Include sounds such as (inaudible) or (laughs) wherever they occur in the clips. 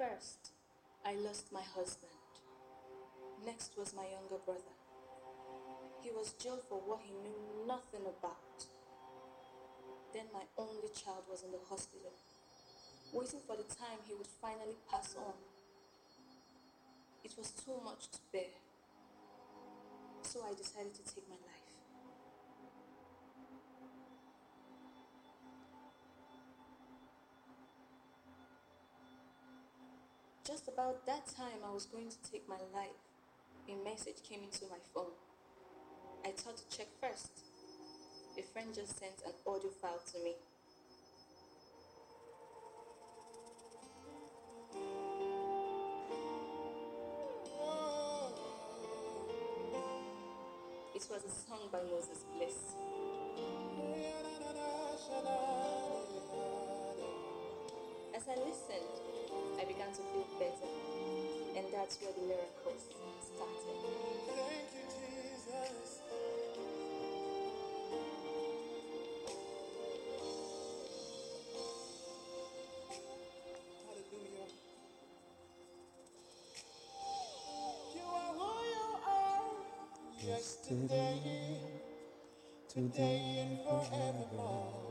First, I lost my husband. Next was my younger brother. He was jailed for what he knew nothing about. Then my only child was in the hospital, waiting for the time he would finally pass on. It was too much to bear. So I decided to take my life. About that time I was going to take my life, a message came into my phone. I thought to check first. A friend just sent an audio file to me. It was a song by Moses Bliss. As I listened, I began to feel better, and that's where the miracles started. Thank you, Jesus. Yesterday, today, and forevermore.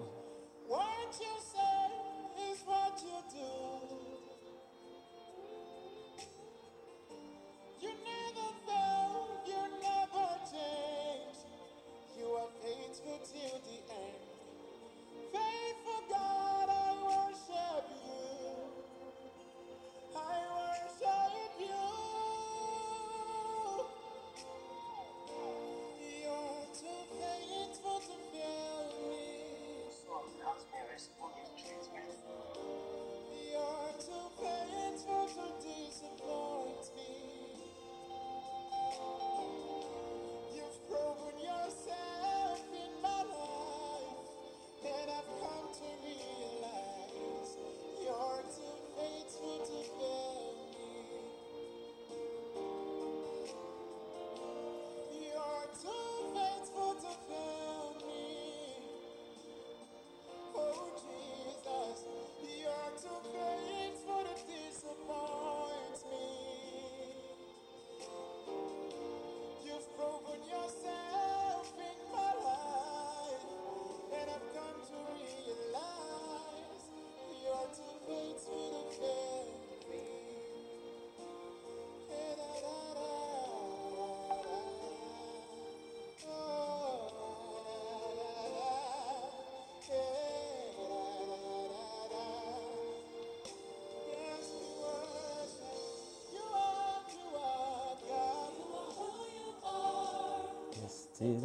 Today,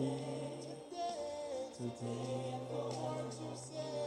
today, what you said,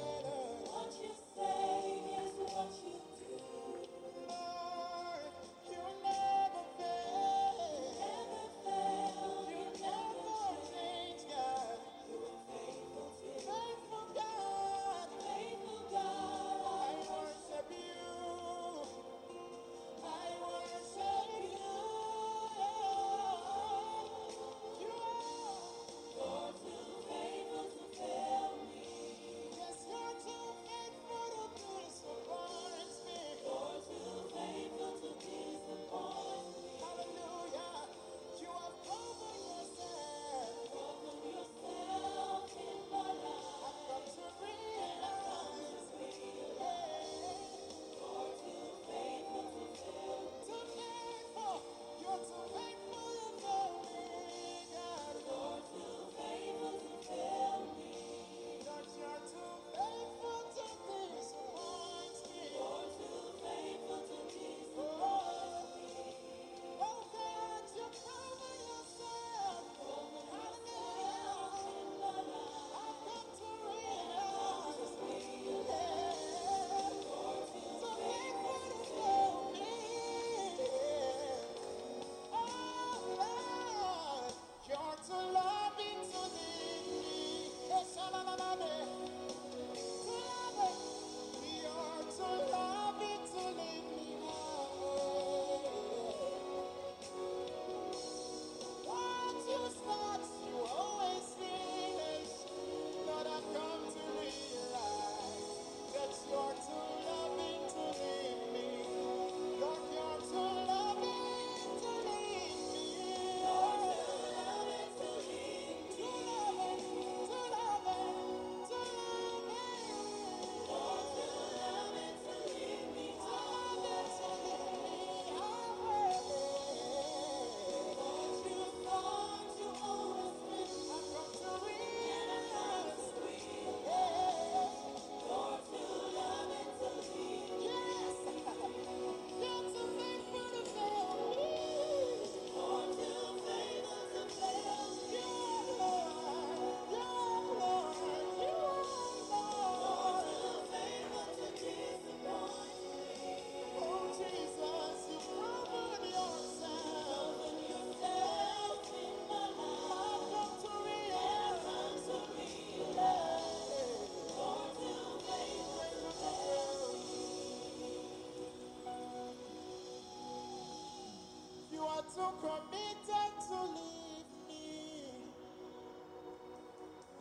too committed to leave me.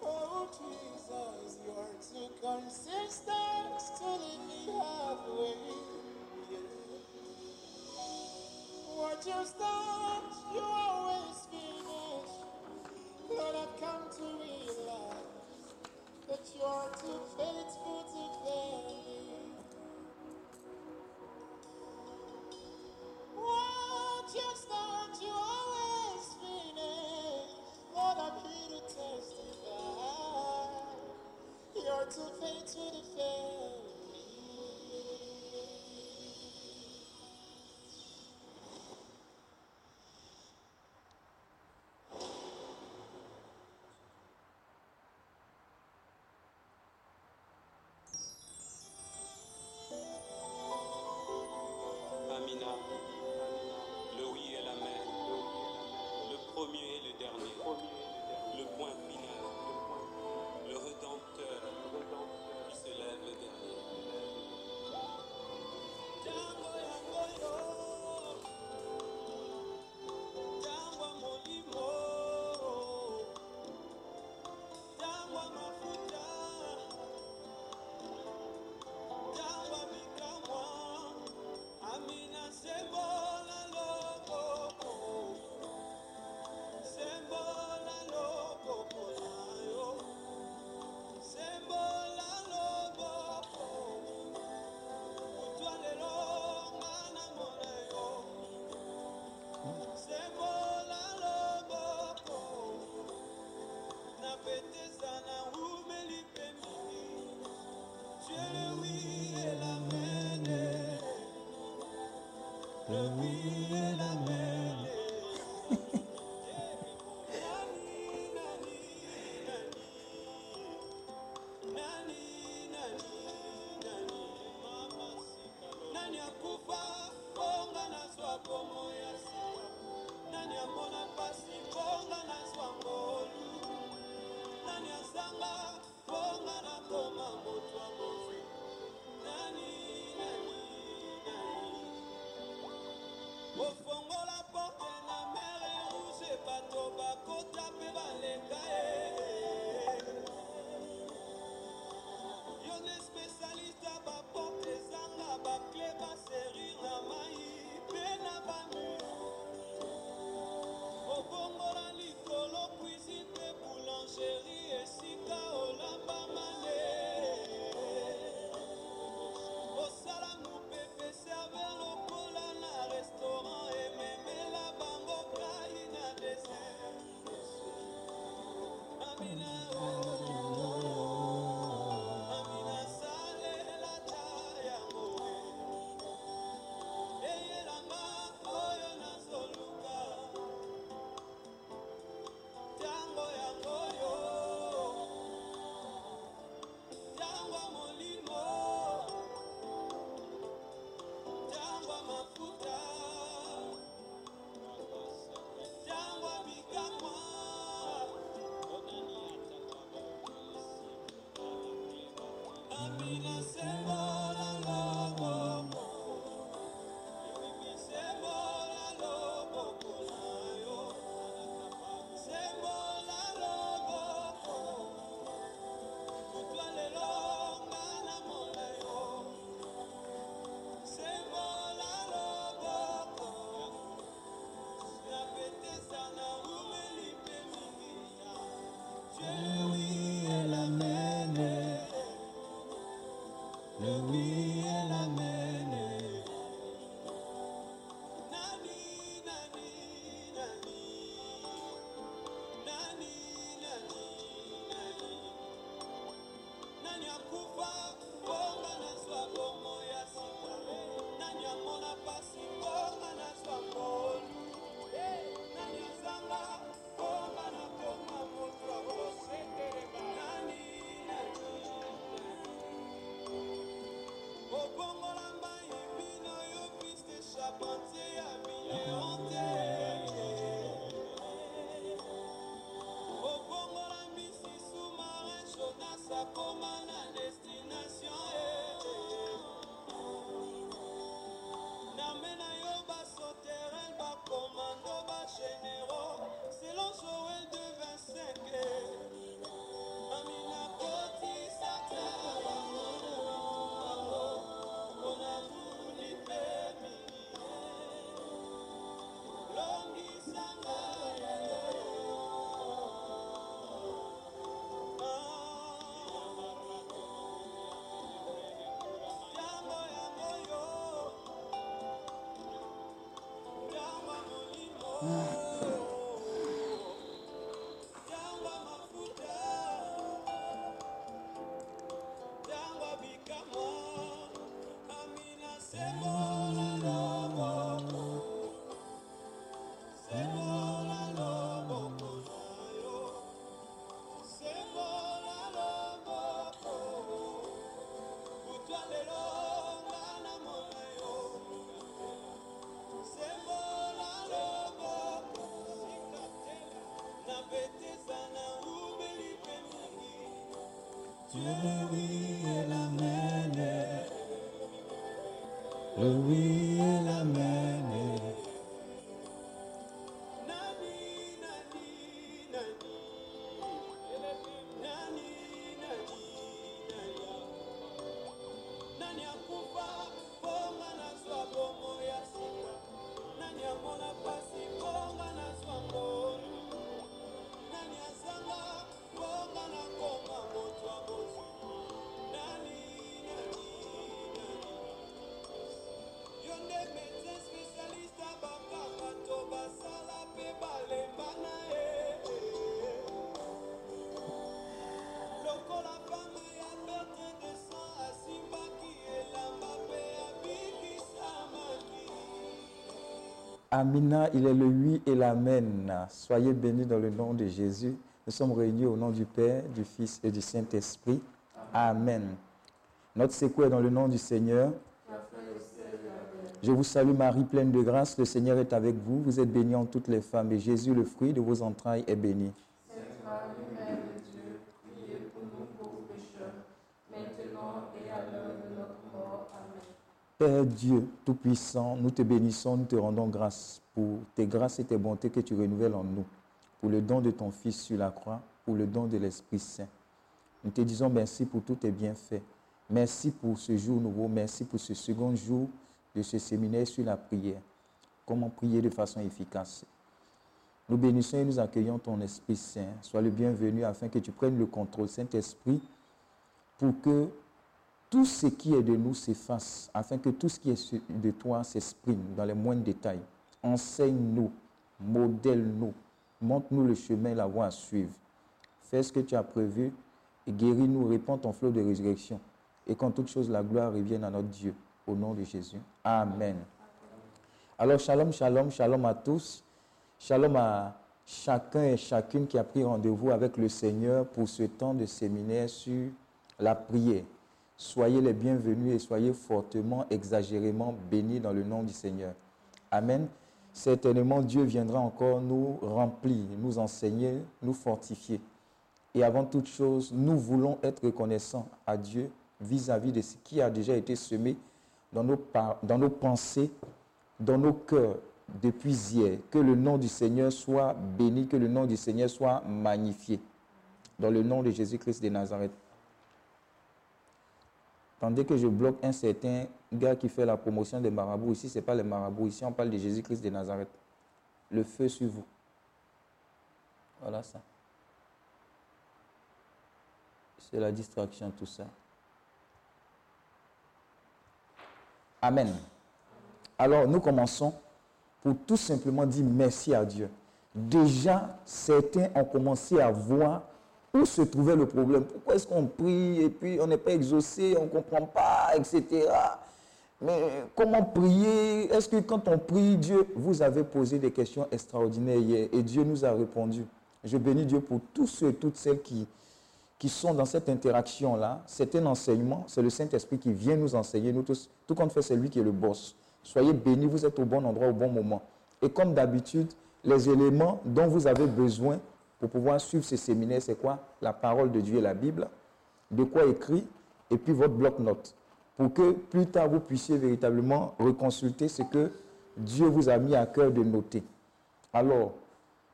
Oh Jesus, you are too consistent to leave me halfway. Yeah. What you start, you always finish. Lord, I've come to realize that you are too faithful. to fade to the fade. Le Amina, il est le oui et l'amen. Soyez bénis dans le nom de Jésus. Nous sommes réunis au nom du Père, du Fils et du Saint-Esprit. Amen. Notre secours est dans le nom du Seigneur. Je vous salue Marie, pleine de grâce. Le Seigneur est avec vous. Vous êtes bénie en toutes les femmes et Jésus, le fruit de vos entrailles, est béni. Dieu Tout-Puissant, nous te bénissons, nous te rendons grâce pour tes grâces et tes bontés que tu renouvelles en nous, pour le don de ton Fils sur la croix, pour le don de l'Esprit Saint. Nous te disons merci pour tous tes bienfaits. Merci pour ce jour nouveau, merci pour ce second jour de ce séminaire sur la prière. Comment prier de façon efficace. Nous bénissons et nous accueillons ton Esprit Saint. Sois le bienvenu afin que tu prennes le contrôle, Saint-Esprit, pour que tout ce qui est de nous s'efface, afin que tout ce qui est de toi s'exprime dans les moindres détails. Enseigne-nous, modèle-nous, montre-nous le chemin, la voie à suivre. Fais ce que tu as prévu et guéris-nous, répands ton flot de résurrection. Et qu'en toute chose, la gloire revienne à notre Dieu. Au nom de Jésus. Amen. Alors, shalom, shalom, shalom à tous. Shalom à chacun et chacune qui a pris rendez-vous avec le Seigneur pour ce temps de séminaire sur la prière. Soyez les bienvenus et soyez fortement, exagérément bénis dans le nom du Seigneur. Amen. Certainement, Dieu viendra encore nous remplir, nous enseigner, nous fortifier. Et avant toute chose, nous voulons être reconnaissants à Dieu vis-à-vis de ce qui a déjà été semé dans nos, dans nos pensées, dans nos cœurs depuis hier. Que le nom du Seigneur soit béni, que le nom du Seigneur soit magnifié. Dans le nom de Jésus-Christ de Nazareth. Tandis que je bloque un certain gars qui fait la promotion des marabouts. Ici, ce n'est pas les marabouts. Ici, on parle de Jésus-Christ de Nazareth. Le feu sur vous. Voilà ça. C'est la distraction, tout ça. Amen. Alors, nous commençons pour tout simplement dire merci à Dieu. Déjà, certains ont commencé à voir où se trouvait le problème? Pourquoi est-ce qu'on prie et puis on n'est pas exaucé, on ne comprend pas, etc. Mais comment prier? Est-ce que quand on prie, Dieu, vous avez posé des questions extraordinaires hier et Dieu nous a répondu. Je bénis Dieu pour tous ceux et toutes celles qui, qui sont dans cette interaction-là. C'est un enseignement, c'est le Saint-Esprit qui vient nous enseigner, nous tous. Tout compte fait, c'est lui qui est le boss. Soyez bénis, vous êtes au bon endroit au bon moment. Et comme d'habitude, les éléments dont vous avez besoin pour pouvoir suivre ce séminaire, c'est quoi? La parole de Dieu et la Bible, de quoi écrit, et puis votre bloc-notes. Pour que plus tard, vous puissiez véritablement reconsulter ce que Dieu vous a mis à cœur de noter. Alors,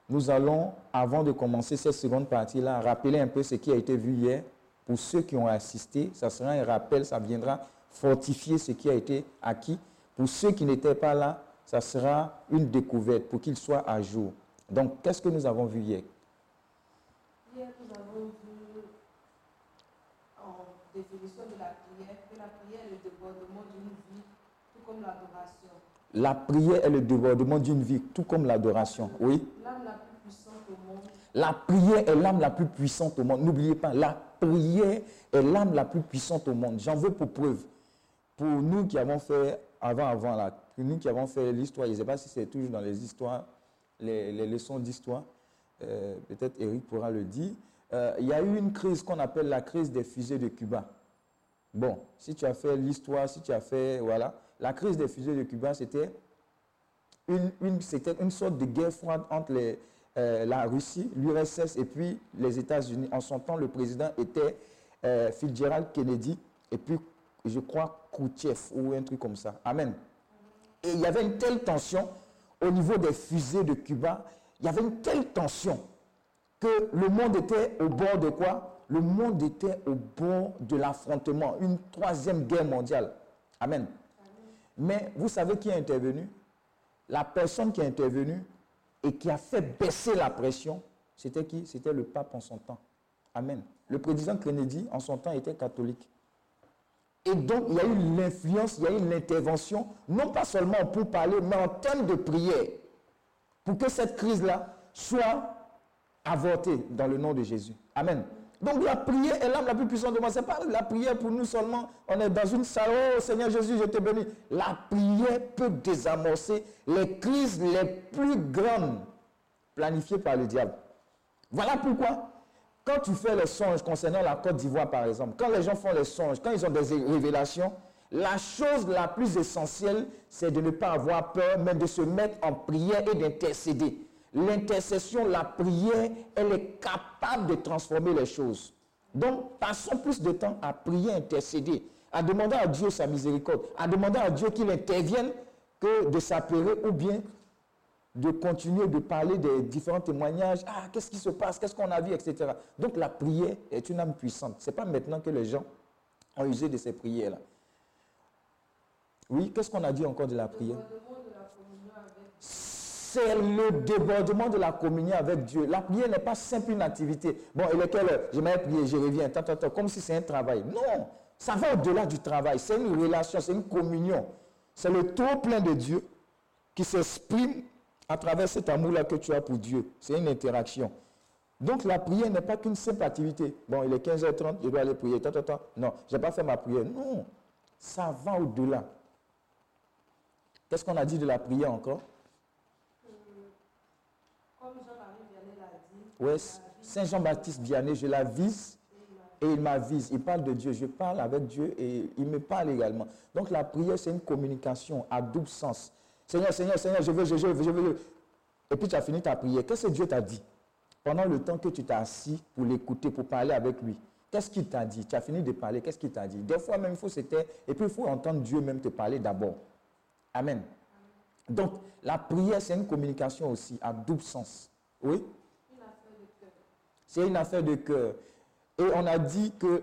nous allons, avant de commencer cette seconde partie-là, rappeler un peu ce qui a été vu hier. Pour ceux qui ont assisté, ça sera un rappel, ça viendra fortifier ce qui a été acquis. Pour ceux qui n'étaient pas là, ça sera une découverte pour qu'ils soient à jour. Donc, qu'est-ce que nous avons vu hier? Hier, nous avons vu en définition de la prière que la prière est le débordement d'une vie, tout comme l'adoration. La prière est le débordement d'une vie, tout comme l'adoration. Oui. L'âme la plus puissante au monde, La prière est l'âme la plus puissante au monde. N'oubliez pas, la prière est l'âme la plus puissante au monde. J'en veux pour preuve. Pour nous qui avons fait, avant, avant, là, nous qui avons fait l'histoire, je ne sais pas si c'est toujours dans les histoires, les, les leçons d'histoire, euh, peut-être Eric pourra le dire. Euh, il y a eu une crise qu'on appelle la crise des fusées de Cuba. Bon, si tu as fait l'histoire, si tu as fait, voilà, la crise des fusées de Cuba, c'était une, une- une sorte de guerre froide entre euh, la Russie, l'URSS et puis les États-Unis. En son temps, le président était euh, Fitzgerald Kennedy et puis, je crois, Khrouchtchev ou un truc comme ça. Amen. Et il y avait une telle tension au niveau des fusées de Cuba, il y avait une telle tension que le monde était au bord de quoi? Le monde était au bord de l'affrontement, une troisième guerre mondiale. Amen. Mais vous savez qui est intervenu? La personne qui est intervenue et qui a fait baisser la pression, c'était qui? C'était le pape en son temps. Amen. Le président Kennedy, en son temps, était catholique. Et donc, il y a eu l'influence, il y a eu l'intervention, non pas seulement pour parler, mais en termes de prière, pour que cette crise-là soit avortée dans le nom de Jésus. Amen. Donc la prière est l'âme la plus puissante de moi. Ce n'est pas la prière pour nous seulement. On est dans une salle, oh Seigneur Jésus, je te bénis. La prière peut désamorcer les crises les plus grandes planifiées par le diable. Voilà pourquoi, quand tu fais les songes concernant la Côte d'Ivoire, par exemple, quand les gens font les songes, quand ils ont des révélations, la chose la plus essentielle, c'est de ne pas avoir peur, mais de se mettre en prière et d'intercéder. L'intercession, la prière, elle est capable de transformer les choses. Donc, passons plus de temps à prier, intercéder, à demander à Dieu sa miséricorde, à demander à Dieu qu'il intervienne que de s'appeler ou bien de continuer de parler des différents témoignages. Ah, qu'est-ce qui se passe? Qu'est-ce qu'on a vu? Etc. Donc, la prière est une âme puissante. Ce n'est pas maintenant que les gens ont usé de ces prières-là. Oui, qu'est-ce qu'on a dit encore de la prière? C'est le débordement de la communion avec Dieu. La prière n'est pas simple une activité. Bon, et lequel je vais prier, je reviens, comme si c'est un travail. Non, ça va au-delà du travail. C'est une relation, c'est une communion. C'est le trop plein de Dieu qui s'exprime à travers cet amour-là que tu as pour Dieu. C'est une interaction. Donc la prière n'est pas qu'une simple activité. Bon, il est 15h30, je dois aller prier. Non, je n'ai pas fait ma prière. Non, ça va au-delà. Qu'est-ce qu'on a dit de la prière encore? Oui, Saint Jean-Baptiste Vianney, je la vise et il m'avise. Il parle de Dieu. Je parle avec Dieu et il me parle également. Donc la prière, c'est une communication à double sens. Seigneur, Seigneur, Seigneur, je veux, je veux, je veux. Et puis tu as fini ta prière. Qu'est-ce que Dieu t'a dit? Pendant le temps que tu t'es assis pour l'écouter, pour parler avec lui Qu'est-ce qu'il t'a dit? Tu as fini de parler, qu'est-ce qu'il t'a dit? Des fois même, il faut se taire et puis il faut entendre Dieu même te parler d'abord. Amen. Donc, la prière, c'est une communication aussi à double sens. Oui? C'est une affaire de cœur. Et on a dit que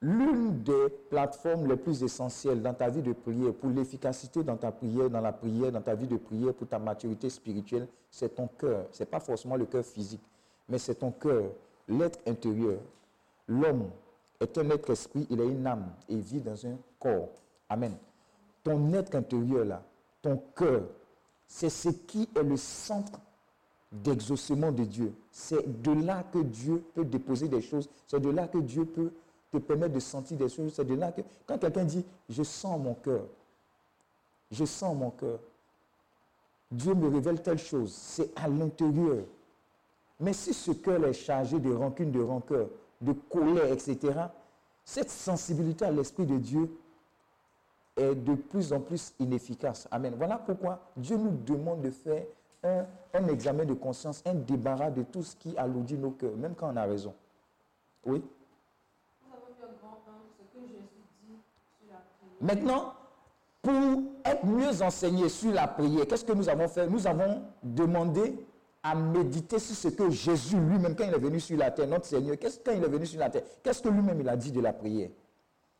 l'une des plateformes les plus essentielles dans ta vie de prière, pour l'efficacité dans ta prière, dans la prière, dans ta vie de prière, pour ta maturité spirituelle, c'est ton cœur. Ce n'est pas forcément le cœur physique, mais c'est ton cœur, l'être intérieur. L'homme est un être esprit, il a une âme et vit dans un corps. Amen. Ton être intérieur là, ton cœur, c'est ce qui est le centre d'exaucement de Dieu. C'est de là que Dieu peut déposer des choses. C'est de là que Dieu peut te permettre de sentir des choses. C'est de là que, quand quelqu'un dit, je sens mon cœur, je sens mon cœur, Dieu me révèle telle chose, c'est à l'intérieur. Mais si ce cœur est chargé de rancune, de rancœur, de colère, etc., cette sensibilité à l'Esprit de Dieu est de plus en plus inefficace. Amen. Voilà pourquoi Dieu nous demande de faire un, examen de conscience, un débarras de tout ce qui alourdit nos cœurs, même quand on a raison. Oui? Maintenant, pour être mieux enseigné sur la prière, qu'est-ce que nous avons fait? Nous avons demandé à méditer sur ce que Jésus lui-même, quand il est venu sur la terre, notre Seigneur, qu'est-ce quand il est venu sur la terre, qu'est-ce que lui-même il a dit de la prière?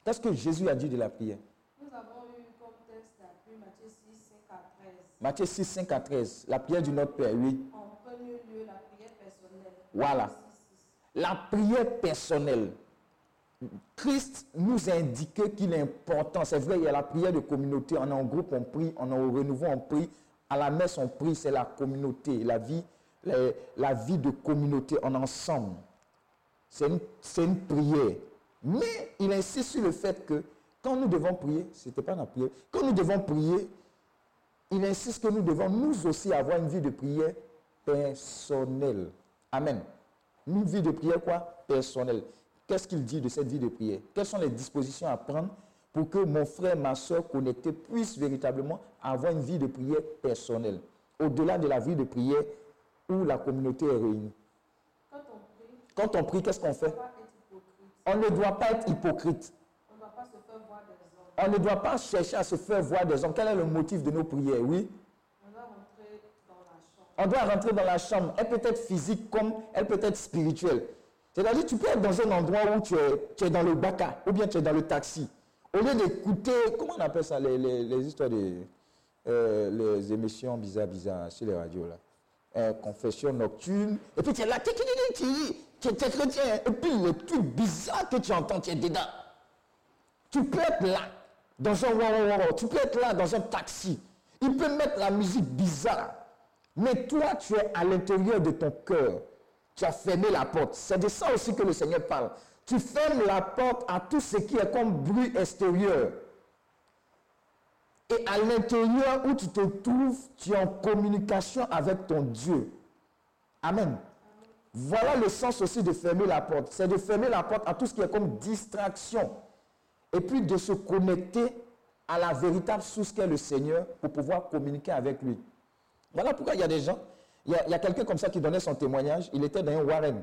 Qu'est-ce que Jésus a dit de la prière? Matthieu 6, 5 à 13. La prière du Notre Père, oui. En premier lieu, la prière personnelle. Voilà. La prière personnelle. Christ nous a indiqué qu'il est important. C'est vrai, il y a la prière de communauté. On est en groupe, on prie. On est au renouveau, on prie. À la messe, on prie. C'est la communauté, la vie, la, vie de communauté, en ensemble. C'est une, une, prière. Mais il insiste sur le fait que quand nous devons prier, ce n'était pas la prière, quand nous devons prier, il insiste que nous devons nous aussi avoir une vie de prière personnelle. Amen. Une vie de prière quoi? Personnelle. Qu'est-ce qu'il dit de cette vie de prière? Quelles sont les dispositions à prendre pour que mon frère, ma soeur connectés puissent véritablement avoir une vie de prière personnelle? Au-delà de la vie de prière où la communauté est réunie. Quand on prie, qu'est-ce qu'on fait? On ne doit pas être hypocrite. On ne doit pas se faire voir des hommes. On ne doit pas chercher à se faire voir des hommes. Quel est le motif de nos prières? Oui. On doit rentrer dans la chambre. On doit rentrer dans la chambre. Elle peut être physique comme elle peut être spirituelle. C'est-à-dire, tu peux être dans un endroit où tu es, tu es dans le baka ou bien tu es dans le taxi. Au lieu d'écouter, comment on appelle ça, les, les- les histoires de. euh, les émissions bizarres, bizarres sur les radios, là? Euh, confession nocturne. Et puis tu es là, tu es, es- chrétien. Et puis les trucs bizarres que tu entends, tu es dedans. Tu peux être là, dans un wow, tu peux être là dans un taxi. Il peut mettre la musique bizarre. Mais toi, tu es à l'intérieur de ton cœur. Tu as fermé la porte. C'est de ça aussi que le Seigneur parle. Tu fermes la porte à tout ce qui est comme bruit extérieur. Et à l'intérieur où tu te trouves, tu es en communication avec ton Dieu. Amen. Voilà le sens aussi de fermer la porte. C'est de fermer la porte à tout ce qui est comme distraction. Et puis de se connecter à la véritable source qu'est le Seigneur pour pouvoir communiquer avec lui. Voilà pourquoi il y a des gens. Il y a, quelqu'un comme ça qui donnait son témoignage. Il était dans un warren.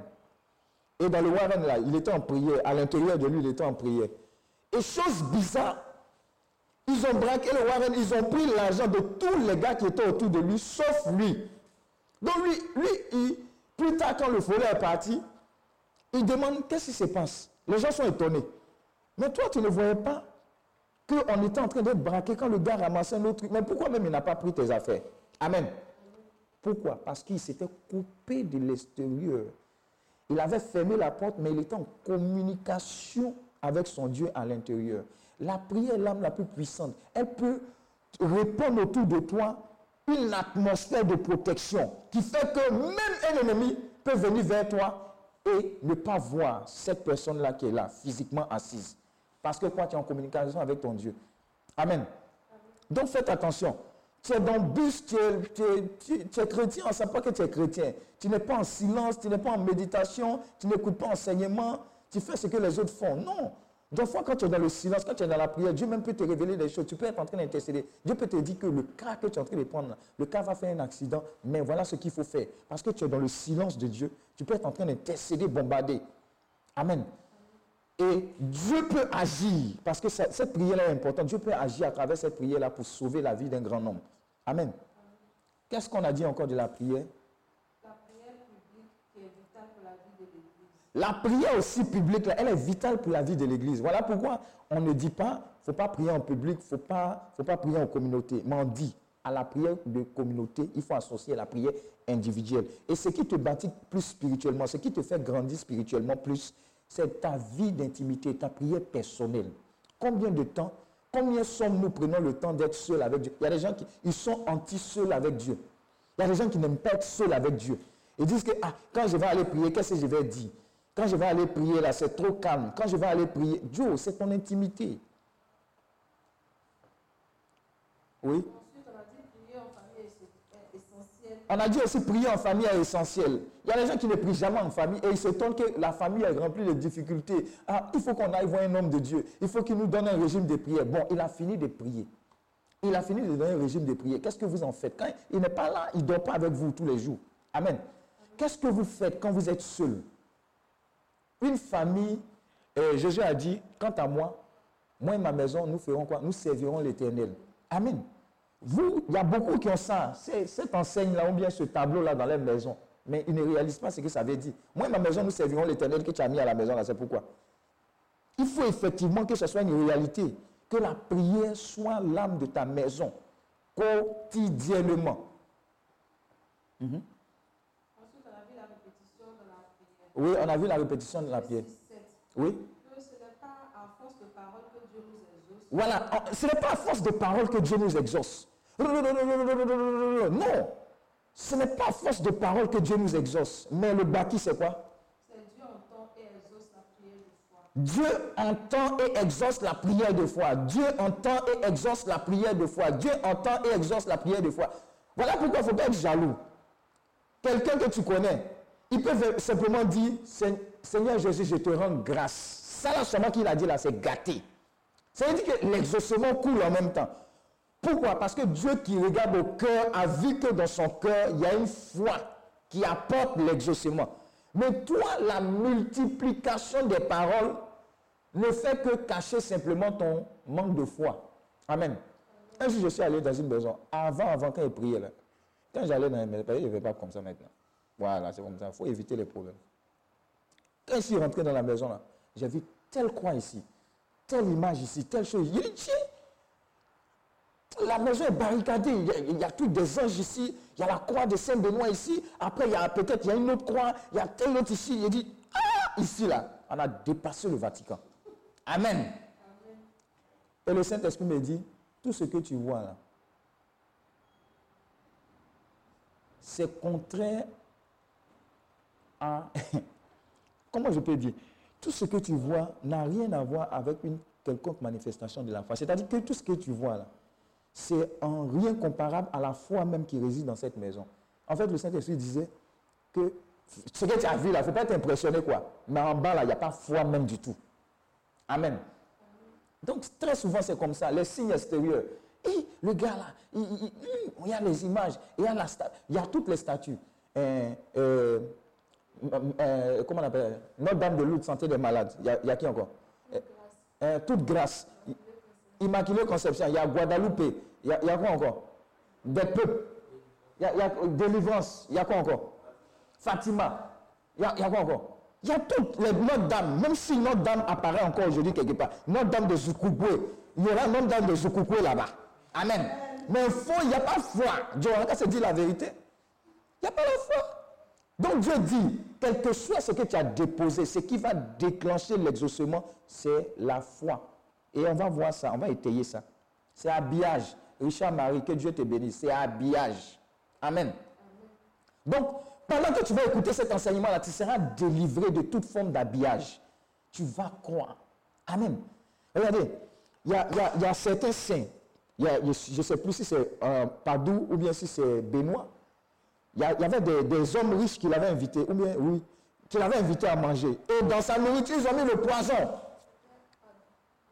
Et dans le warren là, il était en prière. À l'intérieur de lui, il était en prière. Et chose bizarre, ils ont braqué le warren. Ils ont pris l'argent de tous les gars qui étaient autour de lui, sauf lui. Donc lui, lui plus tard, quand le volet est parti, il demande qu'est-ce qui se passe? Les gens sont étonnés. Mais toi, tu ne voyais pas qu'on était en train d'être braqué quand le gars ramassait un autre truc. Mais pourquoi même il n'a pas pris tes affaires? Amen. Pourquoi? Parce qu'il s'était coupé de l'extérieur. Il avait fermé la porte, mais il était en communication avec son Dieu à l'intérieur. La prière l'âme la plus puissante. Elle peut répondre autour de toi une atmosphère de protection qui fait que même un ennemi peut venir vers toi et ne pas voir cette personne-là qui est là, physiquement assise. Parce que quoi, tu es en communication avec ton Dieu. Amen. Donc faites attention. Tu es dans le bus, tu es, tu es- tu es- chrétien, on ne sait pas que tu es chrétien. Tu n'es pas en silence, tu n'es pas en méditation, tu n'écoutes pas enseignement, tu fais ce que les autres font. Non. Des fois, quand tu es dans le silence, quand tu es dans la prière, Dieu même peut te révéler des choses. Tu peux être en train d'intercéder. Dieu peut te dire que le cas que tu es en train de prendre, le cas va faire un accident, mais voilà ce qu'il faut faire. Parce que tu es dans le silence de Dieu, tu peux être en train d'intercéder, bombarder. Amen. Et Dieu peut agir, parce que cette prière-là est importante. Dieu peut agir à travers cette prière-là pour sauver la vie d'un grand nombre. Amen. Qu'est-ce qu'on a dit encore de la prière? La prière publique qui est vitale pour la vie de l'Église. La prière aussi publique, elle est vitale pour la vie de l'Église. Voilà pourquoi on ne dit pas, il ne faut pas prier en public, il ne faut pas, faut pas prier en communauté. Mais on dit, à la prière de communauté, il faut associer la prière individuelle. Et ce qui te bâtit plus spirituellement, ce qui te fait grandir spirituellement plus, c'est ta vie d'intimité, ta prière personnelle. Combien de temps, combien sommes-nous prenons le temps d'être seuls avec Dieu? Il y a des gens qui ils sont anti-seuls avec Dieu. Il y a des gens qui n'aiment pas être seuls avec Dieu. Ils disent que ah, quand je vais aller prier, qu'est-ce que je vais dire? Quand je vais aller prier, là, c'est trop calme. Quand je vais aller prier, Dieu, c'est ton intimité. Oui? Ensuite, on a dit prier en famille est est essentiel. On a dit aussi prier en famille est essentiel. Il y a des gens qui ne prient jamais en famille et ils s'étonnent que la famille est remplie de difficultés. Ah, il faut qu'on aille voir un homme de Dieu. Il faut qu'il nous donne un régime de prière. Bon, il a fini de prier. Il a fini de donner un régime de prière. Qu'est-ce que vous en faites? Quand il n'est pas là, il ne dort pas avec vous tous les jours. Amen. Qu'est-ce que vous faites quand vous êtes seul? Une famille, euh, Jésus a dit, quant à moi, moi et ma maison, nous ferons quoi? Nous servirons l'éternel. Amen. Vous, il y a beaucoup qui ont ça, cette enseigne-là, ou bien ce tableau-là dans leur maison. Mais ils ne réalisent pas ce que ça veut dire. Moi ma maison, nous servirons l'éternel que tu as mis à la maison, là, c'est pourquoi. Il faut effectivement que ce soit une réalité, que la prière soit l'âme de ta maison, quotidiennement. Mhm. Oui, on a vu la répétition de la prière. 7. Oui. Voilà, ce n'est pas à force de parole que Dieu nous exauce. Non, ce n'est pas force de parole que Dieu nous exauce. Mais le bâti, c'est quoi? C'est Dieu entend et exauce la prière de foi. Dieu entend et exauce la prière de foi. Dieu entend et exauce la prière de foi. Dieu entend et exauce la prière de foi. Voilà pourquoi il ne faut pas être jaloux. Quelqu'un que tu connais, il peut simplement dire Se- Seigneur Jésus, je te rends grâce. Ça là seulement qu'il a dit là, c'est gâté. Ça veut dire que l'exaucement coule en même temps. Pourquoi? Parce que Dieu qui regarde au cœur a vu que dans son cœur, il y a une foi qui apporte l'exaucement. Mais toi, la multiplication des paroles ne fait que cacher simplement ton manque de foi. Amen. Un jour, je suis allé dans une maison, avant, avant, quand il priait, là, quand j'allais dans une maison, il ne fait pas comme ça maintenant. Voilà, c'est comme ça. Il faut éviter les problèmes. Quand je suis rentré dans la maison, là, j'ai vu telle croix ici, telle image ici, telle chose. Il dit, tiens, la maison est barricadée. Il y a, tous des anges ici. Il y a la croix de Saint-Benoît ici. Après, il y a peut-être il y a une autre croix. Il y a telle autre ici. Il dit, ah, ici, là, on a dépassé le Vatican. Amen. Et le Saint-Esprit me dit, tout ce que tu vois là, c'est contraire à... (laughs) Comment je peux dire? Tout ce que tu vois n'a rien à voir avec une quelconque manifestation de la foi. C'est-à-dire que tout ce que tu vois là, c'est en rien comparable à la foi même qui réside dans cette maison. En fait, le Saint-Esprit disait que ce que tu as vu là, il ne faut pas être impressionné quoi. Mais en bas là, il n'y a pas foi même du tout. Amen. Donc très souvent c'est comme ça, les signes extérieurs. Le gars là, il, y a les images, il y a, la il y a toutes les statues. Euh, euh, euh, comment on appelle Notre-Dame de Lourdes, santé des malades. Il y a, qui encore? Toute grâce. Immaculée Conception, il y a Guadalupe, il y a, quoi encore? Des peuples. Il y a, délivrance, il y a quoi encore? Fatima, il y a, quoi encore? Il y a toutes les Notre-Dame, même si Notre-Dame apparaît encore aujourd'hui quelque part, Notre-Dame de Zoukoukoué, il y aura Notre-Dame de Zoukoukoué là-bas. Amen. Mais il faut, il n'y a pas foi. Dieu, se dire la vérité. Il n'y a pas la foi. Donc Dieu dit, quel que soit ce que tu as déposé, ce qui va déclencher l'exaucement, c'est la foi. Et on va voir ça, on va étayer ça. C'est habillage. Richard Marie, que Dieu te bénisse. C'est habillage. Amen. Donc, pendant que tu vas écouter cet enseignement-là, tu seras délivré de toute forme d'habillage. Tu vas croire. Amen. Regardez, il y a, certains saints, je ne sais plus si c'est euh, Padoue ou bien si c'est Benoît. Il y, avait des, des hommes riches qui l'avaient invité, ou bien, oui, qui l'avaient invité à manger. Et dans sa nourriture, ils ont mis le poison.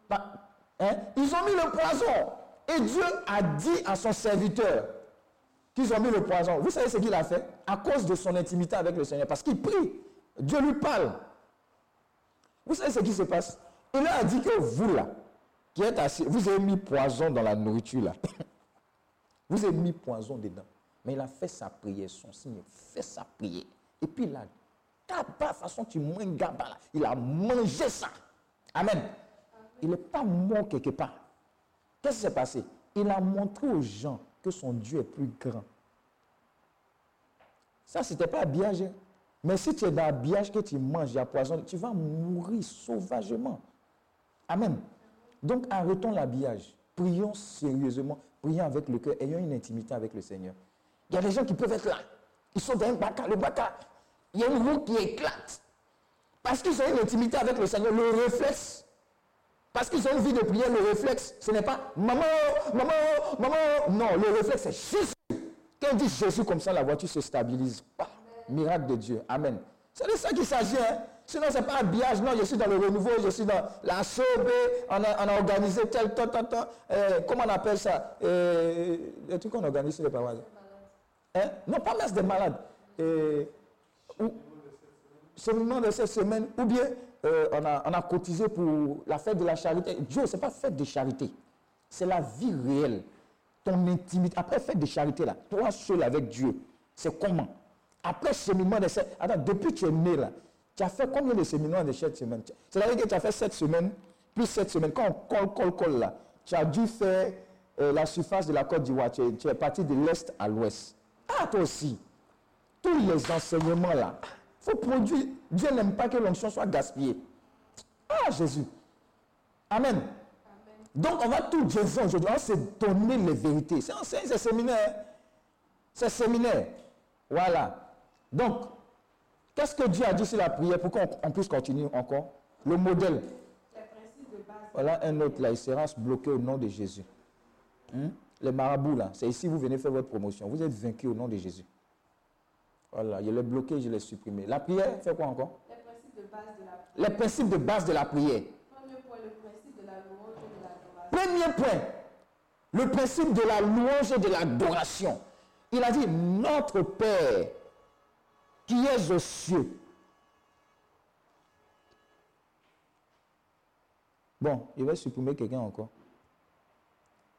Bah, hein, Ils ont mis le poison. Et Dieu a dit à son serviteur qu'ils ont mis le poison. Vous savez ce qu'il a fait? À cause de son intimité avec le Seigneur. Parce qu'il prie. Dieu lui parle. Vous savez ce qui se passe? Il leur a dit que vous là, qui êtes assis, vous avez mis poison dans la nourriture là. (laughs) vous avez mis poison dedans. Mais il a fait sa prière, son signe, fait sa prière. Et puis il a façon tu manges là. Il a mangé ça. Amen. Il n'est pas mort quelque part. Qu'est-ce qui s'est passé? Il a montré aux gens que son Dieu est plus grand. Ça, ce n'était pas habillage. hein. Mais si tu es dans l'habillage que tu manges, a poison, tu vas mourir sauvagement. Amen. Donc arrêtons l'habillage. Prions sérieusement. Prions avec le cœur. Ayons une intimité avec le Seigneur. Il y a des gens qui peuvent être là. Ils sont dans un baka. Le baka, il y a une roue qui éclate. Parce qu'ils ont une intimité avec le Seigneur. Le réflexe. Parce qu'ils ont une vie de prière, le réflexe, ce n'est pas maman, maman, maman. Non, le réflexe, c'est Jésus. Quand on dit Jésus comme ça, la voiture se stabilise. Ah, miracle de Dieu. Amen. C'est de ça qu'il s'agit. Hein? Sinon, ce n'est pas un habillage. Non, je suis dans le renouveau, je suis dans la SOB. On a, on a organisé tel, tel, tel. Euh, comment on appelle ça? Euh, Les trucs qu'on organise sur les paroisses. Hein? Non, pas messe des malades. Euh, seulement de cette semaine, ou bien euh, on, a, on a cotisé pour la fête de la charité. Dieu, ce n'est pas fête de charité. C'est la vie réelle. Ton intimité. Après fête de charité, là, toi seul avec Dieu, c'est comment? Après cheminement de. Attends, depuis que tu es né, là, tu as fait combien de séminaires de cette semaine C'est-à-dire que tu as fait sept semaines, plus sept semaines. Quand on colle, colle, colle, là, tu as dû faire euh, la surface de la Côte d'Ivoire. Tu, tu es parti de l'Est à l'Ouest. Ah, toi aussi tous les enseignements là, faut produire. Dieu n'aime pas que l'onction soit gaspillée. Ah, Jésus. Amen. Donc, on va tout dire aujourd'hui. On va se donner les vérités. C'est c'est- c'est séminaire. C'est séminaire. Voilà. Donc, qu'est-ce que Dieu a dit sur la prière pour qu'on on puisse continuer encore? Le modèle. Voilà un autre là. Il sera bloqué au nom de Jésus. Hein? Les marabouts là, c'est ici vous venez faire votre promotion. Vous êtes vaincu au nom de Jésus. Voilà, je l'ai bloqué, je l'ai supprimé. La prière, fait quoi encore? Les principes de base de la Les principes de base de la prière. Premier point, le principe de la louange et de l'adoration. Premier point, le principe de la louange et de l'adoration. Il a dit, notre Père qui es aux cieux. Bon, il va supprimer quelqu'un encore.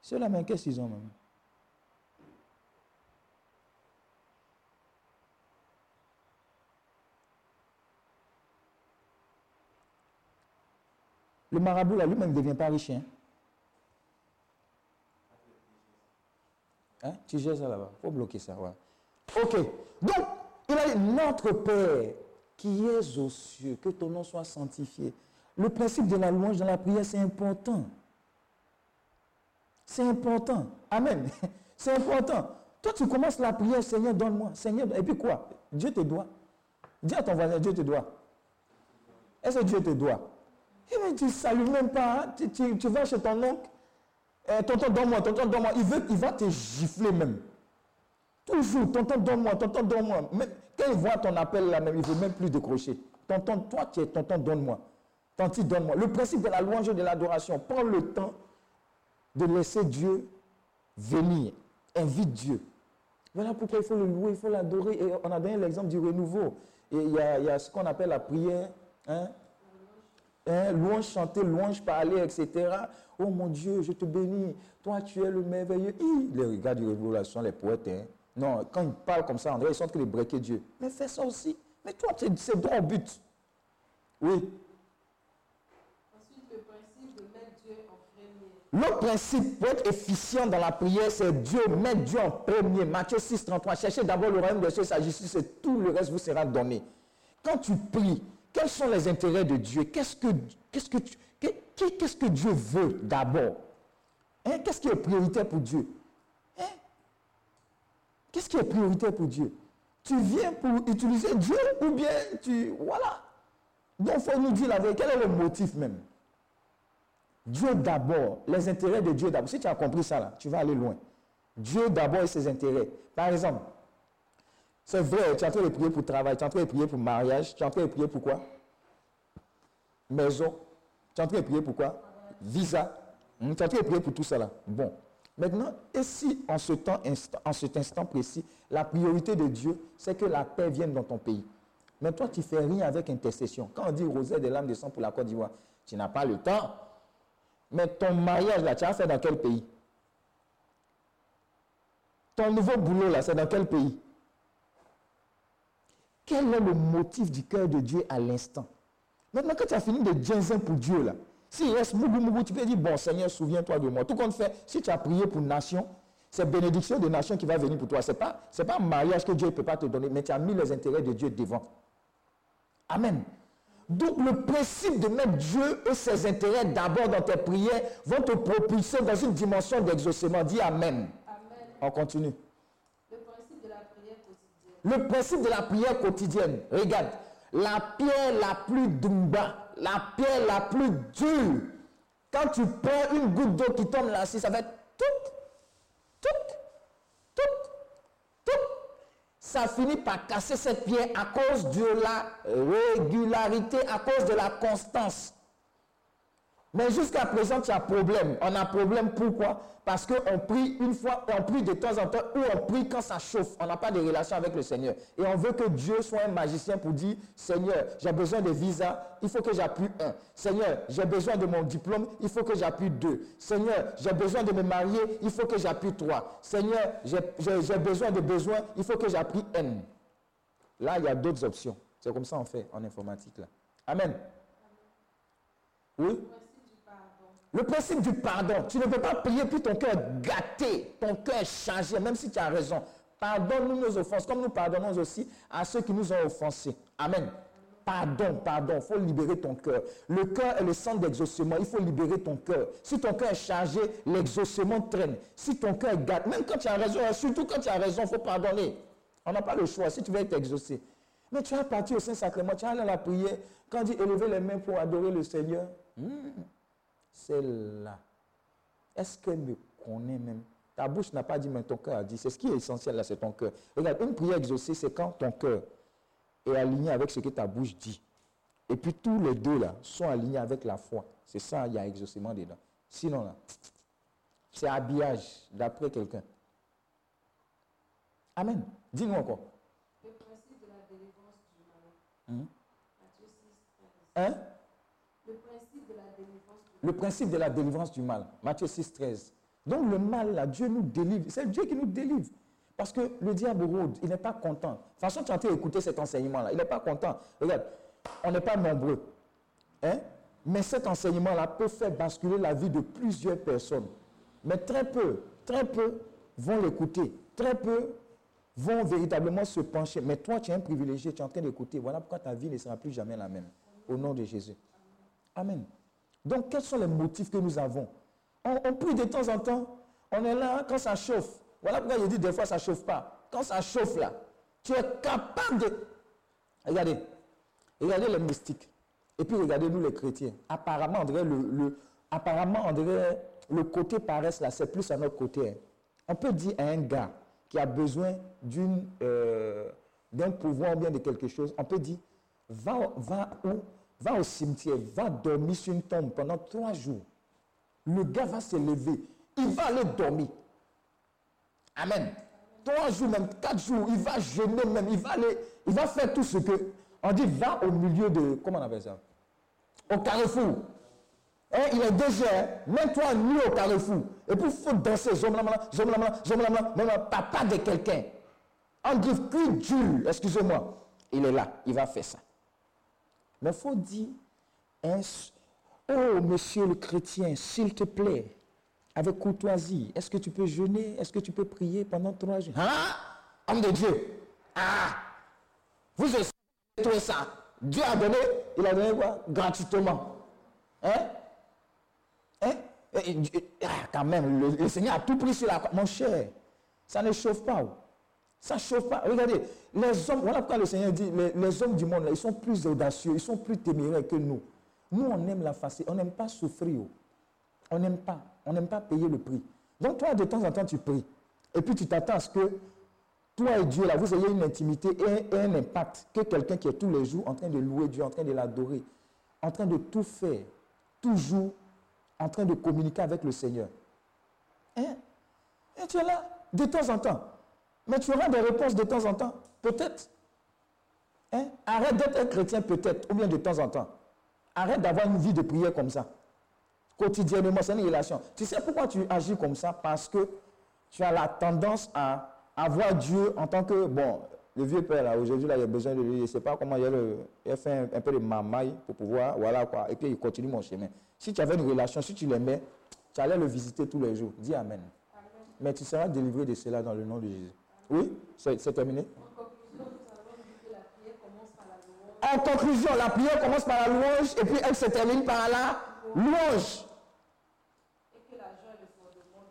C'est la main, qu'est-ce qu'ils ont même Le marabout, là, lui-même ne devient pas riche. Hein? Hein? Tu gères ça là-bas. Il faut bloquer ça. ouais. Ok. Donc, il a dit Notre Père qui es aux cieux, que ton nom soit sanctifié. Le principe de la louange dans la prière, c'est important. C'est important. Amen. (laughs) C'est important. Toi, tu commences la prière, Seigneur, donne-moi. Seigneur, et puis quoi? Dieu te doit. Dis à ton voisin, Dieu te doit. Est-ce que Dieu te doit? Tu ne salues même pas. Tu, vas chez ton oncle. Eh, tonton, donne-moi, tonton, donne-moi. Il, veut, il va te gifler même. Toujours, tonton, donne-moi, tonton, donne-moi. Quand il voit ton appel là même, il ne veut même plus décrocher. Tonton, toi, tu es tonton, donne-moi. Tanti, donne-moi. Le principe de la louange et de l'adoration, prends le temps de laisser Dieu venir. Invite Dieu. Voilà pourquoi il faut le louer, il faut l'adorer. Et on a donné l'exemple du renouveau. Et il y a, il y a ce qu'on appelle la prière. Hein? Hein, louange chanter, louange parler, etc. Oh mon Dieu, je te bénis. Toi, tu es le merveilleux. Hi, les gars du sont les poètes. hein. Non, quand ils parlent comme ça, dirait qu'ils sont de breaker Dieu. Mais fais ça aussi. Mais toi, c'est c'est droit au but. Oui. Ensuite, le principe de mettre Dieu en premier. Le principe pour être efficient dans la prière, c'est Dieu, mettre Dieu en premier. Matthieu 6, 33. Cherchez d'abord le royaume de Dieu, sa justice, et tout le reste vous sera donné. Quand tu pries, quels sont les intérêts de Dieu? Qu'est-ce que, que, que Dieu veut d'abord? Hein, Qu'est-ce qui est prioritaire pour Dieu? Hein? Qu'est-ce qui est prioritaire pour Dieu? Tu viens pour utiliser Dieu ou bien tu... Voilà. Donc il faut nous dire la vérité. Quel est le motif même? Dieu d'abord, les intérêts de Dieu d'abord. Si tu as compris ça, là, tu vas aller loin. Dieu d'abord et ses intérêts. Par exemple, c'est vrai, tu es en train de prier pour travail, tu es en train de prier pour mariage, tu es en train de prier pour quoi? Maison. Tu es en train de prier pour quoi? Visa. Hmm, Tu es en train de prier pour tout là. Bon. Maintenant, et si en, ce temps, en cet instant précis, la priorité de Dieu, c'est que la paix vienne dans ton pays. Mais toi, tu ne fais rien avec intercession. Quand on dit rosaire des lames de sang pour la Côte d'Ivoire, tu n'as pas le temps. Mais ton mariage, là, tu as fait dans quel pays? Ton nouveau boulot, là, c'est dans quel pays? Quel est le motif du cœur de Dieu à l'instant? Maintenant, quand tu as fini de dire pour Dieu, là, s'il reste mougou mougou, tu peux dire, bon Seigneur, souviens-toi de moi. Tout compte fait, si tu as prié pour nation, c'est bénédiction de nation qui va venir pour toi. Ce n'est pas, c'est pas un mariage que Dieu ne peut pas te donner, mais tu as mis les intérêts de Dieu devant. Amen. Donc le principe de mettre Dieu et ses intérêts d'abord dans tes prières vont te propulser dans une dimension d'exaucement. Dis Amen. Amen. On continue. Le principe de la prière quotidienne. Le principe de la prière quotidienne. Regarde, la pierre la plus dumba, la pierre la plus dure. Quand tu prends une goutte d'eau qui tombe là, ça va être tout, tout, tout, tout. Ça finit par casser cette pierre à cause de la régularité, à cause de la constance. Mais jusqu'à présent, tu as problème. On a problème pourquoi? Parce qu'on prie une fois, on prie de temps en temps, ou on prie quand ça chauffe. On n'a pas de relation avec le Seigneur. Et on veut que Dieu soit un magicien pour dire, Seigneur, j'ai besoin de visa, il faut que j'appuie un. Seigneur, j'ai besoin de mon diplôme, il faut que j'appuie deux. Seigneur, j'ai besoin de me marier, il faut que j'appuie trois. Seigneur, j'ai- besoin de besoins, il faut que j'appuie N. Là, il y a d'autres options. C'est comme ça on fait en informatique. Là. Amen. Oui? Le principe du pardon. Tu ne peux pas prier puis ton cœur gâté, ton cœur changé, même si tu as raison. Pardonne-nous nos offenses, comme nous pardonnons aussi à ceux qui nous ont offensés. Amen. Pardon, pardon, il faut libérer ton cœur. Le cœur est le centre d'exaucement, il faut libérer ton cœur. Si ton cœur est chargé, l'exaucement traîne. Si ton cœur est gâté, même quand tu as raison, surtout quand tu as raison, il faut pardonner. On n'a pas le choix si tu veux être exaucé. Mais tu as parti au Saint-Sacrement, tu as allé à la prière, quand on dit élever les mains pour adorer le Seigneur, hmm, c'est là. Est-ce qu'elle me connaît même? Ta bouche n'a pas dit, mais ton cœur a dit. C'est ce qui est essentiel là, c'est ton cœur. Regarde, une prière exaucée, c'est quand ton cœur est aligné avec ce que ta bouche dit. Et puis tous les deux là sont alignés avec la foi. C'est ça, il y a exaucement dedans. Sinon là, c'est habillage d'après quelqu'un. Amen. Dis-nous encore. Le principe de la délivrance Hein? Le principe de la délivrance du mal. Matthieu 6, 13. Donc le mal, là, Dieu nous délivre. C'est Dieu qui nous délivre. Parce que le diable rôde, il n'est pas content. De toute façon, tu train d'écouter cet enseignement-là. Il n'est pas content. Regarde, on n'est pas nombreux. Hein? Mais cet enseignement-là peut faire basculer la vie de plusieurs personnes. Mais très peu, très peu vont l'écouter. Très peu vont véritablement se pencher. Mais toi, tu es un privilégié, tu es en train d'écouter. Voilà pourquoi ta vie ne sera plus jamais la même. Au nom de Jésus. Amen. Donc, quels sont les motifs que nous avons? On, prie de temps en temps. On est là quand ça chauffe. Voilà pourquoi je dis des fois ça ne chauffe pas. Quand ça chauffe là, tu es capable de... Regardez. Regardez les mystiques. Et puis regardez nous les chrétiens. Apparemment, dirait le, apparemment, dirait le côté paresse là, c'est plus à notre côté. hein. On peut dire à un gars qui a besoin euh, d'un pouvoir ou bien de quelque chose, on peut dire, va, va, où va au cimetière, va dormir sur une tombe pendant trois jours. Le gars va se lever, il va aller dormir. Amen. Trois jours, même quatre jours, il va jeûner même, il va aller, il va faire tout ce que. On dit, va au milieu de. Comment on appelle ça? Au carrefour. Hein, il est déjà, mets-toi nu au carrefour. Et puis il faut danser. Zomlamala, zomlamala, zomlamala, zomlamala, papa de quelqu'un. On dit, cul Jules, excusez-moi. Il est là, il va faire ça. Mais il faut dire, oh monsieur le chrétien, s'il te plaît, avec courtoisie, est-ce que tu peux jeûner Est-ce que tu peux prier pendant trois jours? Hein? Homme de Dieu Ah Vous aussi, tout ça. Dieu a donné, il a donné quoi? Gratuitement. Hein? Hein? Ah, Quand même, le, le Seigneur a tout pris sur la croix. Mon cher, ça ne chauffe pas. Ça ne chauffe pas. Regardez, les hommes, voilà pourquoi le Seigneur dit, les, hommes du monde, ils sont plus audacieux, ils sont plus téméraires que nous. Nous, on aime la facilité, on n'aime pas souffrir. oh. On n'aime pas, on n'aime pas payer le prix. Donc toi, de temps en temps, tu pries. Et puis tu t'attends à ce que toi et Dieu, là, vous ayez une intimité et, et un impact que quelqu'un qui est tous les jours en train de louer Dieu, en train de l'adorer, en train de tout faire, toujours en train de communiquer avec le Seigneur. Hein? Et tu es là, de temps en temps. Mais tu auras des réponses de temps en temps. Peut-être. Hein? Arrête d'être un chrétien peut-être, ou bien de temps en temps. Arrête d'avoir une vie de prière comme ça. Quotidiennement, c'est une relation. Tu sais pourquoi tu agis comme ça? Parce que tu as la tendance à avoir Dieu en tant que, bon, le vieux père là, aujourd'hui là, il a besoin de lui, je ne sais pas comment il a, le- il a fait un, un peu de mamaille pour pouvoir, voilà quoi, et puis il continue mon chemin. Si tu avais une relation, si tu l'aimais, tu allais le visiter tous les jours. Dis Amen. Mais tu seras délivré de cela dans le nom de Jésus. Oui C'est terminé En conclusion, la prière commence par la louange et puis elle se termine par la louange.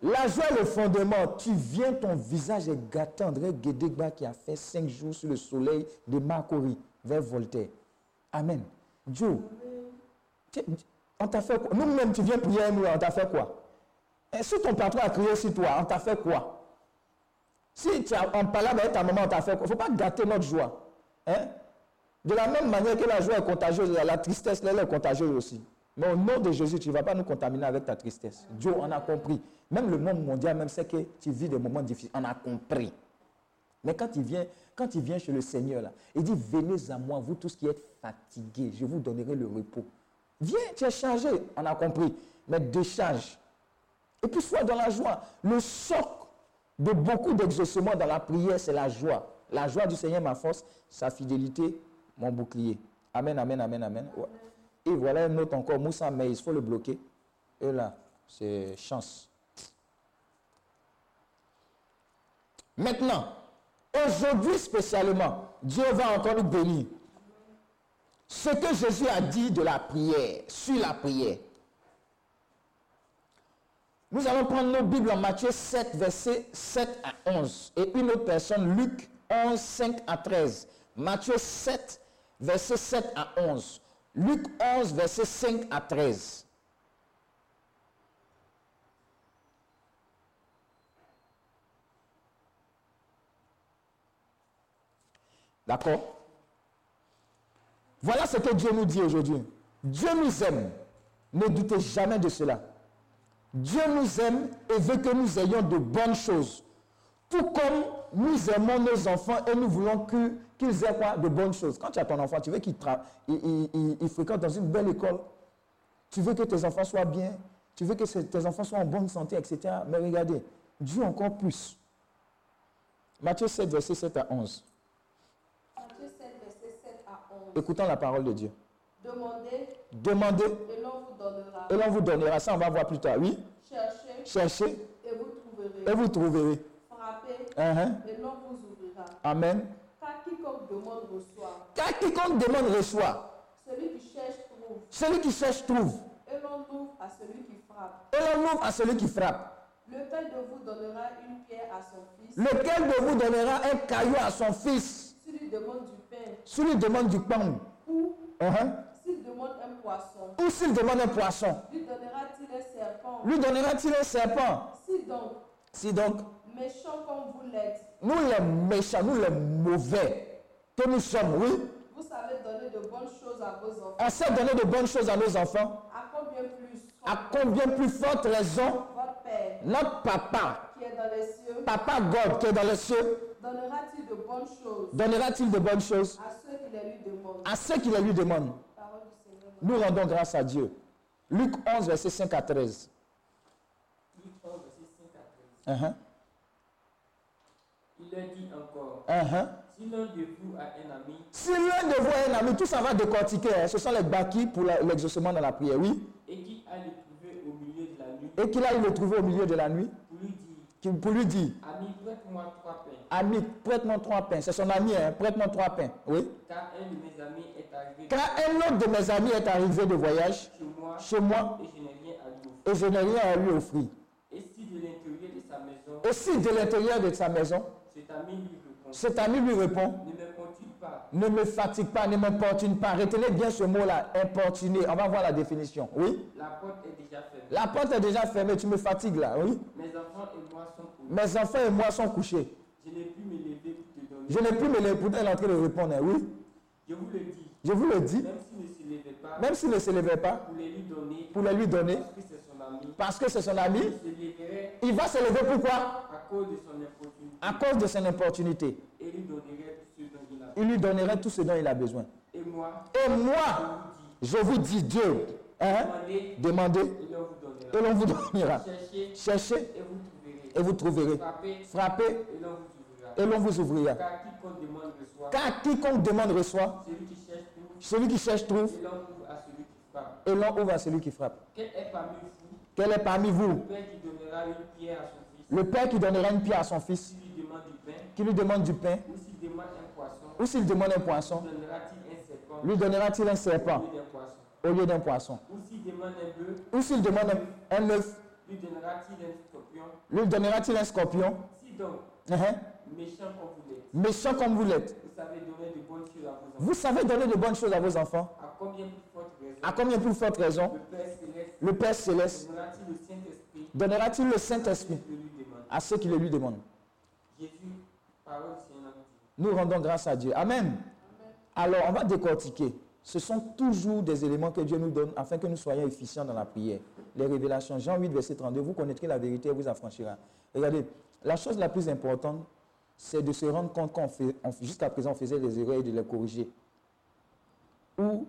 La joie est le fondement. Tu viens, ton visage est gâté. André Guédégba qui a fait cinq jours sur le soleil de Marcory vers Voltaire. Amen. Dieu, on t'a fait quoi? Nous-mêmes, tu viens prier nous, on t'a fait quoi? Et si ton patron a crié sur toi, on t'a fait quoi? Si tu as en parlant avec ta maman, on fait Il ne faut pas gâter notre joie. Hein? De la même manière que la joie est contagieuse, la tristesse, elle est contagieuse aussi. Mais au nom de Jésus, tu ne vas pas nous contaminer avec ta tristesse. Dieu, on a compris. Même le monde mondial, même sait que tu vis des moments difficiles. On a compris. Mais quand il vient, quand chez le Seigneur, là, il dit, venez à moi, vous tous qui êtes fatigués, je vous donnerai le repos. Viens, tu es chargé, on a compris. Mais décharge. Et puis sois dans la joie. Le socle de beaucoup d'exaucements dans la prière, c'est la joie. La joie du Seigneur, ma force, sa fidélité, mon bouclier. Amen, amen, amen, amen. Et voilà un autre encore, Moussa, mais il faut le bloquer. Et là, c'est chance. Maintenant, aujourd'hui spécialement, Dieu va encore nous bénir. Ce que Jésus a dit de la prière, sur la prière. Nous allons prendre nos Bibles en Matthieu 7, versets 7 à 11. Et une autre personne, Luc 11, 5 à 13. Matthieu 7, versets 7 à 11. Luc 11, versets 5 à 13. D'accord? Voilà ce que Dieu nous dit aujourd'hui. Dieu nous aime. Ne doutez jamais de cela. Dieu nous aime et veut que nous ayons de bonnes choses. Tout comme nous aimons nos enfants et nous voulons que- qu'ils aient quoi? De bonnes choses. Quand tu as ton enfant, tu veux qu'il tra- il- il- il- il fréquente dans une belle école. Tu veux que tes enfants soient bien. Tu veux que tes enfants soient en bonne santé, etc. Mais regardez, Dieu encore plus. Matthieu 7, verset 7 à 11. Matthieu 7, verset 7 à 11. Écoutons la parole de Dieu. Demandez Demandez et l'on vous donnera. et l'on vous donnera. Ça, on va voir plus tard. Oui. Cherchez Cherchez et vous trouverez. et vous trouverez. Frappez Uhum. et l'on vous ouvrira. Amen. Car quiconque demande reçoit. Car quiconque demande reçoit. Celui qui cherche trouve. Celui qui cherche trouve. Et l'on ouvre à celui qui frappe. Et l'on ouvre à celui qui frappe. Lequel de vous donnera une pierre à son fils? Lequel de vous donnera un caillou à son fils? S'il lui demande du pain s'il lui demande du pain Ou Uhum. S'il demande un poisson Ou s'il demande un poisson. Lui donnera-t-il un serpent? Lui donnera-t-il un serpent? Si donc, Si donc, méchant comme vous l'êtes, nous les méchants, nous les mauvais que nous sommes, oui, vous savez donner de bonnes choses à vos enfants, on sait donner de bonnes choses à nos enfants, à combien plus à combien plus forte raison votre Père notre papa, qui est dans les cieux papa God qui est dans les cieux, donnera-t-il de bonnes choses donnera-t-il de bonnes choses? à ceux qui les lui demandent? À ceux qui les lui demandent. Nous rendons grâce à Dieu. Luc 11, verset 5 à 13. Luc 11, verset 5 à 13. Uhum, Il leur dit encore uhum. Si l'un de vous a un ami Si l'un de vous est un ami, tout ça va décortiquer. hein. Ce sont les bâquis pour l'exaucement dans la prière, oui. et qui a le trouvé au milieu de la nuit, Et qu'il aille le trouver au milieu de la nuit, pour lui dire qu'il- pour lui dire Ami, prête-moi trois pains, Ami, prête-moi trois pains. C'est son ami, hein. prête-moi trois pains. Oui. car un de mes amis est arrivé Quand un autre de mes amis est arrivé de voyage chez moi chez moi et je n'ai rien à lui offrir. et je n'ai rien à lui offrir. Et si de l'intérieur de sa maison, Et si de l'intérieur de sa maison, cet ami lui répond cet ami lui répond Ne pas Ne me fatigue pas, ne m'importune pas. Retenez bien ce mot-là, importuner. On va voir la définition. Oui La porte est déjà fermée. La porte est déjà fermée, tu me fatigues là, oui Mes enfants et moi couchés. Mes enfants et moi sont couchés. Je n'ai pu me lever pour te donner. Je n'ai plus me lever. Pourtant, elle est en train de répondre, hein, oui. Je vous le dis, Je vous le dis, même s'il ne se levait pas, même s'il ne se levait pas, pour les lui donner, pour le lui donner, parce que c'est son ami, parce que c'est son ami, il va se lever pourquoi à cause de son opportunité À cause de son importunité. et lui donnerait tout ce dont il a. Il lui donnerait tout ce dont il a besoin. Et moi, Et moi, je vous dis. Dieu, hein, demandez. Et l'on vous donnera. Cherchez. Et vous trouverez. et vous trouverez. Frappez. Frappez et l'on vous ouvrira. Car quiconque demande reçoit, celui qui cherche trouve, et l'on ouvre à celui qui frappe. Quel est parmi vous Quel est parmi vous le père qui donnera une pierre à son fils? qui lui demande du pain? Ou s'il demande un poisson? Lui donnera-t-il un serpent? Au lieu d'un poisson. Ou s'il demande un œuf, lui donnera-t-il un scorpion? Lui donnera-t-il un scorpion? Si donc, Uhum. Méchant comme vous l'êtes, Méchant comme vous l'êtes, vous savez donner de bonnes choses à vos enfants, vous savez donner de bonnes choses à vos enfants. à combien plus forte raison À combien plus forte raison le Père Céleste le Père céleste donnera-t-il le Saint-Esprit donnera-t-il le à Saint-Esprit ceux qui lui demandent à ceux qui le lui demandent? Jésus, parole du Seigneur, dit Nous rendons grâce à Dieu. Amen. Alors, on va décortiquer. Ce sont toujours des éléments que Dieu nous donne afin que nous soyons efficients dans la prière. Les révélations, Jean 8, verset 32, vous connaîtrez la vérité et vous affranchira. Regardez, la chose la plus importante, c'est de se rendre compte qu'on fait, jusqu'à présent, on faisait des erreurs et de les corriger. Ou,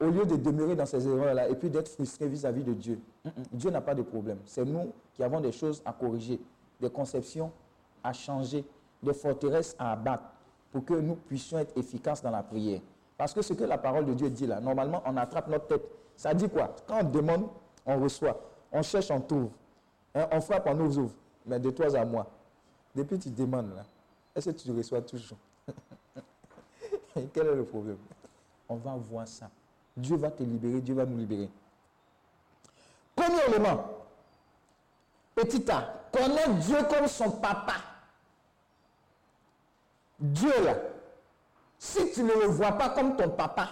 au lieu de demeurer dans ces erreurs-là et puis d'être frustré vis-à-vis de Dieu, Dieu n'a pas de problème. C'est nous qui avons des choses à corriger, des conceptions à changer, des forteresses à abattre pour que nous puissions être efficaces dans la prière. Parce que ce que la parole de Dieu dit là, normalement, on attrape notre tête. Ça dit quoi? Quand on demande, on reçoit. On cherche, on trouve. Hein, on frappe, on nous ouvre. Mais de toi à moi, depuis tu demandes là, est-ce que tu reçois toujours? (laughs) Quel est le problème? On va voir ça. Dieu va te libérer, Dieu va nous libérer. Premier élément, petit a, connaître Dieu comme son papa. Dieu là, si tu ne le vois pas comme ton papa,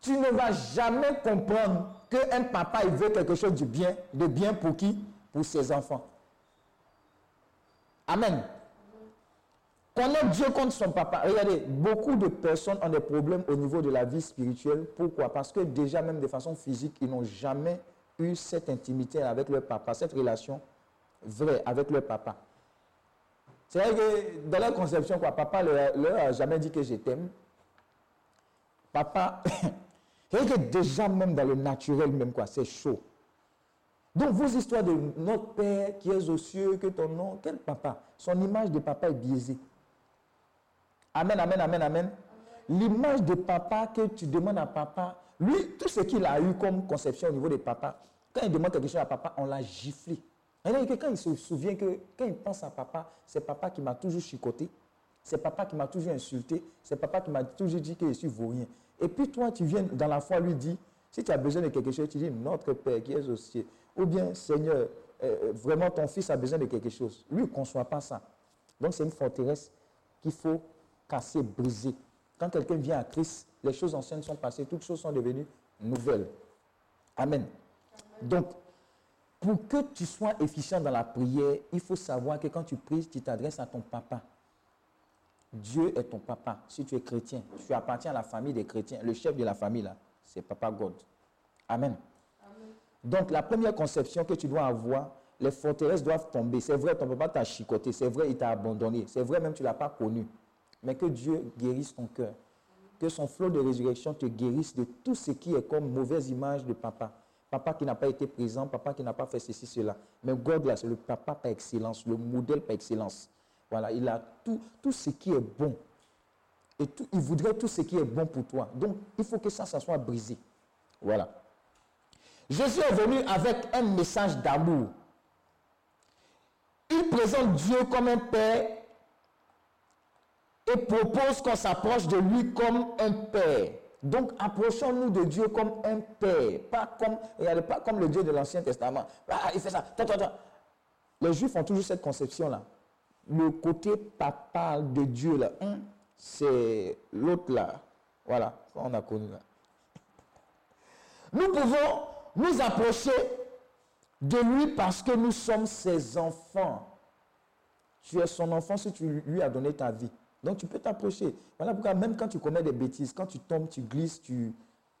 tu ne vas jamais comprendre qu'un papa il veut quelque chose de bien, de bien pour qui? Pour ses enfants. Amen. Connaître Dieu comme son papa. Regardez, beaucoup de personnes ont des problèmes au niveau de la vie spirituelle. Pourquoi? Parce que déjà, même de façon physique, ils n'ont jamais eu cette intimité avec leur papa, cette relation vraie avec leur papa. C'est vrai que dans leur conception, quoi, papa leur, leur a jamais dit que je t'aime. Papa, (coughs) c'est vrai que déjà même dans le naturel même, quoi, c'est chaud. Donc vos histoires de notre Père qui est aux cieux, que ton nom, quel papa? Son image de papa est biaisée. Amen, amen, amen, amen. L'image de papa que tu demandes à papa, lui, tout ce qu'il a eu comme conception au niveau de papa, quand il demande quelque chose à papa, on l'a giflé. Quand il se souvient que, quand il pense à papa, c'est papa qui m'a toujours chicoté, c'est papa qui m'a toujours insulté, c'est papa qui m'a toujours dit que je suis vaurien. Et puis toi, tu viens dans la foi lui dire, si tu as besoin de quelque chose, tu dis, notre Père qui est aux cieux. Ou bien, Seigneur, euh, vraiment ton fils a besoin de quelque chose. Lui, il ne conçoit pas ça. Donc c'est une forteresse qu'il faut casser, briser. Quand quelqu'un vient à Christ, les choses anciennes sont passées, toutes choses sont devenues nouvelles. Amen. Donc, pour que tu sois efficient dans la prière, il faut savoir que quand tu pries, tu t'adresses à ton papa. Dieu est ton papa. Si tu es chrétien, tu appartiens à la famille des chrétiens. Le chef de la famille, là, c'est Papa God. Amen. Donc, la première conception que tu dois avoir, les forteresses doivent tomber. C'est vrai, ton papa t'a chicoté. C'est vrai, il t'a abandonné. C'est vrai, même tu ne l'as pas connu. Mais que Dieu guérisse ton cœur. Que son flot de résurrection te guérisse de tout ce qui est comme mauvaise image de papa. Papa qui n'a pas été présent, papa qui n'a pas fait ceci, cela. Mais God, là, c'est le papa par excellence, le modèle par excellence. Voilà, il a tout, tout ce qui est bon. Et tout- il voudrait tout ce qui est bon pour toi. Donc, il faut que ça, ça soit brisé. Voilà. Jésus est venu avec un message d'amour. Il présente Dieu comme un père et propose qu'on s'approche de lui comme un père. Donc approchons-nous de Dieu comme un père, pas comme, regardez, pas comme le Dieu de l'Ancien Testament. Ah, il fait ça. Attends, attends. Les Juifs ont toujours cette conception-là. Le côté papa de Dieu, là, hum, c'est l'autre là. Voilà, on a connu là. Nous pouvons nous approcher de lui parce que nous sommes ses enfants. Tu es son enfant si tu lui as donné ta vie. Donc tu peux t'approcher. Voilà pourquoi même quand tu commets des bêtises, quand tu tombes, tu glisses, tu,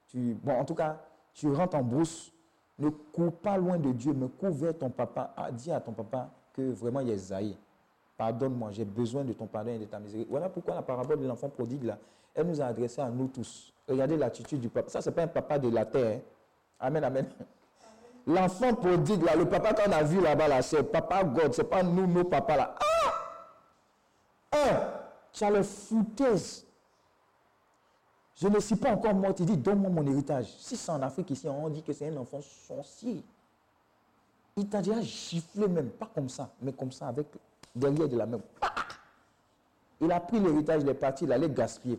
tu... Bon, en tout cas, tu rentres en brousse, ne cours pas loin de Dieu, mais cours vers ton papa. Ah, dis à ton papa que vraiment il est zaï. Pardonne-moi, j'ai besoin de ton pardon et de ta miséricorde. Voilà pourquoi la parabole de l'enfant prodigue, là, elle nous a adressé à nous tous. Regardez l'attitude du papa. Ça, ce n'est pas un papa de la terre. hein. Amen, amen. L'enfant prodigue, là, le papa qu'on a vu là-bas, là, c'est papa God, c'est pas nous, nos papas là. Ah! Un, tu as le foutaise. Je ne suis pas encore mort. Tu dis, donne-moi mon héritage. Si c'est en Afrique ici, on dit que c'est un enfant sorcier. Il t'a déjà giflé même, pas comme ça, mais comme ça, avec derrière de la main. Il a pris l'héritage, il est parti, il allait gaspiller.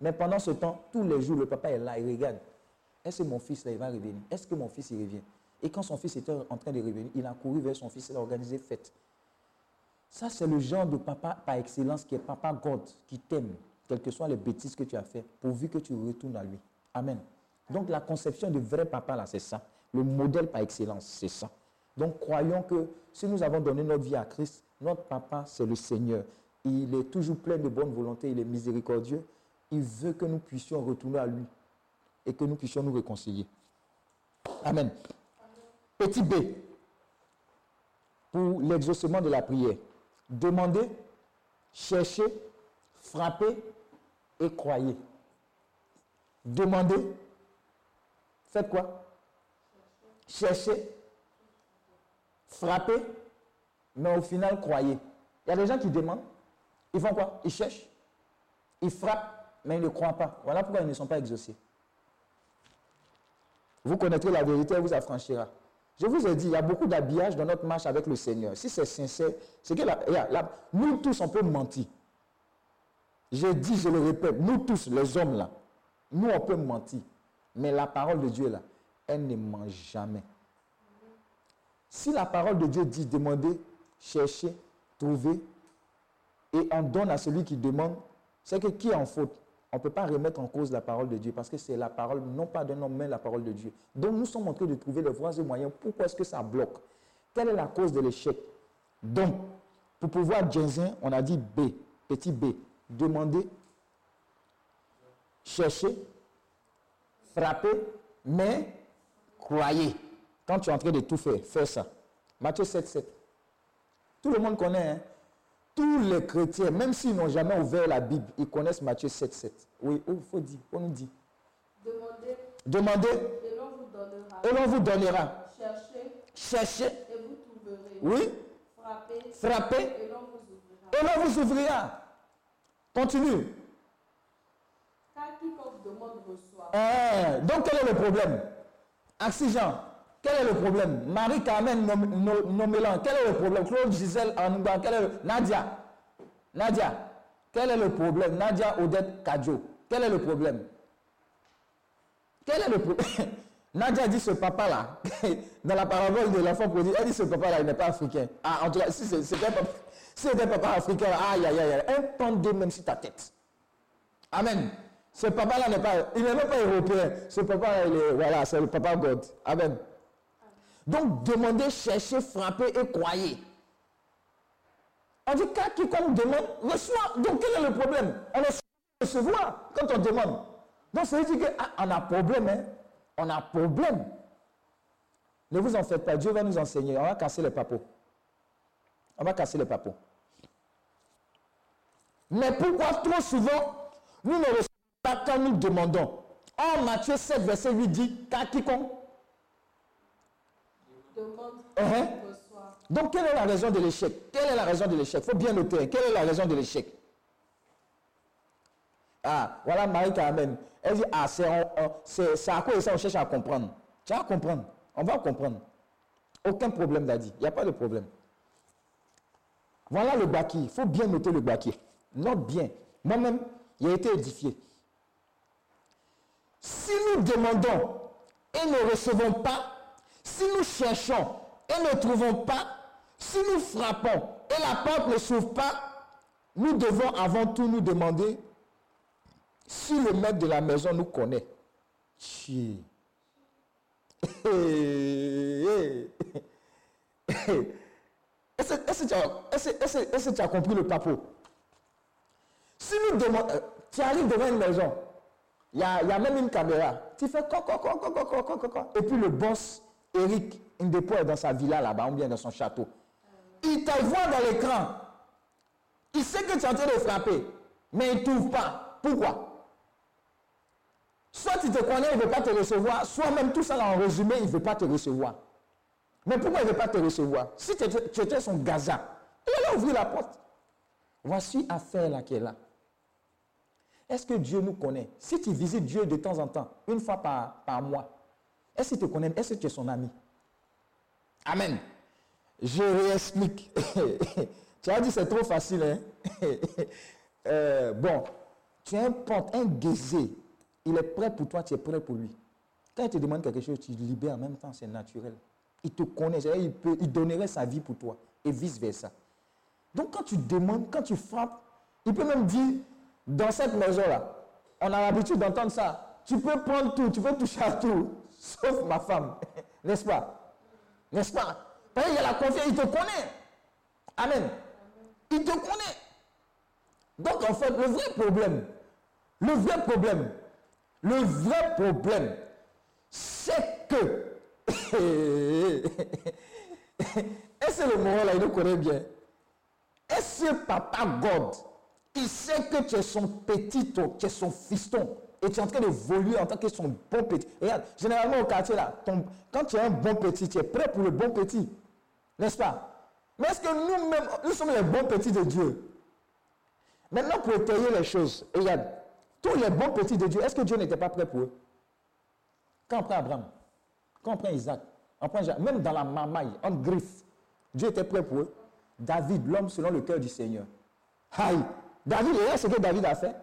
Mais pendant ce temps, tous les jours, le papa est là, il regarde. Est-ce que mon fils, là, il va revenir? Est-ce que mon fils, il revient? Et quand son fils était en train de revenir, il a couru vers son fils, il a organisé fête. Ça, c'est le genre de papa par excellence qui est papa God, qui t'aime, quelles que soient les bêtises que tu as faites, pourvu que tu retournes à lui. Amen. Donc, la conception de vrai papa, là, c'est ça. Le modèle par excellence, c'est ça. Donc, croyons que si nous avons donné notre vie à Christ, notre papa, c'est le Seigneur. Il est toujours plein de bonne volonté, il est miséricordieux. Il veut que nous puissions retourner à lui et que nous puissions nous réconcilier. Amen. Petit B, pour l'exaucement de la prière. Demandez, cherchez, frappez et croyez. Demandez, faites quoi? Cherchez, frappez, mais au final, croyez. Il y a des gens qui demandent, ils font quoi? Ils cherchent, ils frappent, mais ils ne croient pas. Voilà pourquoi ils ne sont pas exaucés. Vous connaîtrez la vérité, elle vous affranchira. Je vous ai dit, il y a beaucoup d'habillage dans notre marche avec le Seigneur. Si c'est sincère, c'est que nous tous, on peut mentir. J'ai dit, je le répète, nous tous, les hommes là, nous, on peut mentir. Mais la parole de Dieu là, elle ne ment jamais. Si la parole de Dieu dit demandez, cherchez, trouvez, et on donne à celui qui demande, c'est que qui est en faute? On ne peut pas remettre en cause la parole de Dieu parce que c'est la parole, non pas d'un homme, mais la parole de Dieu. Donc nous sommes en train de trouver les voies et moyens. Pourquoi est-ce que ça bloque? Quelle est la cause de l'échec? Donc, pour pouvoir jaser, on a dit B, petit B, demandez, cherchez, frappez, mais croyez. Quand tu es en train de tout faire, fais ça. Matthieu 7, 7. Tout le monde connaît. hein. Tous les chrétiens, même s'ils n'ont jamais ouvert la Bible, ils connaissent Matthieu 7, 7. Oui, il faut dire, on nous dit. Demandez Demandez et l'on vous donnera. et l'on vous donnera. Cherchez Cherchez, et vous trouverez. oui, Frappez frappez et l'on vous ouvrira. et l'on vous ouvrira. Continue. Car quiconque demande reçoit. Eh, donc quel est le problème? Jean, quel est le problème? Marie Carmen Nom- Nom- Nomélan, quel est le problème? Claude Gisèle Anouba, quel est le... Nadia, Nadia, quel est le problème? Nadia Odette Kadjo, quel est le problème? Quel est le problème (laughs) Nadia dit ce papa-là, (laughs) dans la parabole de l'enfant prodigue, elle dit ce papa-là, il n'est pas africain. Ah, en tout cas, si c'était papa, si papa africain, aïe, aïe, aïe, un pendé même sur ta tête. Amen. Ce papa-là n'est pas, il n'est même pas européen. Ce papa-là, il est, voilà, c'est le papa God. Amen. Donc, demandez, cherchez, frappez et croyez. On dit qu'à quiconque demande, reçoit. Donc, quel est le problème? On est recevoir quand on demande. Donc, ça veut dire qu'on a problème. Hein? On a problème. Ne vous en faites pas. Dieu va nous enseigner. On va casser les papos. On va casser les papos. Mais pourquoi trop souvent, nous ne recevons pas quand nous demandons? Or, Matthieu 7, verset 8 dit qu'à quiconque. Uh-huh. reçoit. Donc, quelle est la raison de l'échec? Quelle est la raison de l'échec? Il faut bien noter. Quelle est la raison de l'échec? Ah, voilà Marie Carmen. Elle dit Ah, c'est à de ça on cherche à comprendre. Tu vas comprendre. On va comprendre. Aucun problème, Daddy. Il n'y a pas de problème. Voilà le baki. Il faut bien noter le baki. Note bien. Moi-même, il a été édifié. Si nous demandons et ne recevons pas, si nous cherchons et ne trouvons pas, si nous frappons et la porte ne s'ouvre pas, nous devons avant tout nous demander si le maître de la maison nous connaît. Est-ce que tu as- compris le papo Si nous demandons, euh, tu arrives devant une maison, il y a, même une caméra, tu fais quoi, quoi, quoi, quoi, quoi, quoi, quoi, quoi. Et puis le boss, Eric Indepo, est dans sa villa là-bas, ou bien dans son château. Il te voit dans l'écran. Il sait que tu es en train de frapper, mais il ne t'ouvre pas. Pourquoi? Soit tu te connais, il ne veut pas te recevoir, soit même tout ça en résumé, il ne veut pas te recevoir. Mais pourquoi il ne veut pas te recevoir? Si tu étais, son gaza, il allait ouvrir la porte. Voici affaire là qui est là. Est-ce que Dieu nous connaît? Si tu visites Dieu de temps en temps, une fois par mois, est-ce qu'il te connaît Est-ce que tu es son ami? Amen. Je réexplique. (laughs) tu as dit c'est trop facile. Hein? (laughs) Euh, bon, tu es un gaisé. Il est prêt pour toi, tu es prêt pour lui. Quand il te demande quelque chose, tu libères en même temps, c'est naturel. Il te connaît, il, il donnerait sa vie pour toi et vice-versa. Donc quand tu demandes, quand tu frappes, il peut même dire, dans cette maison-là, on a l'habitude d'entendre ça. Tu peux prendre tout, tu peux toucher à tout, sauf ma femme. (laughs) N'est-ce pas? N'est-ce pas? Parce qu'il y a la confiance, il te connaît. Amen. Il te connaît. Donc en fait, le vrai problème, le vrai problème, le vrai problème, c'est que... (laughs) Est-ce le moral là, il le connaît bien? Est-ce papa God, il sait que tu es son petit, tu es son fiston, et tu es en train d'évoluer en tant que son bon petit. Regarde, généralement au quartier là, quand tu es un bon petit, tu es prêt pour le bon petit. N'est-ce pas? Mais est-ce que nous-mêmes, nous sommes les bons petits de Dieu? Maintenant, pour étayer les choses, regarde, tous les bons petits de Dieu, est-ce que Dieu n'était pas prêt pour eux? Quand on prend Abraham, quand on prend Isaac, on prend Jacques, même dans la mamaille, en griffe, Dieu était prêt pour eux. David, l'homme selon le cœur du Seigneur. Aïe David, regarde ce que David a fait.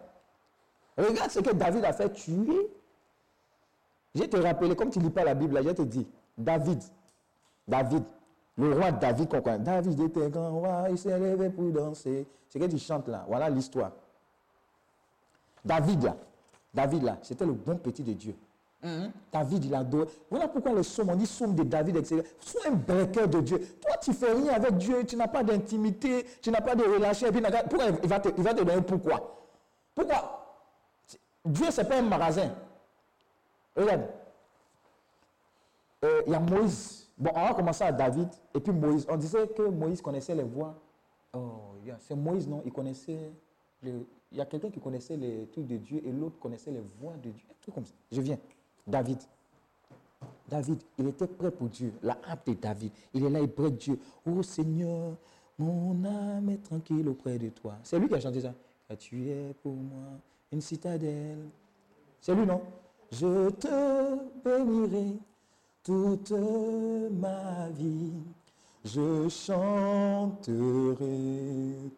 Regarde ce que David a fait tuer. Je te rappeler, comme tu ne lis pas la Bible, là, je te dis, David, David, le roi David qu'on connaît. David était grand roi, il s'est levé pour danser. C'est que tu chantes là, voilà l'histoire. David là, David là, c'était le bon petit de Dieu. David, il adore. Voilà pourquoi le psaume, on dit psaume de David, etc. Sois un breaker de Dieu. Toi, tu fais rien avec Dieu, tu n'as pas d'intimité, tu n'as pas de relation. Et puis, pourquoi il va te, il va te donner pourquoi? Pourquoi Dieu, ce n'est pas un magasin. Regarde. Euh, Il y a Moïse. Bon, on va commencer à David et puis Moïse. On disait que Moïse connaissait les voix Oh, il y a- c'est Moïse, non? Il connaissait. le- il y a quelqu'un qui connaissait les trucs de Dieu et l'autre connaissait les voix de Dieu. Un truc comme ça. Je viens. David. David, il était prêt pour Dieu. La hâte de David. Il est là, il prie Dieu. Oh Seigneur, mon âme est tranquille auprès de toi. C'est lui qui a chanté ça. Tu es pour moi une citadelle. C'est lui, non? Je te bénirai toute ma vie. Je chanterai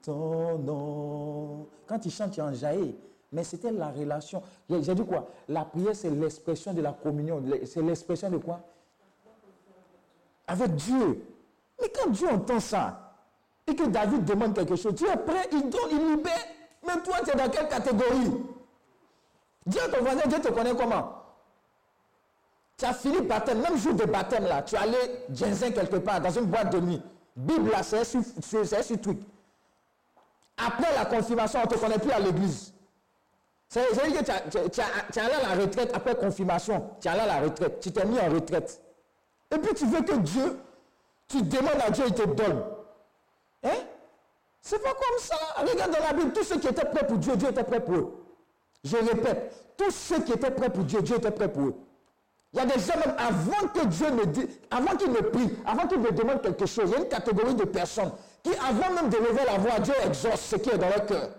ton nom. Quand il chante, il enjaille. Mais c'était la relation. J'ai dit quoi? La prière, c'est l'expression de la communion. C'est l'expression de quoi? Avec Dieu. Mais quand Dieu entend ça, et que David demande quelque chose, Dieu est prêt, il donne, il libère. Mais toi, tu es dans quelle catégorie? Dis à ton voisin, Dieu te connaît comment? Tu as fini baptême, même jour de baptême là, tu es allé ginseng quelque part dans une boîte de nuit. Bible là, c'est sur truc. Après la confirmation, on ne te connaît plus à l'église. C'est c'est dire que tu es allé à la retraite après confirmation. Tu es allé à la retraite. Tu t'es mis en retraite. Et puis tu veux que Dieu, tu demandes à Dieu, il te donne. Hein? C'est pas comme ça. Regarde dans la Bible, tous ceux qui étaient prêts pour Dieu, Dieu était prêt pour eux. Je répète, tous ceux qui étaient prêts pour Dieu, Dieu était prêt pour eux. Il y a des gens même avant que Dieu ne dise, avant qu'il ne prie, avant qu'il ne demande quelque chose, il y a une catégorie de personnes qui, avant même de lever la voix, Dieu exauce ce qui est dans leur cœur.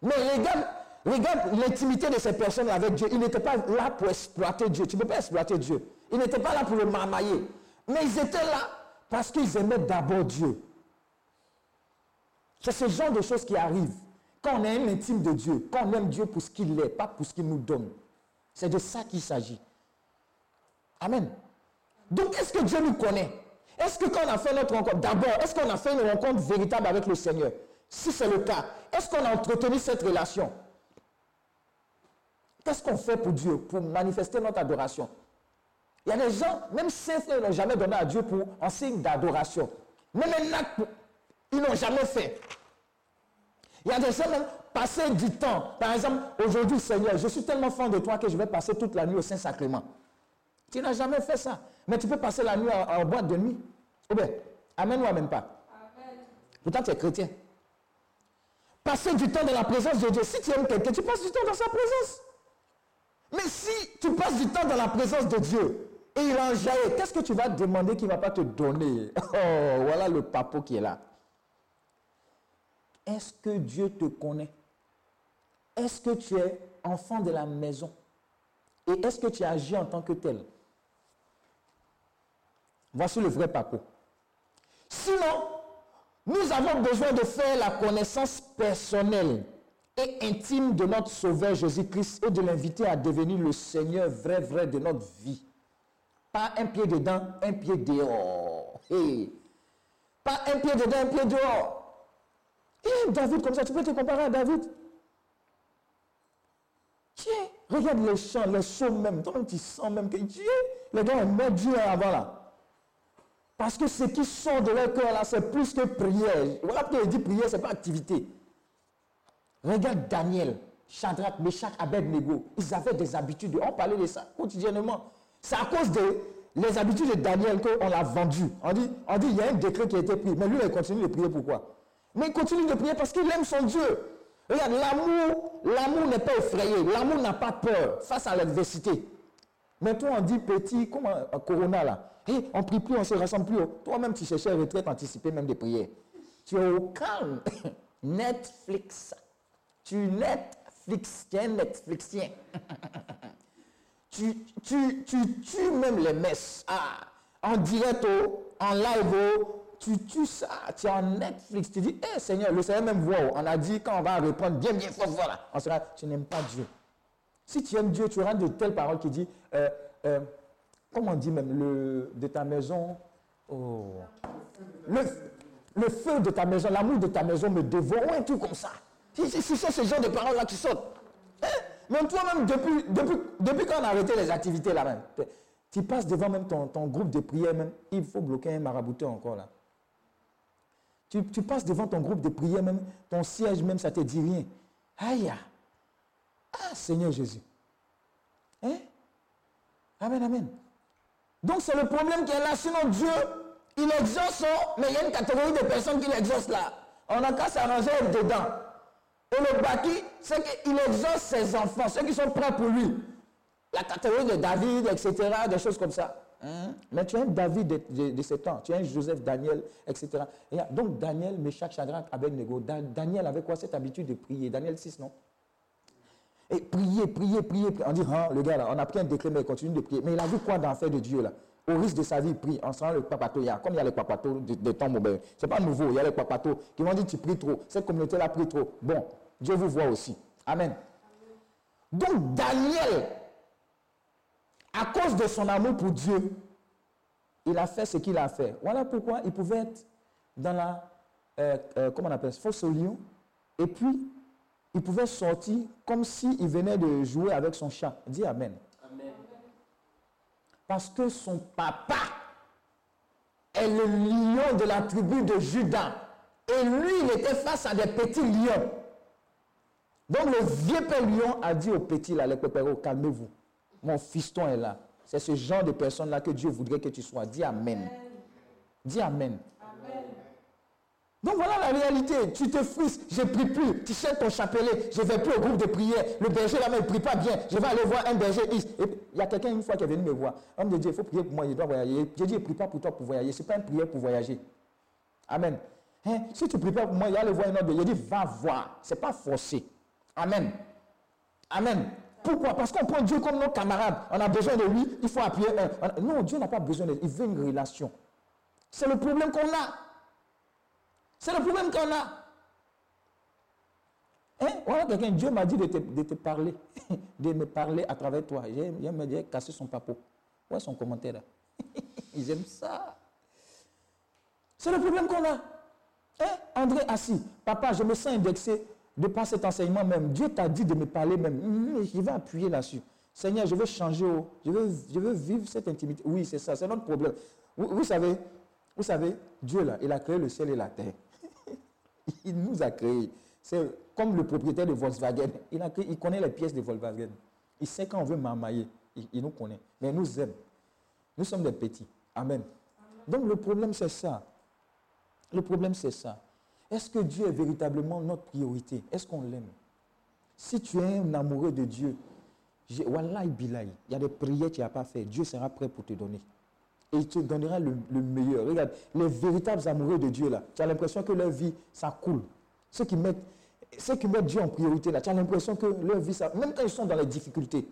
Mais regarde, regarde l'intimité de ces personnes avec Dieu. Ils n'étaient pas là pour exploiter Dieu. Tu ne peux pas exploiter Dieu. Ils n'étaient pas là pour le marmailler. Mais ils étaient là parce qu'ils aimaient d'abord Dieu. C'est ce genre de choses qui arrivent. Quand on est un intime de Dieu, quand on aime Dieu pour ce qu'il est, pas pour ce qu'il nous donne. C'est de ça qu'il s'agit. Amen. Donc, est-ce que Dieu nous connaît? Est-ce que quand on a fait notre rencontre, d'abord, est-ce qu'on a fait une rencontre véritable avec le Seigneur? Si c'est le cas, est-ce qu'on a entretenu cette relation? Qu'est-ce qu'on fait pour Dieu, pour manifester notre adoration? Il y a des gens, même saints ils n'ont jamais donné à Dieu pour un signe d'adoration. Même un acte, ils n'ont jamais fait. Il y a des gens même passer du temps. Par exemple, aujourd'hui, Seigneur, je suis tellement fan de toi que je vais passer toute la nuit au Saint-Sacrement. Tu n'as jamais fait ça. Mais tu peux passer la nuit en, en boîte de nuit. Ou bien, amen ou amen pas. Pourtant, tu es chrétien. Passer du temps dans la présence de Dieu. Si tu aimes quelqu'un, tu passes du temps dans sa présence. Mais si tu passes du temps dans la présence de Dieu et il enjaille, qu'est-ce que tu vas demander qu'il ne va pas te donner? (laughs) Oh, voilà le papo qui est là. Est-ce que Dieu te connaît? Est-ce que tu es enfant de la maison? Et est-ce que tu agis en tant que tel? Voici le vrai papo. Sinon, nous avons besoin de faire la connaissance personnelle et intime de notre Sauveur Jésus-Christ et de l'inviter à devenir le Seigneur vrai, vrai de notre vie. Pas un pied dedans, un pied dehors. Pas un pied dedans, un pied dehors. Et David, comme ça, tu peux te comparer à David. Tiens, regarde les chants, les psaumes même. Toi-même, tu sens même que Dieu, les gars aimaient Dieu avant là. Parce que ce qui sort de leur cœur là, c'est plus que prière. Voilà pourquoi il dit prière, ce n'est pas activité. Regarde Daniel, Shadrach, Meshach, Abednego. Ils avaient des habitudes. On parlait de ça quotidiennement. C'est à cause des les habitudes de Daniel qu'on l'a vendu. On dit, on dit, il y a un décret qui a été pris. Mais lui, il continue de prier pourquoi? Mais il continue de prier parce qu'il aime son Dieu. Regarde, l'amour, l'amour n'est pas effrayé. L'amour n'a pas peur face à l'adversité. Mais toi, on dit petit, comme un Corona là. Hé, on ne prie plus, on se rassemble plus. Toi-même, tu cherchais retraite anticipée, même des prières. Tu es au calme. (coughs) Netflix. Tu Netflix, tu es un Netflixien. (laughs) tu, tu, tu tues même les messes. Ah, en direct, oh, en live, oh, tu tues ça. Tu es en Netflix. Tu dis, hé Seigneur, le Seigneur même voit. On a dit quand on va répondre bien, bien fort, voilà. On sera, tu n'aimes pas Dieu. Si tu aimes Dieu, tu auras de telles paroles qui disent, euh, euh, comment on dit même, le, de ta maison, oh, le, le feu de ta maison, l'amour de ta maison me dévore, ou un comme ça. Si, c'est ce genre de paroles-là qui sortent. Hein? Même toi-même, depuis, depuis, depuis qu'on a arrêté les activités là même, tu passes devant même ton, ton groupe de prière même, il faut bloquer un marabouteur encore là. Tu, passes devant ton groupe de prière même, ton siège même, ça ne te dit rien. Aïe! Ah, Seigneur Jésus. Hein? Amen, amen. Donc c'est le problème qui est là. Sinon Dieu, Il exauce, oh, mais il y a une catégorie de personnes qui l'exaucent là. On n'a qu'à s'arranger dedans. Et le bâti, c'est qu'il exauce ses enfants, ceux qui sont prêts pour lui. La catégorie de David, etc., des choses comme ça. Hein? Mais tu es un David de, de, de temps, tu es un Joseph, Daniel, etc. Donc Daniel, Meshach, Shadrach, Abednego. Da- Daniel avait quoi? Cette habitude de prier Daniel 6, non? Et prier, prier, prier, prier. On dit, hein, le gars là, on a pris un décret, mais il continue de prier. Mais il a vu quoi l'affaire de Dieu là? Au risque de sa vie, il prie. En sentant le papato, il y a, comme il y a les papatos des de temps modernes. Ce n'est pas nouveau, il y a les papatos qui vont dire, tu pries trop. Cette communauté là prie trop. Bon, Dieu vous voit aussi. Amen. Donc Daniel, à cause de son amour pour Dieu, il a fait ce qu'il a fait. Voilà pourquoi il pouvait être dans la, euh, euh, comment on appelle fosse au lion, et puis il pouvait sortir comme s'il venait de jouer avec son chat. Dis Amen. Amen. Parce que son papa est le lion de la tribu de Judas. Et lui, il était face à des petits lions. Donc le vieux père lion a dit au petit, là, les pépéros, calmez-vous. Mon fiston est là. C'est ce genre de personne-là que Dieu voudrait que tu sois. Dis Amen. Dis Amen. Donc voilà la réalité. Tu te frustres, je ne prie plus. Tu cherches ton chapelet, je ne vais plus au groupe de prière. Le berger là-bas, il ne prie pas bien. Je vais aller voir un berger. il y a quelqu'un une fois qui est venu me voir. Homme de Dieu, il faut prier pour moi, je dois voyager. J'ai dit, ne prie pas pour toi pour voyager. Ce n'est pas une prière pour voyager. Amen. Hein, Si tu ne pries pas pour moi, il y a aller voir un autre. Il dit, va voir. Ce n'est pas forcé. Amen. Amen. Pourquoi? Parce qu'on prend Dieu comme nos camarades. On a besoin de lui, il faut appuyer Non, Dieu n'a pas besoin de lui. Il veut une relation. C'est le problème qu'on a. C'est le problème qu'on a. Hein? Voilà quelqu'un, Dieu m'a dit de te, parler, (laughs) de me parler à travers toi. J'ai casser son papeau. Ouais, son commentaire là? (laughs) Aiment ça. C'est le problème qu'on a. Hein? André assis, papa, je me sens indexé de par cet enseignement même. Dieu t'a dit de me parler même. Hum, Je vais appuyer là-dessus. Seigneur, je veux changer. oh. Je, veux, je veux vivre cette intimité. Oui, c'est ça, c'est notre problème. Vous, vous savez, vous savez, Dieu là, il a créé le ciel et la terre. (laughs) il nous a créés. C'est comme le propriétaire de Volkswagen. Il, a créé- il connaît les pièces de Volkswagen. Il sait quand on veut marmailler. Il, il nous connaît. Mais il nous aime. Nous sommes des petits. Amen. Donc le problème, c'est ça. Le problème, c'est ça. Est-ce que Dieu est véritablement notre priorité? Est-ce qu'on l'aime? Si tu es un amoureux de Dieu, il y a des prières que tu n'as pas fait. Dieu sera prêt pour te donner. Et il te donnera le, le meilleur. Regarde, les véritables amoureux de Dieu, là, tu as l'impression que leur vie, ça coule. Ceux qui mettent, ceux qui mettent Dieu en priorité, là, tu as l'impression que leur vie, ça, même quand ils sont dans les difficultés.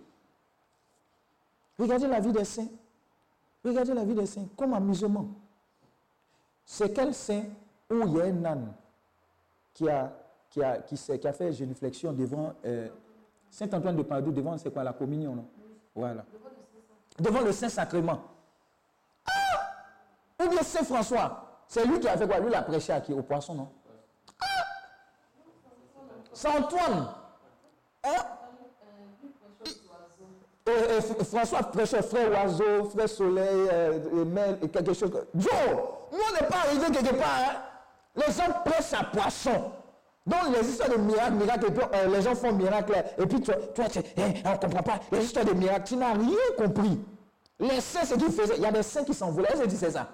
Regardez la vie des saints. Regardez la vie des saints comme amusement. C'est quel saint où il y a un âne? Qui a, qui a, qui qui a fait génuflexion devant euh, Saint Antoine de Padoue, devant c'est quoi la communion, non? Voilà. Devant le Saint-Sacrement. Ah Ou bien Saint François. C'est lui qui a fait quoi? Lui, il a prêché à qui? Au poisson, non? Ah Saint Antoine. Hein? Et, et François prêchait frère oiseau, frère soleil, euh, et quelque chose. Joe, nous on n'est pas arrivé quelque part. hein. Les gens prêchent à poisson. Donc les histoires de miracles, miracles, euh, les gens font miracle. Et puis toi, tu on ne comprend pas. Les histoires de miracles, tu n'as rien compris. Les saints, ce qu'ils faisaient, il y a des saints qui s'envolaient. Que tu sais ça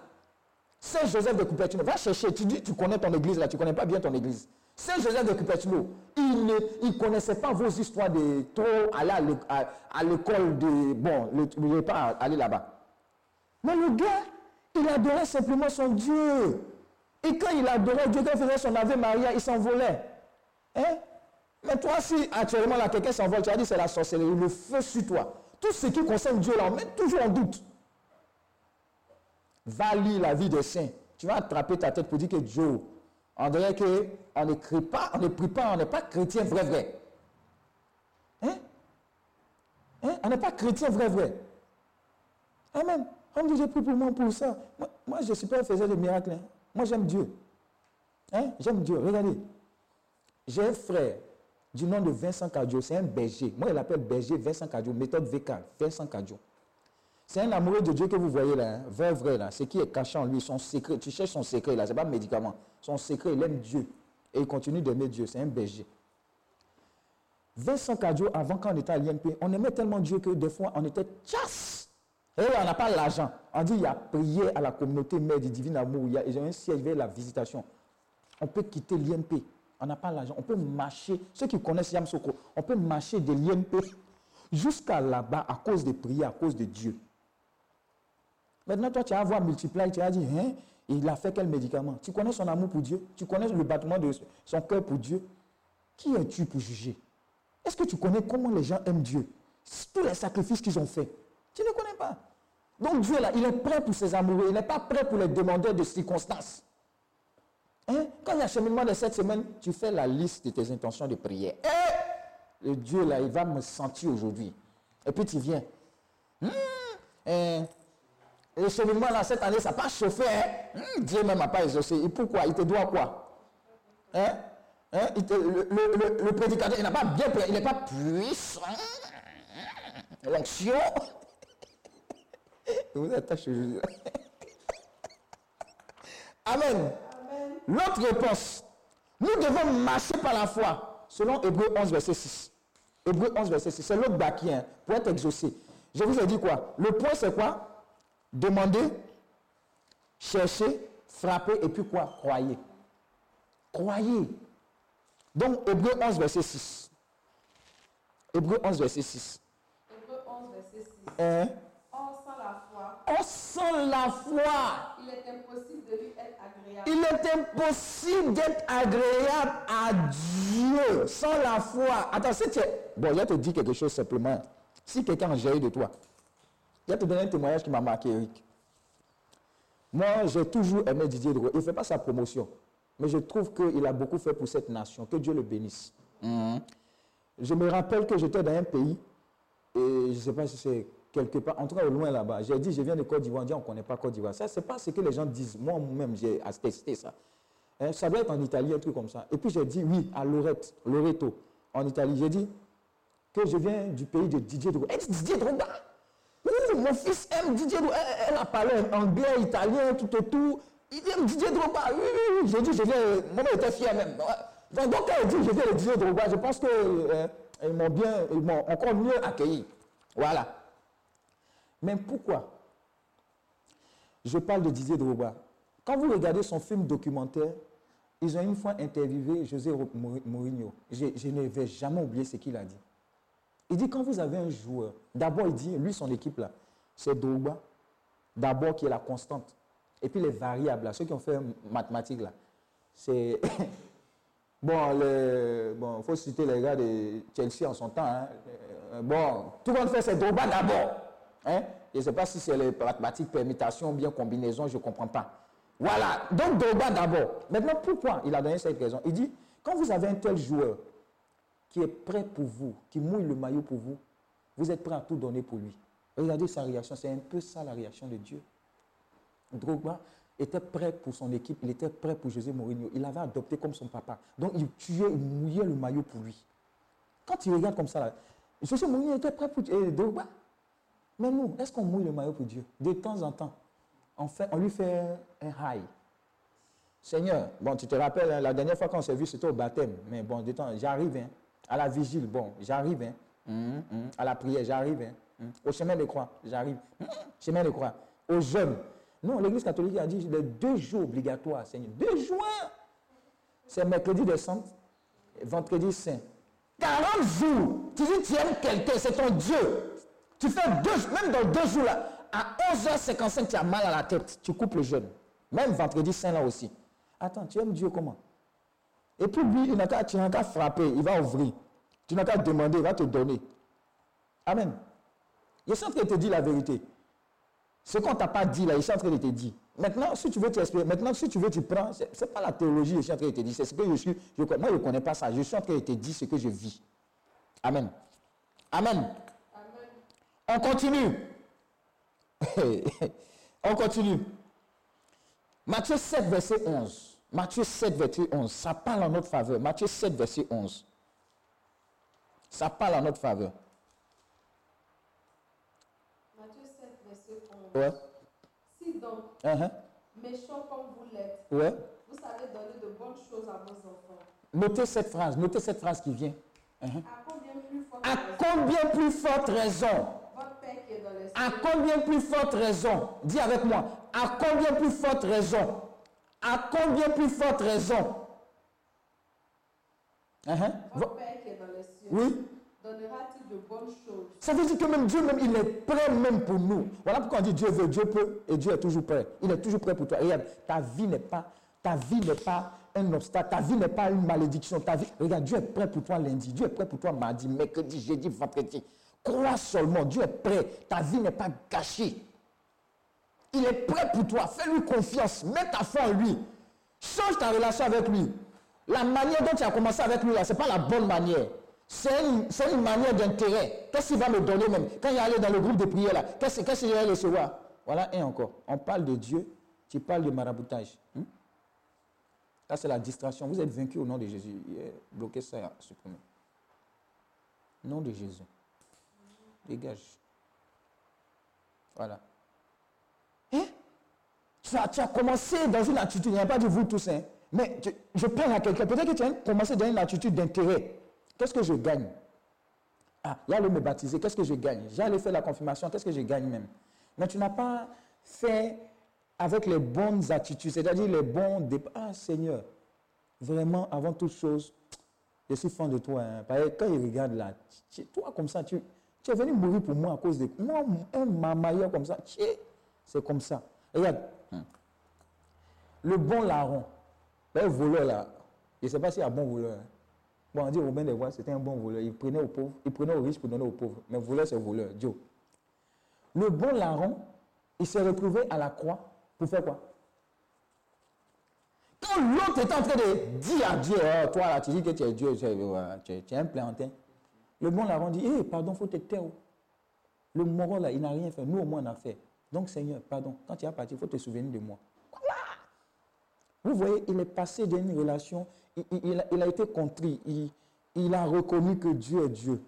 Saint Joseph de Cupertino, va chercher, tu dis, tu connais ton église là, tu ne connais pas bien ton église. Saint Joseph de Cupertino, il ne il connaissait pas vos histoires de trop aller à l'é- à- à l'école de. Bon, il n'est pas allé là-bas. Mais le gars, il adorait simplement son Dieu. Et quand il adorait Dieu, quand il faisait son Ave Maria, il s'envolait. Hein? Mais toi, si actuellement quelqu'un s'envole, tu as dit c'est la sorcellerie, le feu sur toi. Tout ce qui concerne Dieu là, on met toujours en doute. Va lire la vie des saints. Tu vas attraper ta tête pour dire que Dieu, on dirait qu'on ne crie pas, on ne prie pas, on n'est pas chrétien vrai vrai. Hein? Hein? On n'est pas chrétien vrai vrai. Amen. On me dit, j'ai pris pour moi pour ça. Moi, je ne suis pas un faiseur de miracles. hein. Moi, j'aime Dieu. Hein? J'aime Dieu. Regardez. J'ai un frère du nom de Vincent Cadio. C'est un berger. Moi, il l'appelle berger Vincent Cadio. Méthode VK. Vincent Cadio. C'est un amoureux de Dieu que vous voyez là, hein, vrai, vrai là. Ce qui est caché en lui, son secret. Tu cherches son secret là, c'est pas un médicament. Son secret, il aime Dieu. Et il continue d'aimer Dieu. C'est un berger. Vincent Cadio, avant quand on était à l'INP, on aimait tellement Dieu que des fois on était chasse. Et on n'a pas l'argent. On dit il y a prière à la communauté mère du divin amour. Il y a, ils ont un siège vers la visitation. On peut quitter l'INP. On n'a pas l'argent. On peut marcher. Ceux qui connaissent Yam Soko, on peut marcher de l'INP jusqu'à là-bas à cause des prières, à cause de Dieu. Maintenant, toi, tu vas voir multiplier, tu vas dire, hein, il a fait quel médicament? Tu connais son amour pour Dieu? Tu connais le battement de son cœur pour Dieu? Qui es-tu pour juger? Est-ce que tu connais comment les gens aiment Dieu? Tous les sacrifices qu'ils ont faits. Tu ne connais pas. Donc Dieu, là, il est prêt pour ses amoureux. Il n'est pas prêt pour les demandeurs de circonstances. Hein? Quand il y a cheminement de cette semaine, tu fais la liste de tes intentions de prière. Et le Dieu, là, il va me sentir aujourd'hui. Et puis tu viens. Hum, hein, le cheminement, là, cette année, ça n'a pas chauffé. Hein? Hum, Dieu même n'a pas exaucé. Et pourquoi? Il te doit quoi? Hein? Hein? Le, prédicateur, il n'a pas bien il n'est pas puissant. L'onction. Vous attache aujourd'hui. Amen. L'autre réponse. Nous devons marcher par la foi, selon Hébreu 11, verset 6. Hébreu 11, verset 6. C'est l'autre bâti, hein, pour être exaucé. Je vous ai dit quoi? Le point, c'est quoi? Demander, chercher, frapper, et puis quoi? Croyez. Croyez. Donc, Hébreu 11, verset 6. Hébreu 11, verset 6. Hébreu 11, verset 6. Hein? Or, sans la foi, il est impossible de lui être agréable. il est impossible d'être agréable à Dieu sans la foi. Attends, si tu es... Bon, je te dire quelque chose simplement. Si quelqu'un a géré de toi, je vais te donner un témoignage qui m'a marqué, Eric. Moi, j'ai toujours aimé Didier Drouet. Il ne fait pas sa promotion. Mais je trouve qu'il a beaucoup fait pour cette nation. Que Dieu le bénisse. Mhm. Je me rappelle que j'étais dans un pays, et je ne sais pas si c'est quelque part, en tout cas au loin là-bas. J'ai dit, je viens de Côte d'Ivoire. On dit, on ne connaît pas Côte d'Ivoire. Ça, ce n'est pas ce que les gens disent. Moi-même, j'ai attesté ça. Hein, ça doit être en Italie, un truc comme ça. Et puis j'ai dit, oui, à Lorette, Loreto, en Italie. J'ai dit que je viens du pays de Didier Drogba. Dit, Didier Drogba? Mon fils aime Didier Drogba. Elle, a parlé anglais, italien, tout et tout. Il aime Didier Drogba. Oui, oui, oui. J'ai dit, je viens. Moi, j'étais fier même. Donc, quand elle dit, je viens de Didier Drogba, je pense que euh, m'ont bien, ils m'ont encore mieux accueilli. Voilà. Mais pourquoi? Je parle de Didier Drogba Quand vous regardez son film documentaire, ils ont une fois interviewé José Mourinho. Je, ne vais jamais oublier ce qu'il a dit. Il dit quand vous avez un joueur, d'abord il dit, lui son équipe là, c'est Drogba, d'abord qui est la constante. Et puis les variables ceux qui ont fait mathématiques là, c'est (laughs) Bon, il faut citer les gars de Chelsea en son temps. hein. Euh, bon, tout le monde fait ses Drogba d'abord. Hein? Je ne sais pas si c'est les mathématiques, permutation ou bien combinaison, je ne comprends pas. Voilà, donc Drogba d'abord. Maintenant, pourquoi il a donné cette raison? Il dit, quand vous avez un tel joueur qui est prêt pour vous, qui mouille le maillot pour vous, vous êtes prêt à tout donner pour lui. Regardez sa réaction, c'est un peu ça la réaction de Dieu. Drogba était prêt pour son équipe, il était prêt pour José Mourinho. Il l'avait adopté comme son papa. Donc il tuait, il mouillait le maillot pour lui. Quand il regarde comme ça, José Mourinho était prêt pour Drogba. Mais nous, est-ce qu'on mouille le maillot pour Dieu? De temps en temps, on, fait, on lui fait un high. Seigneur, bon, tu te rappelles, hein, la dernière fois qu'on s'est vu, c'était au baptême. Mais bon, de temps, j'arrive. hein. À la vigile, bon, j'arrive. hein. Hum, hum. À la prière, j'arrive. hein. Hum. Au chemin de croix, j'arrive. Hum, chemin de croix. Aux jeunes. Non, l'Église catholique a dit les deux jours obligatoires, Seigneur. Deux jours. C'est mercredi et vendredi saint. 40 jours. Tu dis, tu aimes quelqu'un, c'est ton Dieu. Tu fais deux, même dans deux jours là, à 11h55, tu as mal à la tête, tu coupes le jeûne. Même vendredi saint là aussi. Attends, tu aimes Dieu comment? Et puis lui, il n'a qu'à- tu n'as qu'à frapper, il va ouvrir. Tu n'as qu'à demander, il va te donner. Amen. Je suis en train de te dire la vérité. Ce qu'on t'a pas dit là, je suis en train de te dire. Maintenant, si tu veux t'expliquer, maintenant, si tu veux, tu prends. Ce n'est pas la théologie, je suis en train de te dire. C'est ce que je suis. je- moi, je ne connais pas ça. Je suis en train de te dire ce que je vis. Amen. Amen. On continue. (laughs) On continue. Matthieu 7, verset 11. Matthieu 7, verset 11. Ça parle en notre faveur. Matthieu 7, verset 11. Ça parle en notre faveur. Matthieu 7, verset 11. Ouais. Si donc, Uh-huh. méchants comme vous l'êtes, Ouais. vous savez donner de bonnes choses à vos enfants, Notez cette phrase. Notez cette phrase qui vient. Uh-huh. à combien plus forte À raison? combien plus forte raison? Qui est dans À combien plus forte raison Dis avec moi. À combien plus forte raison À combien plus forte raison? Votre Père qui est dans Oui. donnera-t-il de bonnes choses? Ça veut dire que même Dieu, même, il est prêt même pour nous. Voilà pourquoi on dit Dieu veut, Dieu peut, et Dieu est toujours prêt. Il est toujours prêt pour toi. Regarde, ta vie n'est pas, ta vie n'est pas un obstacle, ta vie n'est pas une malédiction. Ta vie, regarde, Dieu est prêt pour toi lundi, Dieu est prêt pour toi mardi, mercredi, jeudi, vendredi. Crois seulement, Dieu est prêt. Ta vie n'est pas gâchée. Il est prêt pour toi. Fais-lui confiance. Mets ta foi en lui. Change ta relation avec lui. La manière dont tu as commencé avec lui, ce n'est pas la bonne manière. C'est une, une manière d'intérêt. Qu'est-ce qu'il va me donner même? Quand il est allé dans le groupe de prière, là, qu'est-ce qu'il va recevoir? Voilà, et encore. On parle de Dieu, tu parles de maraboutage. Hmm? Ça, c'est la distraction. Vous êtes vaincu au nom de Jésus. Bloquez ça, supprimez. Nom de Jésus. Dégage. Voilà. Hein? Tu as, tu as commencé dans une attitude, il n'y a pas de vous tous, hein, mais je parle à quelqu'un, peut-être que tu as commencé dans une attitude d'intérêt. Qu'est-ce que je gagne? Ah, il me baptiser, qu'est-ce que je gagne? Allé faire la confirmation, qu'est-ce que je gagne même? Mais tu n'as pas fait avec les bonnes attitudes, c'est-à-dire les bons départs. Ah, Seigneur, vraiment, avant toute chose, je suis fan de toi. hein. Quand il regarde là, toi comme ça, tu, tu es venu mourir pour moi à cause de moi, un mamailleur comme ça. C'est comme ça. Regarde, hum. le bon larron, le voleur là, je ne sais pas s'il y a bon voleur. hein. Bon, on dit Robin des Bois, c'était un bon voleur. Il prenait aux pauvres, il prenait aux riches pour donner aux pauvres. Mais voleur, c'est voleur, Dieu. Le bon larron, il s'est retrouvé à la croix pour faire quoi? Quand l'autre était en train de dire à Dieu, Oh, toi là, tu dis que tu es Dieu, tu es- tu es un plantain. Le bon larron dit, hé, pardon, faut te taire. oh. Le moron là, il n'a rien fait. Nous, au moins, on a fait. Donc, Seigneur, pardon, quand tu es parti, il faut te souvenir de moi. Vous voyez, il est passé d'une relation, il a été contrit, il, il a reconnu que Dieu est Dieu,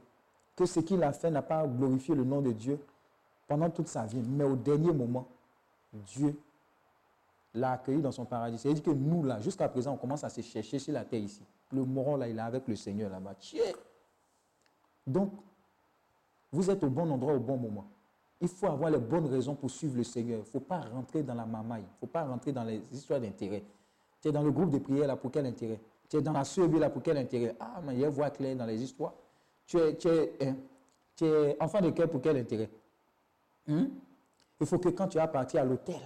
que ce qu'il a fait n'a pas glorifié le nom de Dieu pendant toute sa vie. Mais au dernier moment, Dieu l'a accueilli dans son paradis. C'est-à-dire que nous, là, jusqu'à présent, on commence à se chercher sur la terre ici. Le moron, là, il est avec le Seigneur là-bas. Donc, vous êtes au bon endroit au bon moment. Il faut avoir les bonnes raisons pour suivre le Seigneur. Il ne faut pas rentrer dans la mamaille. Il ne faut pas rentrer dans les histoires d'intérêt. Tu es dans le groupe de prière là pour quel intérêt? Tu es dans la survie là pour quel intérêt? Ah, mais il y a voix claire dans les histoires. Tu es, tu es, hein, tu es enfant de cœur pour quel intérêt? Hein? Il faut que quand tu vas partir à l'hôtel,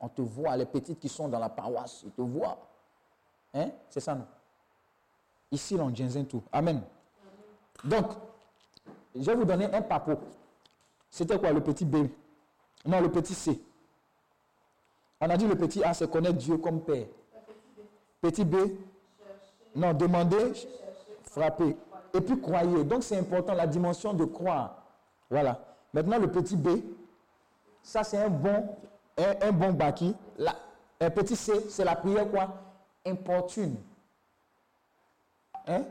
on te voit, les petites qui sont dans la paroisse, ils te voient. Hein? C'est ça, non? Ici, on ginzin tout. Amen. Donc, je vais vous donner un papo. C'était quoi le petit B? Non, le petit C. On a dit le petit A, c'est connaître Dieu comme Père. Petit B, non, demander, frapper. Et puis croyez. Donc c'est important, la dimension de croire. Voilà. Maintenant, le petit B, ça c'est un bon, un, un bon baki. Un petit C, c'est la prière quoi? Importune. Hein?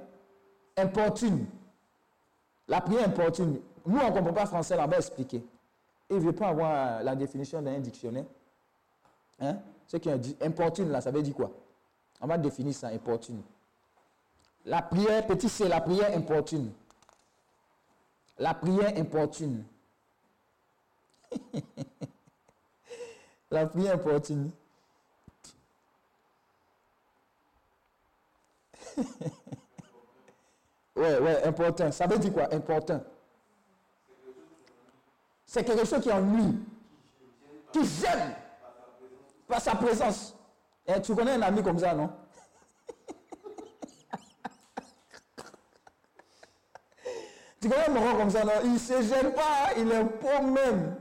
Importune. La prière importune. Nous, on ne comprend pas français, là, on va expliquer. Il ne veut pas avoir euh, la définition d'un dictionnaire. Hein? Ce qui est importune, là, ça veut dire quoi? On va définir ça, importune. La prière, petit c, la prière importune. La prière importune. (laughs) la prière importune. (laughs) ouais, ouais, important. Ça veut dire quoi Important? C'est quelque chose qui ennuie, qui gêne par sa présence. Eh, tu connais un ami comme ça, non? (laughs) Tu connais un moron comme ça, non? Il ne se gêne pas, il est beau même.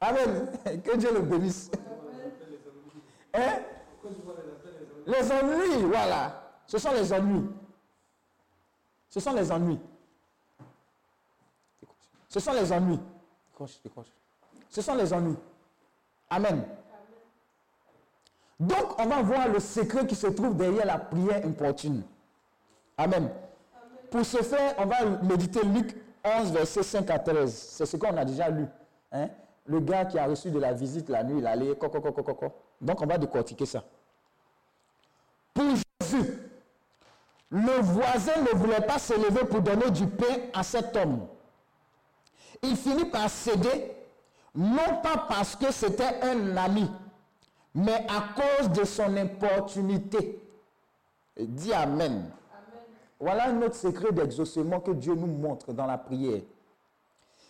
Amen. (laughs) Que Dieu le bénisse. Hein? Les ennuis, voilà. Ce sont les ennuis. Ce sont les ennuis. Ce sont les ennuis. Ce sont les ennuis. Amen. Donc, on va voir le secret qui se trouve derrière la prière importune. Amen. Pour ce faire, on va méditer Luc 11, verset 5 à 13. C'est ce qu'on a déjà lu. hein. Le gars qui a reçu de la visite la nuit, il allait coco, coco, coco. Donc, on va décortiquer ça. Pour Jésus, le voisin ne voulait pas se lever pour donner du pain à cet homme. il finit par céder, non pas parce que c'était un ami, mais à cause de son importunité. Et Dis Amen. Voilà un autre secret d'exaucement que Dieu nous montre dans la prière.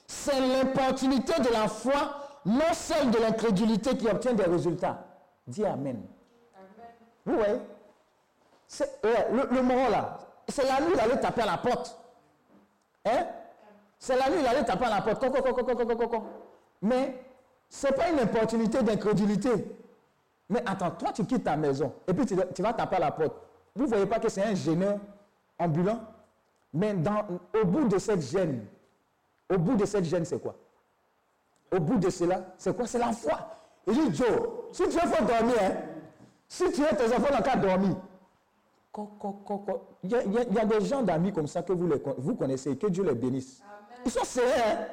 C'est l'importunité de la foi, non celle de l'incrédulité qui obtient des résultats. Dis Amen. Vous voyez? C'est- euh, le, le moron là, c'est la nuit, il allait taper à la porte. Hein? C'est la nuit, il allait taper à la porte. Mais ce n'est pas une opportunité d'incrédulité. Mais attends, toi, tu quittes ta maison et puis tu, vas taper à la porte. Vous ne voyez pas que c'est un gêneur ambulant? Mais dans, au bout de cette gêne, au bout de cette gêne, c'est quoi? Au bout de cela, c'est quoi? C'est la foi. Il dit, Joe, si tu veux dormir, hein, si tu es tes enfants le cas dormir, Il y, a- il y a- il y a des gens d'amis comme ça que vous, les vous connaissez, que Dieu les bénisse. Ils sont sérieux. hein?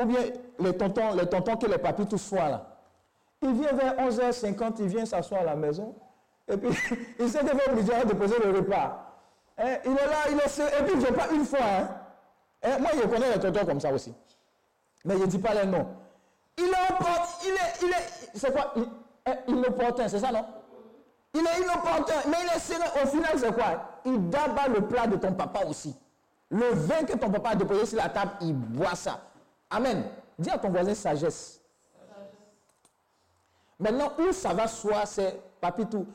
Ou bien les tontons, les tontons que les papis tous soient là. Il vient vers 11h50, il vient s'asseoir à la maison. Et puis, (laughs) il que va obligé de poser le repas. Hein, Il est là, il est sérieux. Et puis, il ne vient pas une fois. hein? Hein, Moi, je connais les tontons comme ça aussi. Mais je ne dis pas les noms. Il est. Il est, il est, c'est quoi? Il, hein, Inopportun, c'est ça, non? Il est inopportun, mais il est. Au final, c'est quoi? Il d'abat le plat de ton papa aussi. Le vin que ton papa a déposé sur la table, il boit ça. Amen. Dis à ton voisin sagesse. Maintenant, où ça va soit, c'est papitou.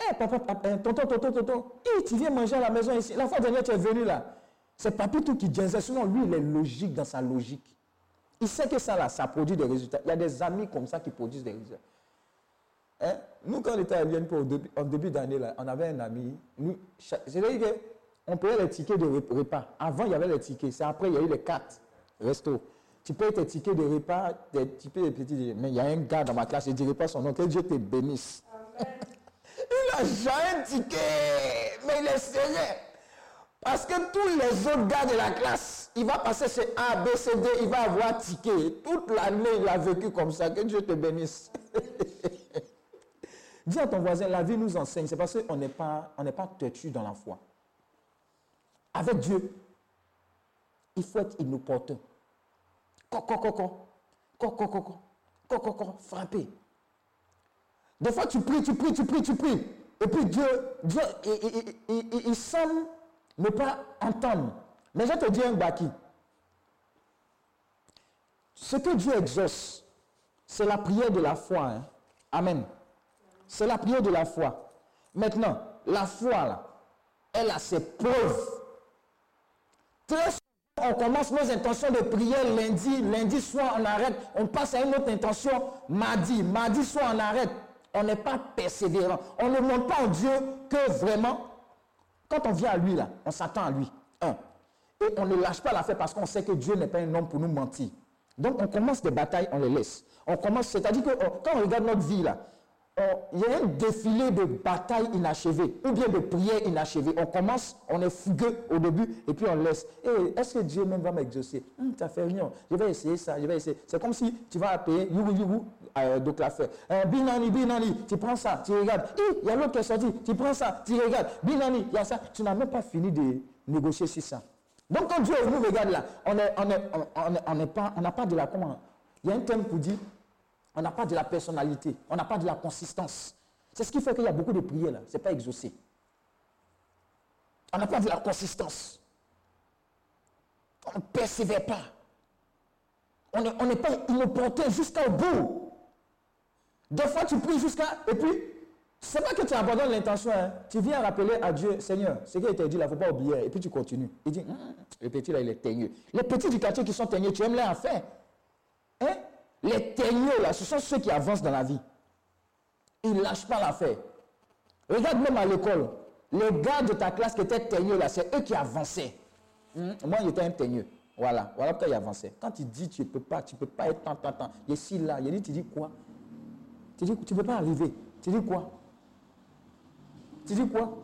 Eh, papa, papa, eh, tonton, tonton, tonton, eh, tu viens manger à la maison ici. La fois dernière, tu es venu là. C'est papitou qui disait, sinon lui, il est logique dans sa logique. Il sait que ça là, ça produit des résultats. Il y a des amis comme ça qui produisent des résultats. Hein? Nous, quand on était à Lyon, au début, en début d'année, on avait un ami. C'est-à-dire qu'on payait les tickets de rep- repas. Avant, il y avait les tickets. C'est après, il y a eu les cartes resto. Tu payes tes tickets de repas, tes tickets de petits. Mais il y a un gars dans ma classe, je ne dirai pas son nom, que Dieu te bénisse. il a jamais un ticket, mais il est sérieux. Parce que tous les autres gars de la classe, il va passer chez A, B, C, D, il va avoir ticket. Toute l'année, il a vécu comme ça. Que Dieu te bénisse. (laughs) Dis à ton voisin, la vie nous enseigne. C'est parce qu'on n'est pas, pas têtu dans la foi. Avec Dieu, il faut être inopportun. Coco, coco, frapper. Des fois, tu pries, tu pries, tu pries, tu pries. Et puis Dieu, il semble ne pas entendre. Mais je te dis un baki. Ce que Dieu exauce, c'est la prière de la foi. hein. Amen. C'est la prière de la foi. Maintenant, la foi, là, elle a ses preuves. Très souvent, on commence nos intentions de prière lundi, lundi soir on arrête, on passe à une autre intention mardi, mardi soir on arrête. On n'est pas persévérant. On ne montre pas en Dieu que vraiment, quand on vient à lui là, on s'attend à lui. Et on ne lâche pas l'affaire parce qu'on sait que Dieu n'est pas un homme pour nous mentir. Donc on commence des batailles, on les laisse. On commence, c'est-à-dire que quand on regarde notre vie là, il y a un défilé de batailles inachevées ou bien de prières inachevées. On commence, on est fougueux au début et puis on laisse. Et est-ce que Dieu même va m'exaucer? Hum, Tu as fait rien. Je vais essayer ça, je vais essayer. C'est comme si tu vas payer Yougou Yougou euh, de Claffer. Euh, binani, binani, tu prends ça, tu regardes. Il y a l'autre qui est sorti, tu prends ça, tu regardes. Binani, il y a ça. Tu n'as même pas fini de négocier sur ça. Donc quand Dieu nous regarde là, on on est, on, est- on est pas, on n'a pas de la comment? Il y a un terme pour dire on n'a pas de la personnalité, on n'a pas de la consistance. C'est ce qui fait qu'il y a beaucoup de prières là, ce n'est pas exaucé. On n'a pas de la consistance. On ne persévère pas. On n'est n'est pas inopportun jusqu'au bout. Des fois, tu pries jusqu'à. Et puis, c'est pas que tu abandonnes l'intention. hein. Tu viens rappeler à Dieu, Seigneur, ce qui a été dit là, il ne faut pas oublier. Et puis tu continues. Il dit, Hum, le petit là, il est teigneux. Les petits du quartier qui sont teigneux, tu aimes les en faire. Hein? Les teigneux là, ce sont ceux qui avancent dans la vie. Ils ne lâchent pas l'affaire. Regarde même à l'école. Les gars de ta classe qui étaient teigneux là, c'est eux qui avançaient. Hum, Moi, j'étais un teigneux. Voilà, voilà pourquoi il avançait. Quand il dit tu ne peux pas, tu ne peux pas être tant, tant, tant. Est si là, il dit, tu dis quoi? Tu dis, tu ne peux pas arriver. Tu dis quoi? Tu dis quoi?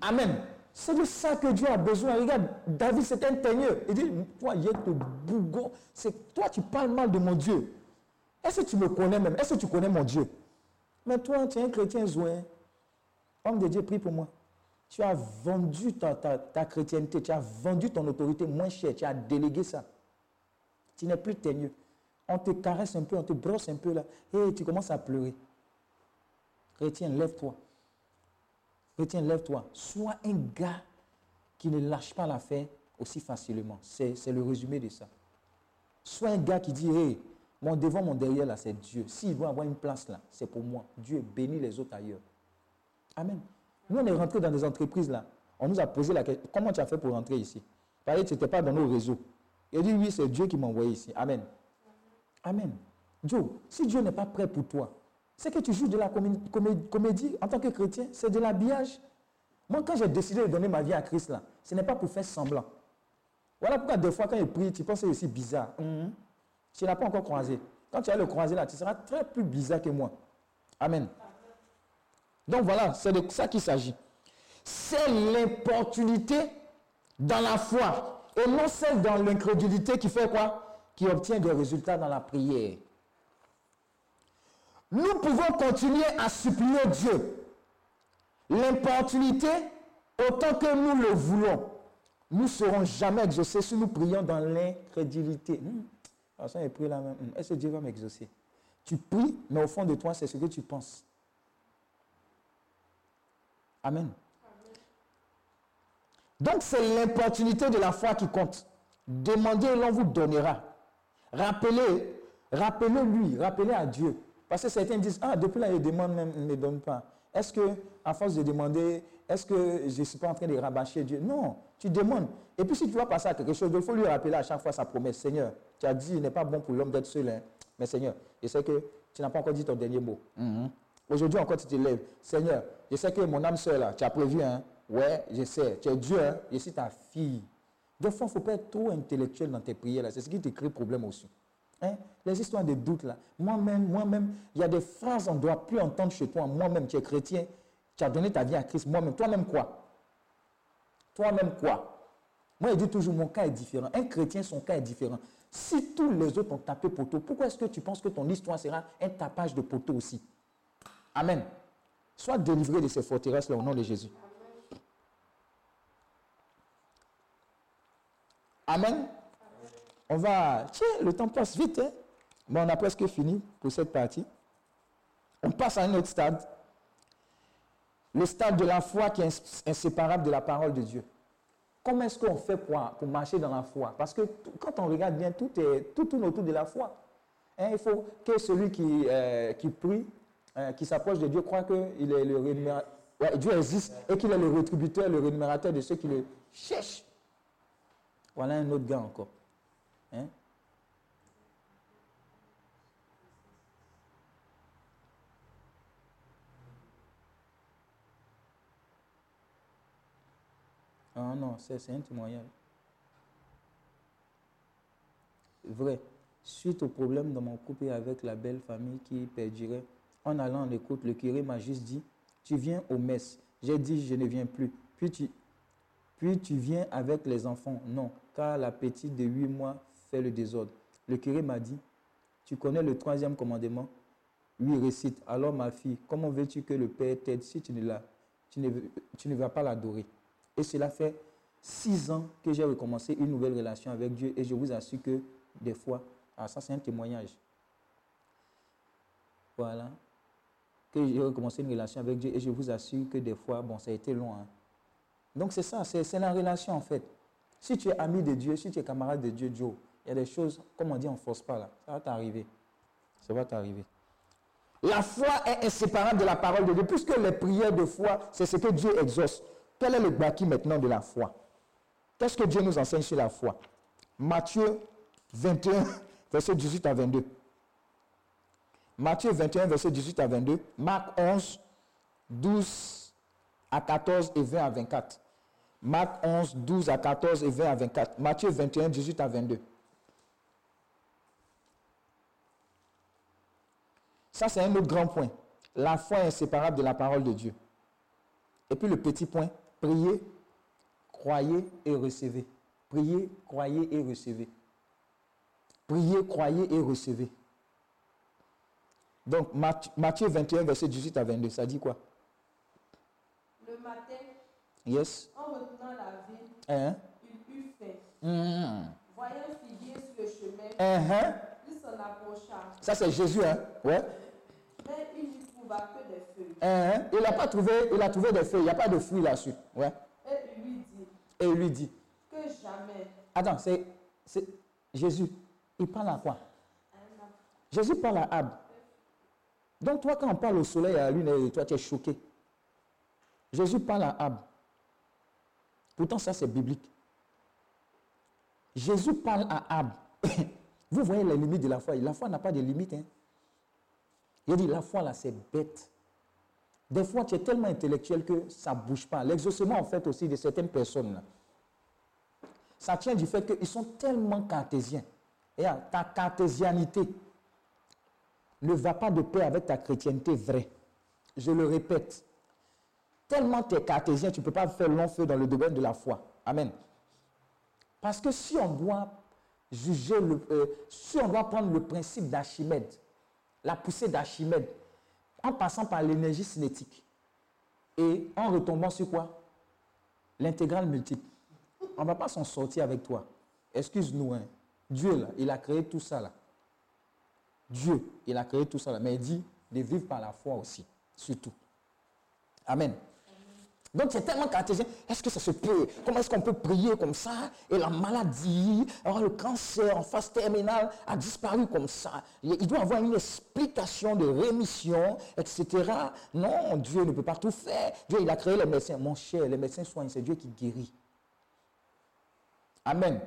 Amen. C'est de ça que Dieu a besoin. Regarde, David, c'est un teigneux. Il dit, toi, il te bougon. C'est toi, tu parles mal de mon Dieu. Est-ce que tu me connais même? Est-ce que tu connais mon Dieu? Mais toi, tu es un chrétien zouin. Homme de Dieu, prie pour moi. Tu as vendu ta, ta- ta chrétienté, tu as vendu ton autorité moins cher, tu as délégué ça. Tu n'es plus teigneux. On te caresse un peu, on te brosse un peu là. Et tu commences à pleurer. Chrétien, lève-toi. Chrétien, lève-toi. Sois un gars qui ne lâche pas l'affaire aussi facilement. C'est le résumé de ça. Sois un gars qui dit, hey, mon devant, mon derrière, là, c'est Dieu. S'il doit avoir une place là, c'est pour moi. Dieu bénit les autres ailleurs. Amen. Nous, on est rentré dans des entreprises là. On nous a posé la question, comment tu as fait pour rentrer ici? Parce que tu n'étais pas dans nos réseaux. Il dit, oui, c'est Dieu qui m'a envoyé ici. Amen. Amen. Joe, si Dieu n'est pas prêt pour toi, c'est que tu joues de la comé- comé- comédie en tant que chrétien, c'est de l'habillage. Moi, quand j'ai décidé de donner ma vie à Christ, là, ce n'est pas pour faire semblant. Voilà pourquoi des fois, quand il prie, tu penses que c'est aussi bizarre. Mhm. Tu ne l'as pas encore croisé. Quand tu vas le croiser là, tu seras très plus bizarre que moi. Amen. Donc voilà, c'est de ça qu'il s'agit. C'est l'importunité dans la foi et non celle dans l'incrédulité qui fait quoi? Qui obtient des résultats dans la prière. Nous pouvons continuer à supplier Dieu. L'importunité, autant que nous le voulons, nous ne serons jamais exaucés si nous prions dans l'incrédulité. Hmm. Ah, là même. Hmm. Est-ce que Dieu va m'exaucer? Tu pries, mais au fond de toi, c'est ce que tu penses. Amen. Donc, c'est l'importunité de la foi qui compte. Demandez et l'on vous donnera. Rappelez, rappelez-lui, rappelez à Dieu. Parce que certains disent, ah, depuis là, il demande même, il ne me donne pas. Est-ce que, à force de demander, est-ce que je ne suis pas en train de rabâcher Dieu? Non, tu demandes. Et puis si tu vas passer à quelque chose, il faut lui rappeler à chaque fois sa promesse. Seigneur, tu as dit, il n'est pas bon pour l'homme d'être seul. hein. Mais Seigneur, je sais que tu n'as pas encore dit ton dernier mot. Mhm. Aujourd'hui encore, tu te lèves. Seigneur, je sais que mon âme sœur là, tu as prévu, hein? Ouais, je sais. Tu es Dieu, hein? Je suis ta fille. Des fois, il ne faut pas être trop intellectuel dans tes prières là. C'est ce qui te crée problème aussi. Hein? Les histoires de doute là. Moi-même, moi-même, il y a des phrases qu'on ne doit plus entendre chez toi. Moi-même, tu es chrétien. Tu as donné ta vie à Christ. Moi-même, toi-même quoi? Toi-même quoi? Moi, je dis toujours, mon cas est différent. Un chrétien, son cas est différent. Si tous les autres ont tapé poteau, pourquoi est-ce que tu penses que ton histoire sera un tapage de poteau aussi? Amen. Sois délivré de ces forteresses-là au nom de Jésus. Amen. On va. Tiens, le temps passe vite, hein? Mais on a presque fini pour cette partie. On passe à un autre stade. Le stade de la foi qui est ins- inséparable de la parole de Dieu. Comment est-ce qu'on fait pour, pour marcher dans la foi? Parce que quand on regarde bien, tout, est, tout tourne autour de la foi. Hein, il faut que celui qui, euh, qui prie, euh, qui s'approche de Dieu, croit qu'il est le Dieu existe et qu'il est le rétributeur, le rémunérateur de ceux qui le cherchent. Voilà un autre gars encore. Hein? Ah non, c'est un témoignage. Vrai. Suite au problème dans mon couple avec la belle famille qui perdurait, en allant en écoute, le curé m'a juste dit, tu viens aux messes. J'ai dit, je ne viens plus. Puis tu, puis tu viens avec les enfants. Non, car la petite de 8 mois fait le désordre. Le curé m'a dit, tu connais le troisième commandement Oui, récite. Alors ma fille, comment veux-tu que le Père t'aide si tu ne, tu ne, tu ne vas pas l'adorer? Et cela fait six ans que j'ai recommencé une nouvelle relation avec Dieu et je vous assure que des fois, ah ça c'est un témoignage. Voilà. Que j'ai recommencé une relation avec Dieu et je vous assure que des fois, bon, ça a été long. hein. Donc c'est ça, c'est la relation en fait. Si tu es ami de Dieu, si tu es camarade de Dieu, Joe, il y a des choses, comme on dit, on ne force pas là. Ça va t'arriver. Ça va t'arriver. La foi est inséparable de la parole de Dieu, puisque les prières de foi, c'est ce que Dieu exauce. Quel est le bâti maintenant de la foi? Qu'est-ce que Dieu nous enseigne sur la foi? Matthieu 21, verset 18 à 22. Matthieu 21, verset 18 à 22. Marc 11, 12 à 14 et 20 à 24. Marc 11, 12 à 14 et 20 à 24. Matthieu 21, 18 à 22. Ça, c'est un autre grand point. La foi est inséparable de la parole de Dieu. Et puis le petit point, priez, croyez et recevez. Priez, croyez et recevez. Priez, croyez et recevez. Donc Matthieu- Matthieu 21, verset 18 à 22, ça dit quoi? Le matin, Yes en retournant la ville, Hein? il eut faim. Mhm. Voyant un figuier sur le chemin, Hein, il s'en approcha, Ça, c'est Jésus, hein? Ouais. mais il trouva que des feuilles. Hein, Il n'a pas trouvé, il a trouvé des feuilles, il n'y a pas de fruits là-dessus. Ouais. Et il lui dit Et il lui dit, que jamais attends, c'est, c'est Jésus. Il parle à quoi? Jésus parle à Ab. Donc toi, quand on parle au soleil, à la lune, et toi, tu es choqué. Jésus parle à Ab. Pourtant, ça, c'est biblique. Jésus parle à Ab. (coughs) Vous voyez les limites de la foi. La foi n'a pas de limite. Hein. Il dit, la foi, là, c'est bête. Des fois, tu es tellement intellectuel que ça ne bouge pas. L'exaucement, en fait, aussi de certaines personnes, là, ça tient du fait qu'ils sont tellement cartésiens. Et ta cartésianité ne va pas de pair avec ta chrétienté vraie. Je le répète. Tellement tu es cartésien, tu ne peux pas faire long feu dans le domaine de la foi. Amen. Parce que si on doit juger, euh, si on doit prendre le principe d'Archimède, la poussée d'Archimède, en passant par l'énergie cinétique et en retombant sur quoi? L'intégrale multiple. On ne va pas s'en sortir avec toi. Excuse-nous, hein. Dieu, là, il a créé tout ça, là. Dieu, il a créé tout ça. Mais il dit de vivre par la foi aussi, surtout. Amen. Donc c'est tellement cartésien. Est-ce que ça se peut? Comment est-ce qu'on peut prier comme ça? Et la maladie, alors le cancer en phase terminale a disparu comme ça. Il doit avoir une explication de rémission, etc. Non, Dieu ne peut pas tout faire. Dieu, il a créé les médecins. Mon cher, les médecins soignent, c'est Dieu qui guérit. Amen.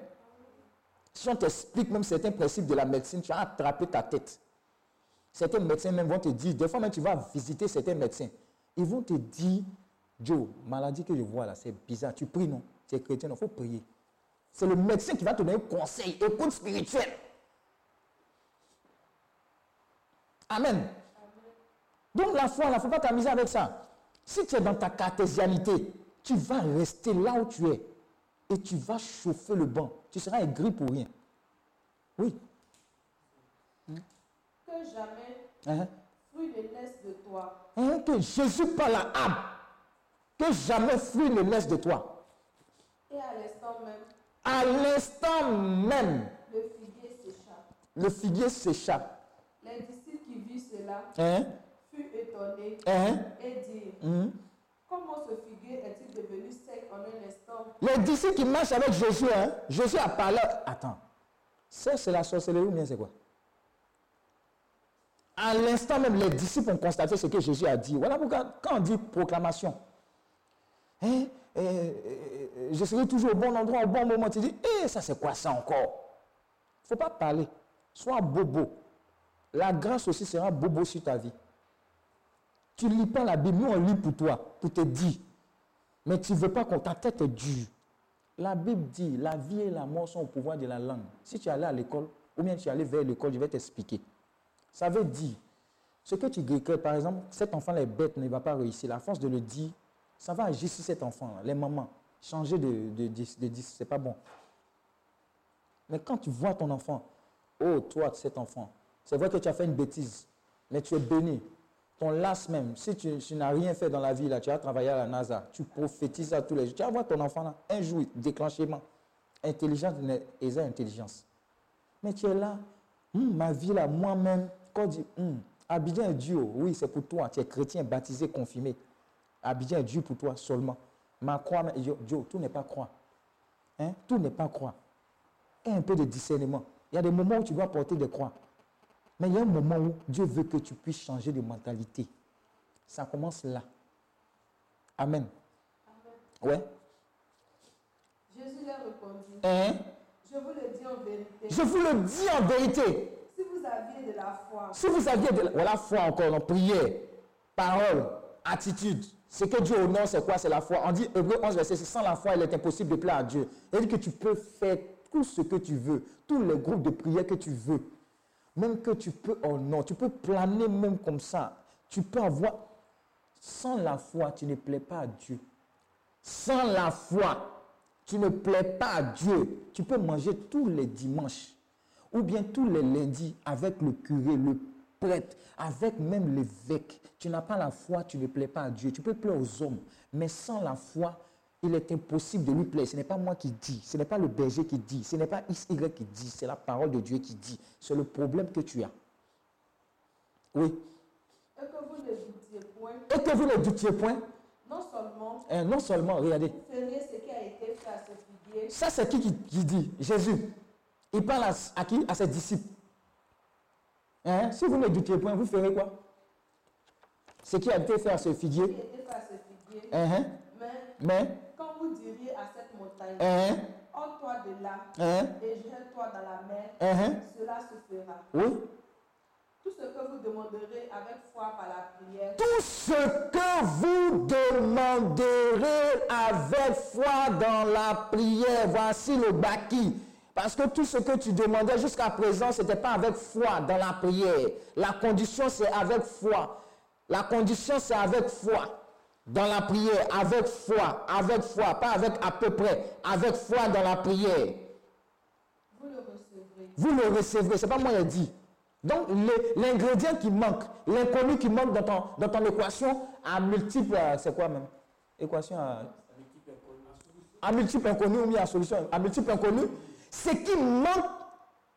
Si on t'explique même certains principes de la médecine, tu vas attraper ta tête. Certains médecins même vont te dire, des fois même tu vas visiter certains médecins, ils vont te dire, Joe, maladie que je vois là, c'est bizarre. Tu pries, non? Tu es chrétien, il faut prier. C'est le médecin qui va te donner un conseil, écoute spirituel. Amen. Donc la foi, il ne faut pas t'amuser avec ça. Si tu es dans ta cartésianité, tu vas rester là où tu es et tu vas chauffer le banc. Tu seras aigri pour rien. Oui. que jamais Hein? fruit ne naisse de toi. Hein, Que Jésus parle à Ab. Que jamais fruit ne naisse de toi. Et à l'instant même, À l'instant même, le figuier s'échappe. le figuier s'échappe. Les disciples qui virent cela Hein? furent étonnés Hein? et dirent Mhm. Comment ce figuier est-il devenu sec en un instant? Les disciples qui marchent avec Jésus, hein, Jésus a parlé. Attends, ça c'est la sorcellerie ou bien c'est quoi? À l'instant même, les disciples ont constaté ce que Jésus a dit. Voilà pourquoi, quand on dit proclamation, hein, je serai toujours au bon endroit, au bon moment, tu dis, eh, ça c'est quoi ça encore? Il ne faut pas parler. Sois bobo. La grâce aussi sera bobo sur ta vie. Tu ne lis pas la Bible, nous on lit pour toi, pour te dire. Mais tu ne veux pas qu'on ta tête est dure. La Bible dit, la vie et la mort sont au pouvoir de la langue. Si tu es allé à l'école, ou bien tu es allé vers l'école, je vais t'expliquer. Ça veut dire, ce que tu décrètes, par exemple, cet enfant est bête, ne va pas réussir. La force de le dire, ça va agir sur cet enfant. Les mamans, changer de, de, de, de c'est pas bon. Mais quand tu vois ton enfant, oh, toi, cet enfant, c'est vrai que tu as fait une bêtise, mais tu es béni. Ton las même, si tu, n'as rien fait dans la vie, tu as travaillé à la NASA, tu prophétises à tous les jours. Tu vas voir ton enfant là, un jour, déclenchement. Intelligence, intelligence. Mais tu es là, Hum, ma vie là, moi-même, quand dit, hum, Abidjan Dieu, oui, c'est pour toi, tu es chrétien, baptisé, confirmé. Abidjan est Dieu pour toi seulement. Ma croix, mais Dieu, tout n'est pas croix. Hein? Tout n'est pas croix. Et un peu de discernement. Il y a des moments où tu dois porter des croix. Mais il y a un moment où Dieu veut que tu puisses changer de mentalité. Ça commence là. Amen. Ouais. Jésus leur répondit Hein? Je vous le dis en vérité. Je vous le dis en vérité. Si vous aviez de la foi, Si vous aviez de la, voilà, foi encore, dans prière, parole, attitude, ce que Dieu honore, c'est quoi? C'est la foi. On dit, Hébreu 11, verset 6, sans la foi, il est impossible de plaire à Dieu. Dit que tu peux faire tout ce que tu veux, tous les groupes de prière que tu veux. Même que tu peux, oh non, tu peux planer même comme ça. Tu peux avoir, sans la foi, tu ne plais pas à Dieu. Sans la foi, tu ne plais pas à Dieu. Tu peux manger tous les dimanches ou bien tous les lundis avec le curé, le prêtre, avec même l'évêque. Tu n'as pas la foi, tu ne plais pas à Dieu. Tu peux plaire aux hommes, mais sans la foi, il est impossible de lui plaire. Ce n'est pas moi qui dis, ce n'est pas le berger qui dit, ce n'est pas XY qui dit, c'est la parole de Dieu qui dit. C'est le problème que tu as. Oui. Et que vous ne doutiez point, Et que vous ne doutiez point, non seulement hein, non seulement, regardez, ce qui a été fait à ce figuier, ça c'est qui, qui qui dit? Jésus. Il parle à, à qui? À ses disciples. Hein? Si vous ne doutiez point, vous ferez quoi? Ce qui a été fait à ce figuier. été fait à ce figuier, Hein, mais Mais, quand vous diriez à cette montagne, hein, ôte-toi de là hein, et jette-toi dans la mer, hein, cela se fera. oui. Tout ce que vous demanderez avec foi par la prière, Tout ce que vous demanderez avec foi dans la prière, voici le baki. Parce que tout ce que tu demandais jusqu'à présent, ce n'était pas avec foi dans la prière. La condition, c'est avec foi. La condition, c'est avec foi. Dans la prière, avec foi, avec foi, pas avec à peu près, avec foi dans la prière. vous le recevrez. Vous le recevrez. Ce n'est pas moi qui ai dit. Donc, l'ingrédient qui manque, l'inconnu qui manque dans ton, dans ton équation à multiple, euh, c'est quoi même? Équation à, à multiple inconnu ou bien à solution? À multiple inconnu? Ce qui manque,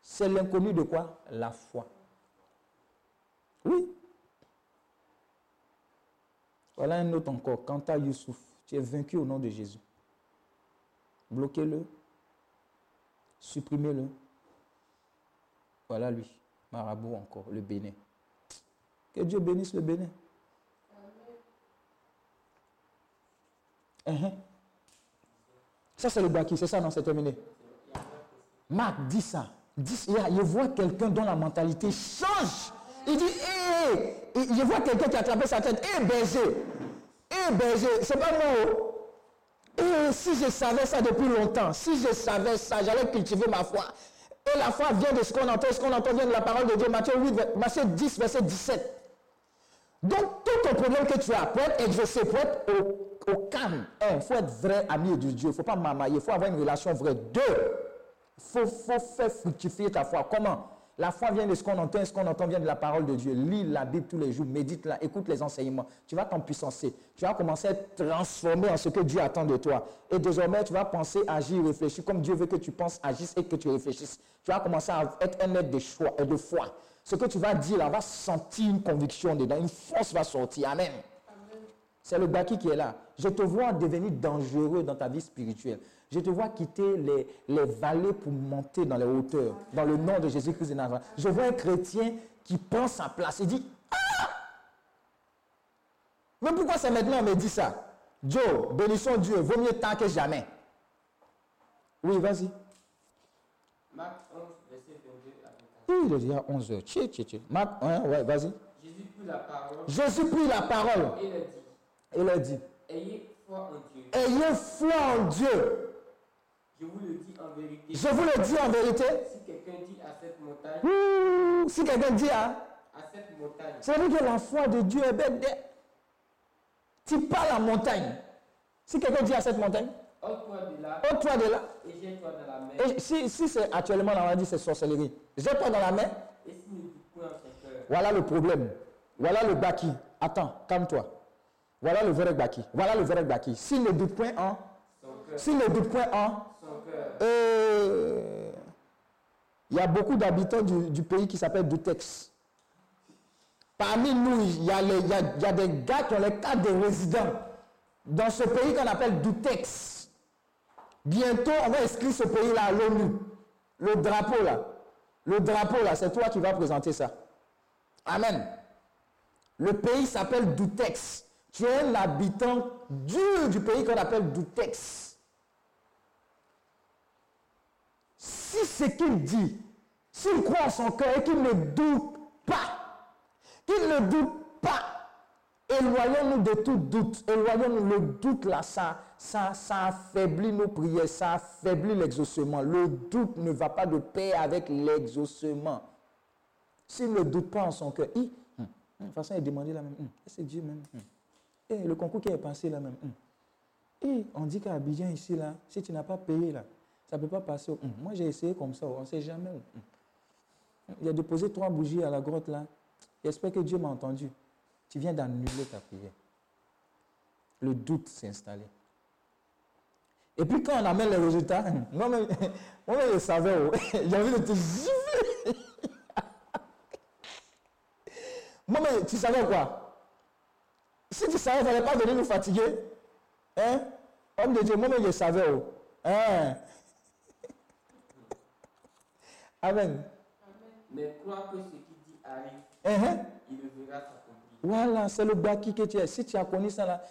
c'est l'inconnu de quoi? La foi. Oui. Voilà un autre encore. Quant à Youssouf, tu es vaincu au nom de Jésus. Bloquez-le. Supprimez-le. Voilà lui, marabout encore, le Bénin. Que Dieu bénisse le Bénin. Uhum. Ça, c'est le Baki, c'est ça, non, c'est terminé. Marc dit ça. A- je vois quelqu'un dont la mentalité change. Il dit, hé, hé. Et je quelqu'un qui a attrapé sa tête. Hé, berger. Hé, berger. C'est pas moi. oh. Et si je savais ça depuis longtemps, si je savais ça, j'allais cultiver ma foi. Et la foi vient de ce qu'on entend, ce qu'on entend vient de la parole de Dieu. Matthieu 8, ver- Matthieu 10, verset 17. Donc, tout ton problème que tu as, pour être exaucé, pour être au, au calme, il faut être vrai ami de Dieu. Il ne faut pas mamailler, il faut avoir une relation vraie. Deux, faut, faut faire fructifier ta foi. Comment? La foi vient de ce qu'on entend, et ce qu'on entend vient de la parole de Dieu. Lis la Bible tous les jours, médite-la, écoute les enseignements. Tu vas t'empuissancer. Tu vas commencer à être transformé en ce que Dieu attend de toi. Et désormais, tu vas penser, agir, réfléchir comme Dieu veut que tu penses, agisses et que tu réfléchisses. Tu vas commencer à être un être de, choix, euh, de foi. Ce que tu vas dire là, va sentir une conviction dedans, une force va sortir. Amen. C'est le baki qui est là. Je te vois devenir dangereux dans ta vie spirituelle. Je te vois quitter les, les vallées pour monter dans les hauteurs. Dans le nom de Jésus-Christ de Nazareth. Je vois un chrétien qui prend sa place. Il dit Ah Mais pourquoi c'est maintenant on me dit ça? Joe, bénissons Dieu. Vaut mieux tard que jamais. Oui, vas-y. Marc 11, verset 22 à 24. Oui, il est déjà 11 heures. Tchè, tchè, tchè. Marc 1, ouais, vas-y. Jésus prit la parole Jésus prit la parole et leur dit et leur dit Ayez foi en Dieu. Ayez foi en Dieu. Je vous le dis en vérité. Je vous le dis en vérité. Si quelqu'un dit à cette montagne, Ouh, si quelqu'un dit, à cette montagne, c'est veut dire que la foi de Dieu est bête. Tu parles à la montagne. Si quelqu'un dit à cette montagne, ôte-toi de là ôte-toi de là. et jette-toi dans la mer. Et si, si c'est actuellement, on va dire c'est sorcellerie. Jette-toi dans la mer. Et cœur, Voilà le problème. Voilà le baki. Attends, calme-toi. Voilà le vrai baki. Voilà le vrai baki. S'il ne doute point en, s'il ne doute point en, Euh, il y a beaucoup d'habitants du, pays qui s'appellent Doutex. Parmi nous, il y, a des gars qui ont les cartes de résidents dans ce pays qu'on appelle Doutex. Bientôt, on va inscrire ce pays-là à l'ONU. Le drapeau là. Le drapeau là, c'est toi qui vas présenter ça. Amen. Le pays s'appelle Doutex. Tu es un habitant dur du pays qu'on appelle Doutex. Si ce qu'il dit, s'il croit en son cœur et qu'il ne doute pas, qu'il ne doute pas, éloignons-nous de tout doute. Éloignons-nous. Le doute là, ça, ça, ça affaiblit nos prières, ça affaiblit l'exaucement. Le doute ne va pas de pair avec l'exaucement. S'il ne doute pas en son cœur, il, hum, hum, de toute façon, il demandait là même, hum, c'est Dieu même. hum. Et le concours qui est passé là même. Et on dit qu'à Abidjan ici, là, si tu n'as pas payé, là, ça ne peut pas passer. Hum, Moi, j'ai essayé comme ça, on ne sait jamais. Hum. Il a déposé trois bougies à la grotte, là. J'espère que Dieu m'a entendu. Tu viens d'annuler ta prière. Le doute s'est installé. Et puis quand on amène les résultats, moi-même, moi-même, (laughs) je savais, oh, (laughs) j'ai envie de te gifler. (laughs) Moi-même, tu savais quoi? Si tu savais, il ne fallait pas venir nous fatiguer. Hein? Homme de Dieu, moi-même, je savais. oh. Hein? Amen. Mais crois que ce qu'il dit arrive, hein. il le verra s'accomplir. Voilà, c'est le baki que tu es. Si tu as connu ça là,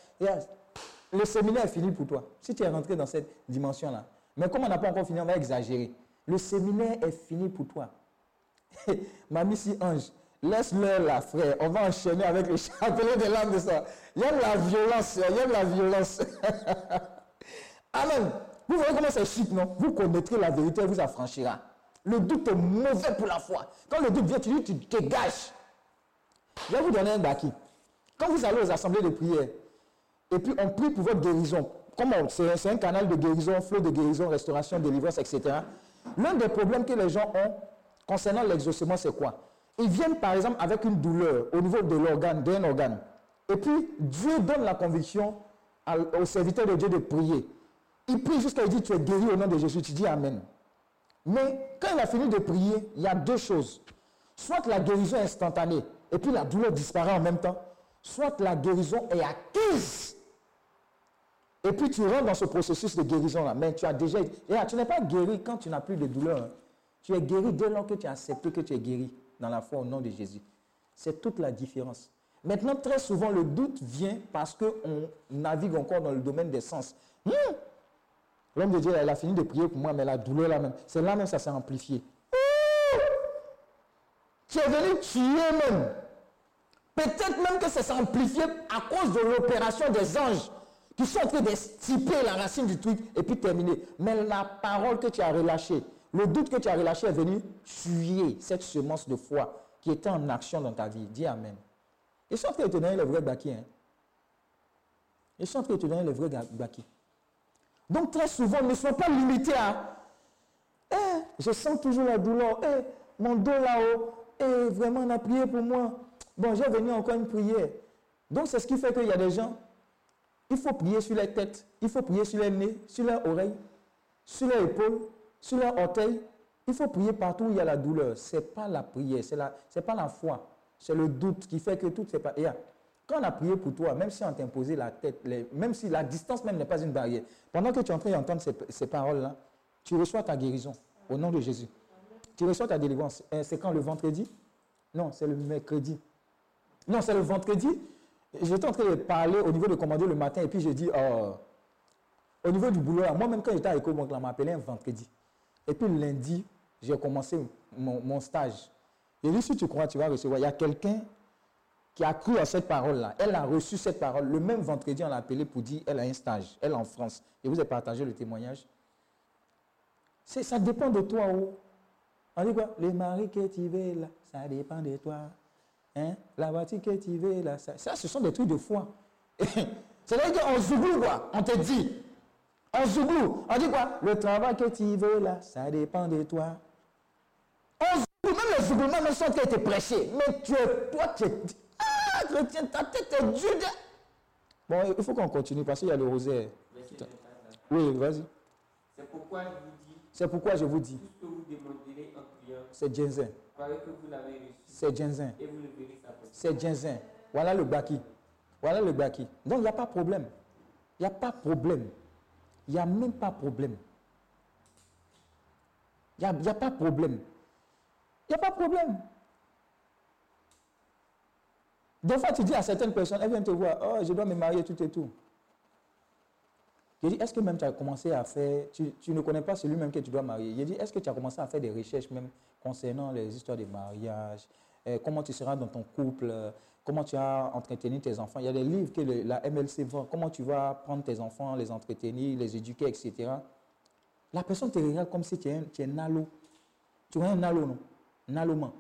le séminaire est fini pour toi. Si tu es rentré dans cette dimension-là. Mais comme on n'a pas encore fini, on va exagérer. Le séminaire est fini pour toi. (laughs) Mamie si ange, laisse-le là, frère. On va enchaîner avec le chapelet de l'âme de ça. Il y a de la violence, il y a de la violence. (laughs) Amen. Vous voyez comment c'est chic, non? Vous connaîtrez la vérité, elle vous affranchira. Le doute est mauvais pour la foi. Quand le doute vient, tu dis, tu dégages. Je vais vous donner un baki. Quand vous allez aux assemblées de prière, et puis on prie pour votre guérison, c'est un canal de guérison, flot de guérison, restauration, délivrance, etc. L'un des problèmes que les gens ont concernant l'exaucement, c'est quoi? Ils viennent par exemple avec une douleur au niveau de l'organe, d'un organe. Et puis Dieu donne la conviction au serviteur de Dieu de prier. Il prie jusqu'à il dit Tu es guéri au nom de Jésus. Tu dis Amen. Mais quand il a fini de prier, il y a deux choses. Soit la guérison est instantanée et puis la douleur disparaît en même temps, soit la guérison est acquise. Et puis tu rentres dans ce processus de guérison-là. Mais tu as déjà. Tu n'es pas guéri quand tu n'as plus de douleur. hein. Tu es guéri dès lors que tu as accepté que tu es guéri dans la foi au nom de Jésus. C'est toute la différence. Maintenant, très souvent, le doute vient parce qu'on navigue encore dans le domaine des sens. Hmm, L'homme de Dieu, elle a fini de prier pour moi, mais la douleur là même, c'est là même ça s'est amplifié. Tu es venu tuer même. Peut-être même que ça s'est amplifié à cause de l'opération des anges qui sont en train d'estiper la racine du truc et puis terminer. Mais la parole que tu as relâchée, le doute que tu as relâché est venu tuer cette semence de foi qui était en action dans ta vie. Dis Amen. Ils sont en train de te le vrai baki. Hein? Ils sont en train de le vrai baki. Donc très souvent, ne sois pas limité à Eh, je sens toujours la douleur. Eh, mon dos là-haut. Eh, vraiment, on a prié pour moi. Bon, j'ai venu encore une prière. Donc, c'est ce qui fait qu'il y a des gens, il faut prier sur les têtes, il faut prier sur les nez, sur leurs oreilles, sur leurs épaules, sur leurs orteils. Il faut prier partout où il y a la douleur. Ce n'est pas la prière, ce n'est pas la foi. C'est le doute qui fait que tout c'est pas. Et quand on a prié pour toi, même si on t'a imposé la tête, même si la distance même n'est pas une barrière, pendant que tu es en train d'entendre ces, ces paroles-là, tu reçois ta guérison au nom de Jésus. Tu reçois ta délivrance. Euh, C'est quand le vendredi? Non, c'est le mercredi. Non, c'est le vendredi. J'étais en train de parler au niveau de commander le matin et puis j'ai dit, oh, au niveau du boulot, moi-même quand j'étais à là, on m'appelait un vendredi. Et puis le lundi, j'ai commencé mon, mon stage. J'ai dit, si tu crois, tu vas recevoir. Il y a quelqu'un qui a cru à cette parole-là. Elle a reçu cette parole. Le même vendredi, on l'a appelé pour dire, elle a un stage. Elle est en France. Et vous avez partagé le témoignage. C'est- Ça dépend de toi. Oh. On dit quoi? Les maris que tu veux là, ça dépend de toi. Hein? La voiture que tu veux là, ça, ça, ce sont des trucs de foi. (laughs) C'est-à-dire qu'en zouglou, quoi, on te dit. En zouglou, on dit quoi? Le travail que tu veux là, ça dépend de toi. En zouglou, même zouglou, même sont qui été prêchés. Mais tu es, toi, tu es. Chrétien, ta tête est dure. Bon, il faut qu'on continue parce qu'il y a le rosaire. Verset 24, là. Oui, vas-y. C'est pourquoi je vous dis, C'est pourquoi je vous dis, tout ce que vous demanderez en priant, c'est croyez que vous l'avez reçu C'est Genzen. et vous le verrez. C'est Genzen. Voilà le baki. Voilà le baki. Donc, il n'y a pas de problème. Il n'y a pas de problème. Il n'y a même pas de problème. Il n'y a, a pas de problème. Il n'y a pas de problème. Des fois, tu dis à certaines personnes, elles viennent te voir, oh, je dois me marier, tout et tout. Je dis, est-ce que même tu as commencé à faire, tu, ne connais pas celui même que tu dois marier? Je dis, est-ce que tu as commencé à faire des recherches même concernant les histoires de mariage, euh, comment tu seras dans ton couple, comment tu as entretenu tes enfants? Il y a des livres que la MLC vend, comment tu vas prendre tes enfants, les entretenir, les éduquer, etc. La personne te regarde comme si tu es un, tu un halo. Tu es un halo, non? Un.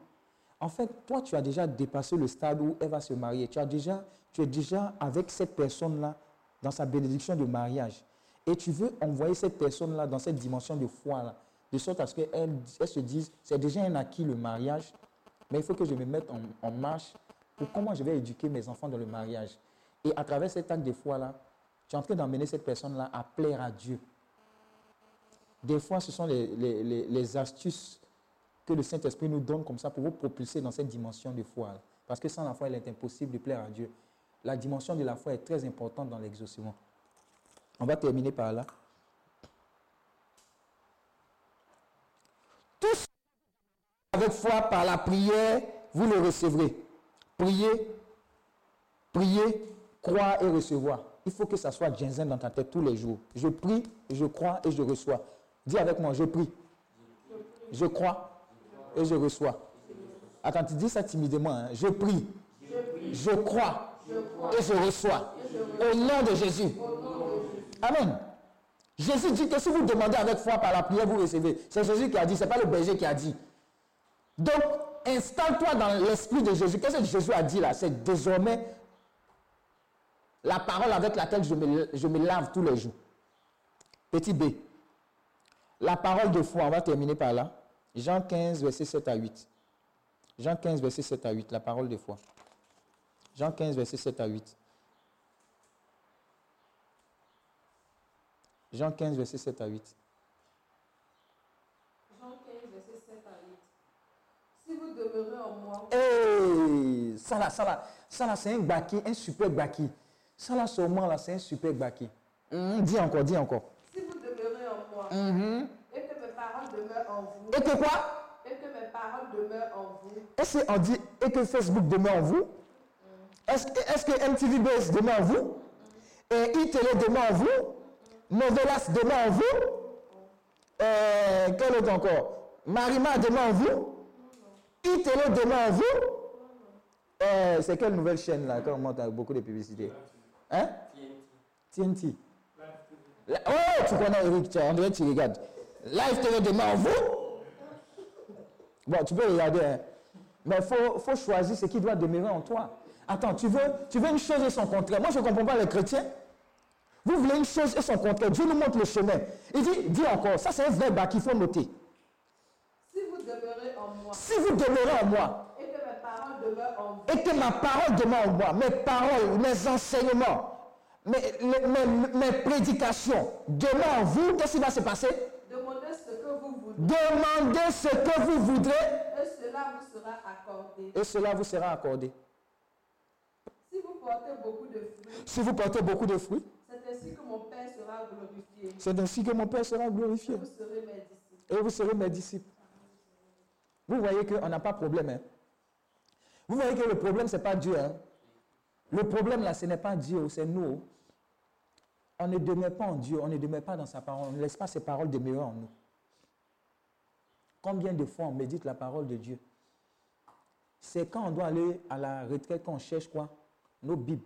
En fait, toi, tu as déjà dépassé le stade où elle va se marier. Tu, as déjà, tu es déjà avec cette personne-là dans sa bénédiction de mariage. Et tu veux envoyer cette personne-là dans cette dimension de foi-là, de sorte à ce qu'elle elle se dise, c'est déjà un acquis le mariage, mais il faut que je me mette en, marche pour comment je vais éduquer mes enfants dans le mariage. Et à travers cet acte de foi-là, tu es en train d'emmener cette personne-là à plaire à Dieu. Des fois, ce sont les astuces que le Saint-Esprit nous donne comme ça pour vous propulser dans cette dimension de foi. Parce que sans la foi, il est impossible de plaire à Dieu. La dimension de la foi est très importante dans l'exaucement. On va terminer par là. Tout ce avec foi par la prière, vous le recevrez. Priez, priez, croire et recevoir. Il faut que ça soit ginseng dans ta tête tous les jours. Je prie, je crois et je reçois. Dis avec moi, je prie, je crois et je reçois. Attends, tu dis ça timidement. hein. Je prie, je crois et je reçois. Au nom de Jésus. Amen. Jésus dit que si vous demandez avec foi par la prière, vous recevez. C'est Jésus qui a dit, ce n'est pas le berger qui a dit. Donc, installe-toi dans l'esprit de Jésus. Qu'est-ce que Jésus a dit là? C'est désormais la parole avec laquelle je me, je me lave tous les jours. Petit B. La parole de foi, on va terminer par là. Jean 15, verset 7 à 8. Jean 15, verset 7 à 8, la parole de foi. Jean 15, verset 7 à 8. Jean 15, verset 7 à 8. Jean 15, verset 7 à 8. Si vous demeurez en moi, Hey, ça là, ça là, ça là, c'est un baki, un super baki. Ça là, seulement là, c'est un super baki. Hum, dis encore, dis encore. si vous demeurez en moi, Mhm. et que mes paroles demeurent en vous, Et que quoi? Et que mes paroles demeurent en vous, Est-ce qu'on dit et que Facebook demeure en vous? Est-ce est-ce que MTV Base demeure en vous? Et iTélé demeure en vous? Novelas demeure en vous? Euh, Quel autre encore? Marima demeure en vous? iTélé demeure en vous? Euh, C'est quelle nouvelle chaîne là quand on monte avec beaucoup de publicité? Hein? TNT. La- Oh, tu connais Eric, tu- on dirait que tu regardes. Live TV demeure en vous Bon, tu peux regarder, hein. mais il faut, faut choisir ce qui doit demeurer en toi. Attends, tu veux, tu veux une chose et son contraire. Moi, je ne comprends pas les chrétiens. Vous voulez une chose et son contraire. Dieu nous montre le chemin. Il dit, dis encore, ça c'est un verbe qu'il faut noter. si vous demeurez en moi, Si vous demeurez en moi et que mes paroles demeurent en vous, et que ma parole demeure en moi, mes paroles, mes enseignements, mes, mes- mes prédications demeurent en vous, qu'est-ce qui va se passer? Demandez ce que vous voudrez, Demandez ce que vous voudrez et cela vous sera accordé. et cela vous sera accordé. Si vous portez beaucoup de fruits, Si vous portez beaucoup de fruits, c'est ainsi que mon Père sera glorifié. c'est ainsi que mon Père sera glorifié. Vous serez mes disciples. et vous serez mes disciples. Vous voyez qu'on n'a pas de problème. hein. Vous voyez que le problème, ce n'est pas Dieu. hein. Le problème, là, ce n'est pas Dieu, c'est nous. On ne demeure pas en Dieu, on ne demeure pas dans sa parole, on ne laisse pas ses paroles demeurer en nous. Combien de fois on médite la parole de Dieu? C'est quand on doit aller à la retraite qu'on cherche quoi? Nos Bibles,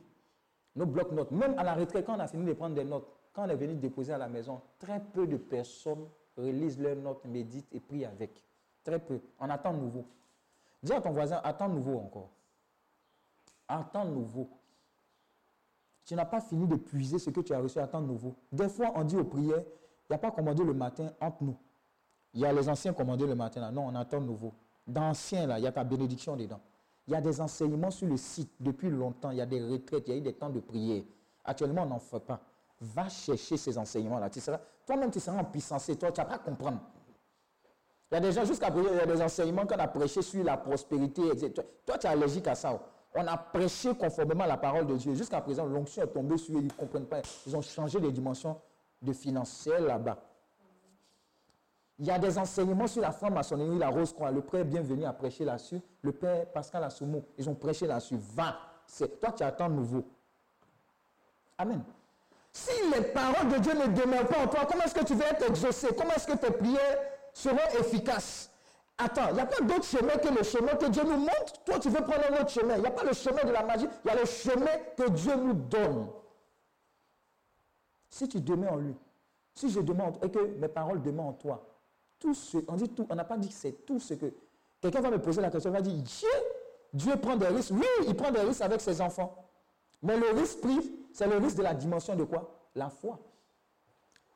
nos blocs-notes. Même à la retraite, quand on a fini de prendre des notes, quand on est venu déposer à la maison, très peu de personnes relisent leurs notes, méditent et prient avec. Très peu. On attend nouveau. Dis à ton voisin, attends nouveau encore. Attends nouveau. Tu n'as pas fini de puiser ce que tu as reçu, attends nouveau. Des fois, on dit aux prières, il n'y a pas commandé le matin entre nous. Il y a les anciens commandés le matin, là. Non, on attend nouveau. Dans ancien, là, il y a ta bénédiction dedans. Il y a des enseignements sur le site depuis longtemps. Il y a des retraites, il y a eu des temps de prière. Actuellement, on n'en fait pas. Va chercher ces enseignements-là. Toi-même, tu seras en puissance. Toi, tu ne vas pas comprendre. Il y a des gens, jusqu'à présent, il y a des enseignements qu'on a prêché sur la prospérité. etc. Toi, tu es allergique à ça. On a prêché conformément à la parole de Dieu. Jusqu'à présent, l'onction est tombée sur eux, ils ne comprennent pas. Ils ont changé les dimensions de là-bas. Il y a des enseignements sur la franc-maçonnerie, la rose-croix. Le père bienvenu a prêché là-dessus. Le père Pascal Assoumo, ils ont prêché là-dessus. Va. C'est toi, tu attends nouveau. Amen. Si les paroles de Dieu ne demeurent pas en toi, comment est-ce que tu vas être exaucé? Comment est-ce que tes prières seront efficaces? Attends, il n'y a pas d'autre chemin que le chemin que Dieu nous montre? Toi, tu veux prendre un autre chemin. Il n'y a pas le chemin de la magie, il y a le chemin que Dieu nous donne. Si tu demeures en lui, si je demande et que mes paroles demeurent en toi, tout ce, on dit tout, on n'a pas dit que c'est tout ce que. Quelqu'un va me poser la question, il va dire Dieu, Dieu prend des risques. Oui, il prend des risques avec ses enfants. Mais le risque pris, c'est le risque de la dimension de quoi? La foi.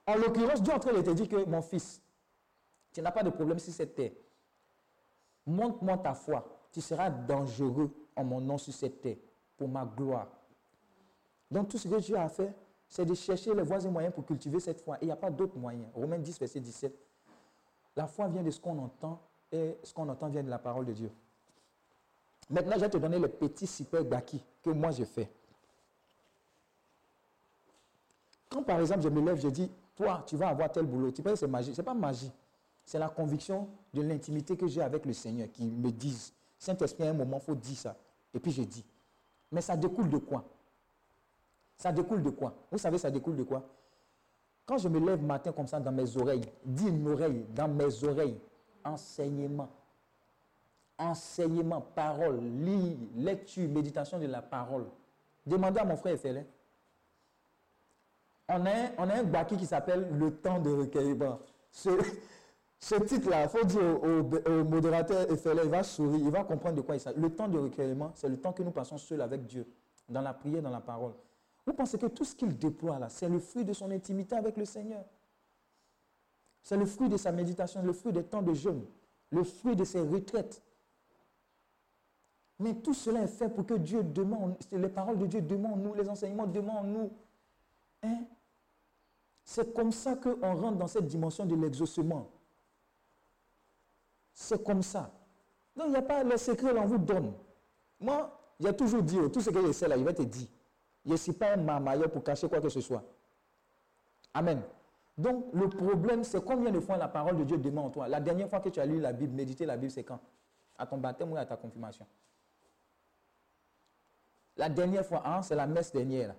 En l'occurrence, Dieu est en train de te dire que mon fils, tu n'as pas de problème sur cette terre. Montre-moi ta foi. Tu seras dangereux en mon nom sur cette terre, pour ma gloire. Donc tout ce que Dieu a fait, c'est de chercher les voies et moyens pour cultiver cette foi. Et il n'y a pas d'autres moyens. Romains 10, verset 17. La foi vient de ce qu'on entend et ce qu'on entend vient de la parole de Dieu. Maintenant, je vais te donner le petit super baki que moi je fais. Quand par exemple je me lève, je dis, toi, tu vas avoir tel boulot, tu penses que c'est magie. Ce n'est pas magie. C'est la conviction de l'intimité que j'ai avec le Seigneur qui me disent, Saint-Esprit, à un moment, il faut dire ça. Et puis je dis. Mais ça découle de quoi? Ça découle de quoi? Vous savez, ça découle de quoi? Quand je me lève matin comme ça dans mes oreilles, dis une oreille, dans mes oreilles, enseignement. Enseignement, parole, lit, lecture, méditation de la parole. Demandez à mon frère Effelin. On a, un, baki qui s'appelle Le temps de recueillement. Ce titre-là, il faut dire au, modérateur Effelin, il va sourire, il va comprendre de quoi il s'agit. Le temps de recueillement, c'est le temps que nous passons seul avec Dieu, dans la prière, dans la parole. Vous pensez que tout ce qu'il déploie là, c'est le fruit de son intimité avec le Seigneur? C'est le fruit de sa méditation, le fruit des temps de jeûne, le fruit de ses retraites. Mais tout cela est fait pour que Dieu demande, les paroles de Dieu demandent nous, les enseignements demandent nous. Hein? C'est comme ça qu'on rentre dans cette dimension de l'exaucement. C'est comme ça. Donc, il n'y a pas le secret, là, on vous donne. Moi, j'ai toujours dit, oh, tout ce que je sais là, il va te dire. Je ne suis pas un marmailleur pour cacher quoi que ce soit. Amen. Donc, le problème, c'est combien de fois la parole de Dieu demande en toi? La dernière fois que tu as lu la Bible, méditer la Bible, c'est quand? À ton baptême ou à ta confirmation? La dernière fois, hein, c'est la messe dernière.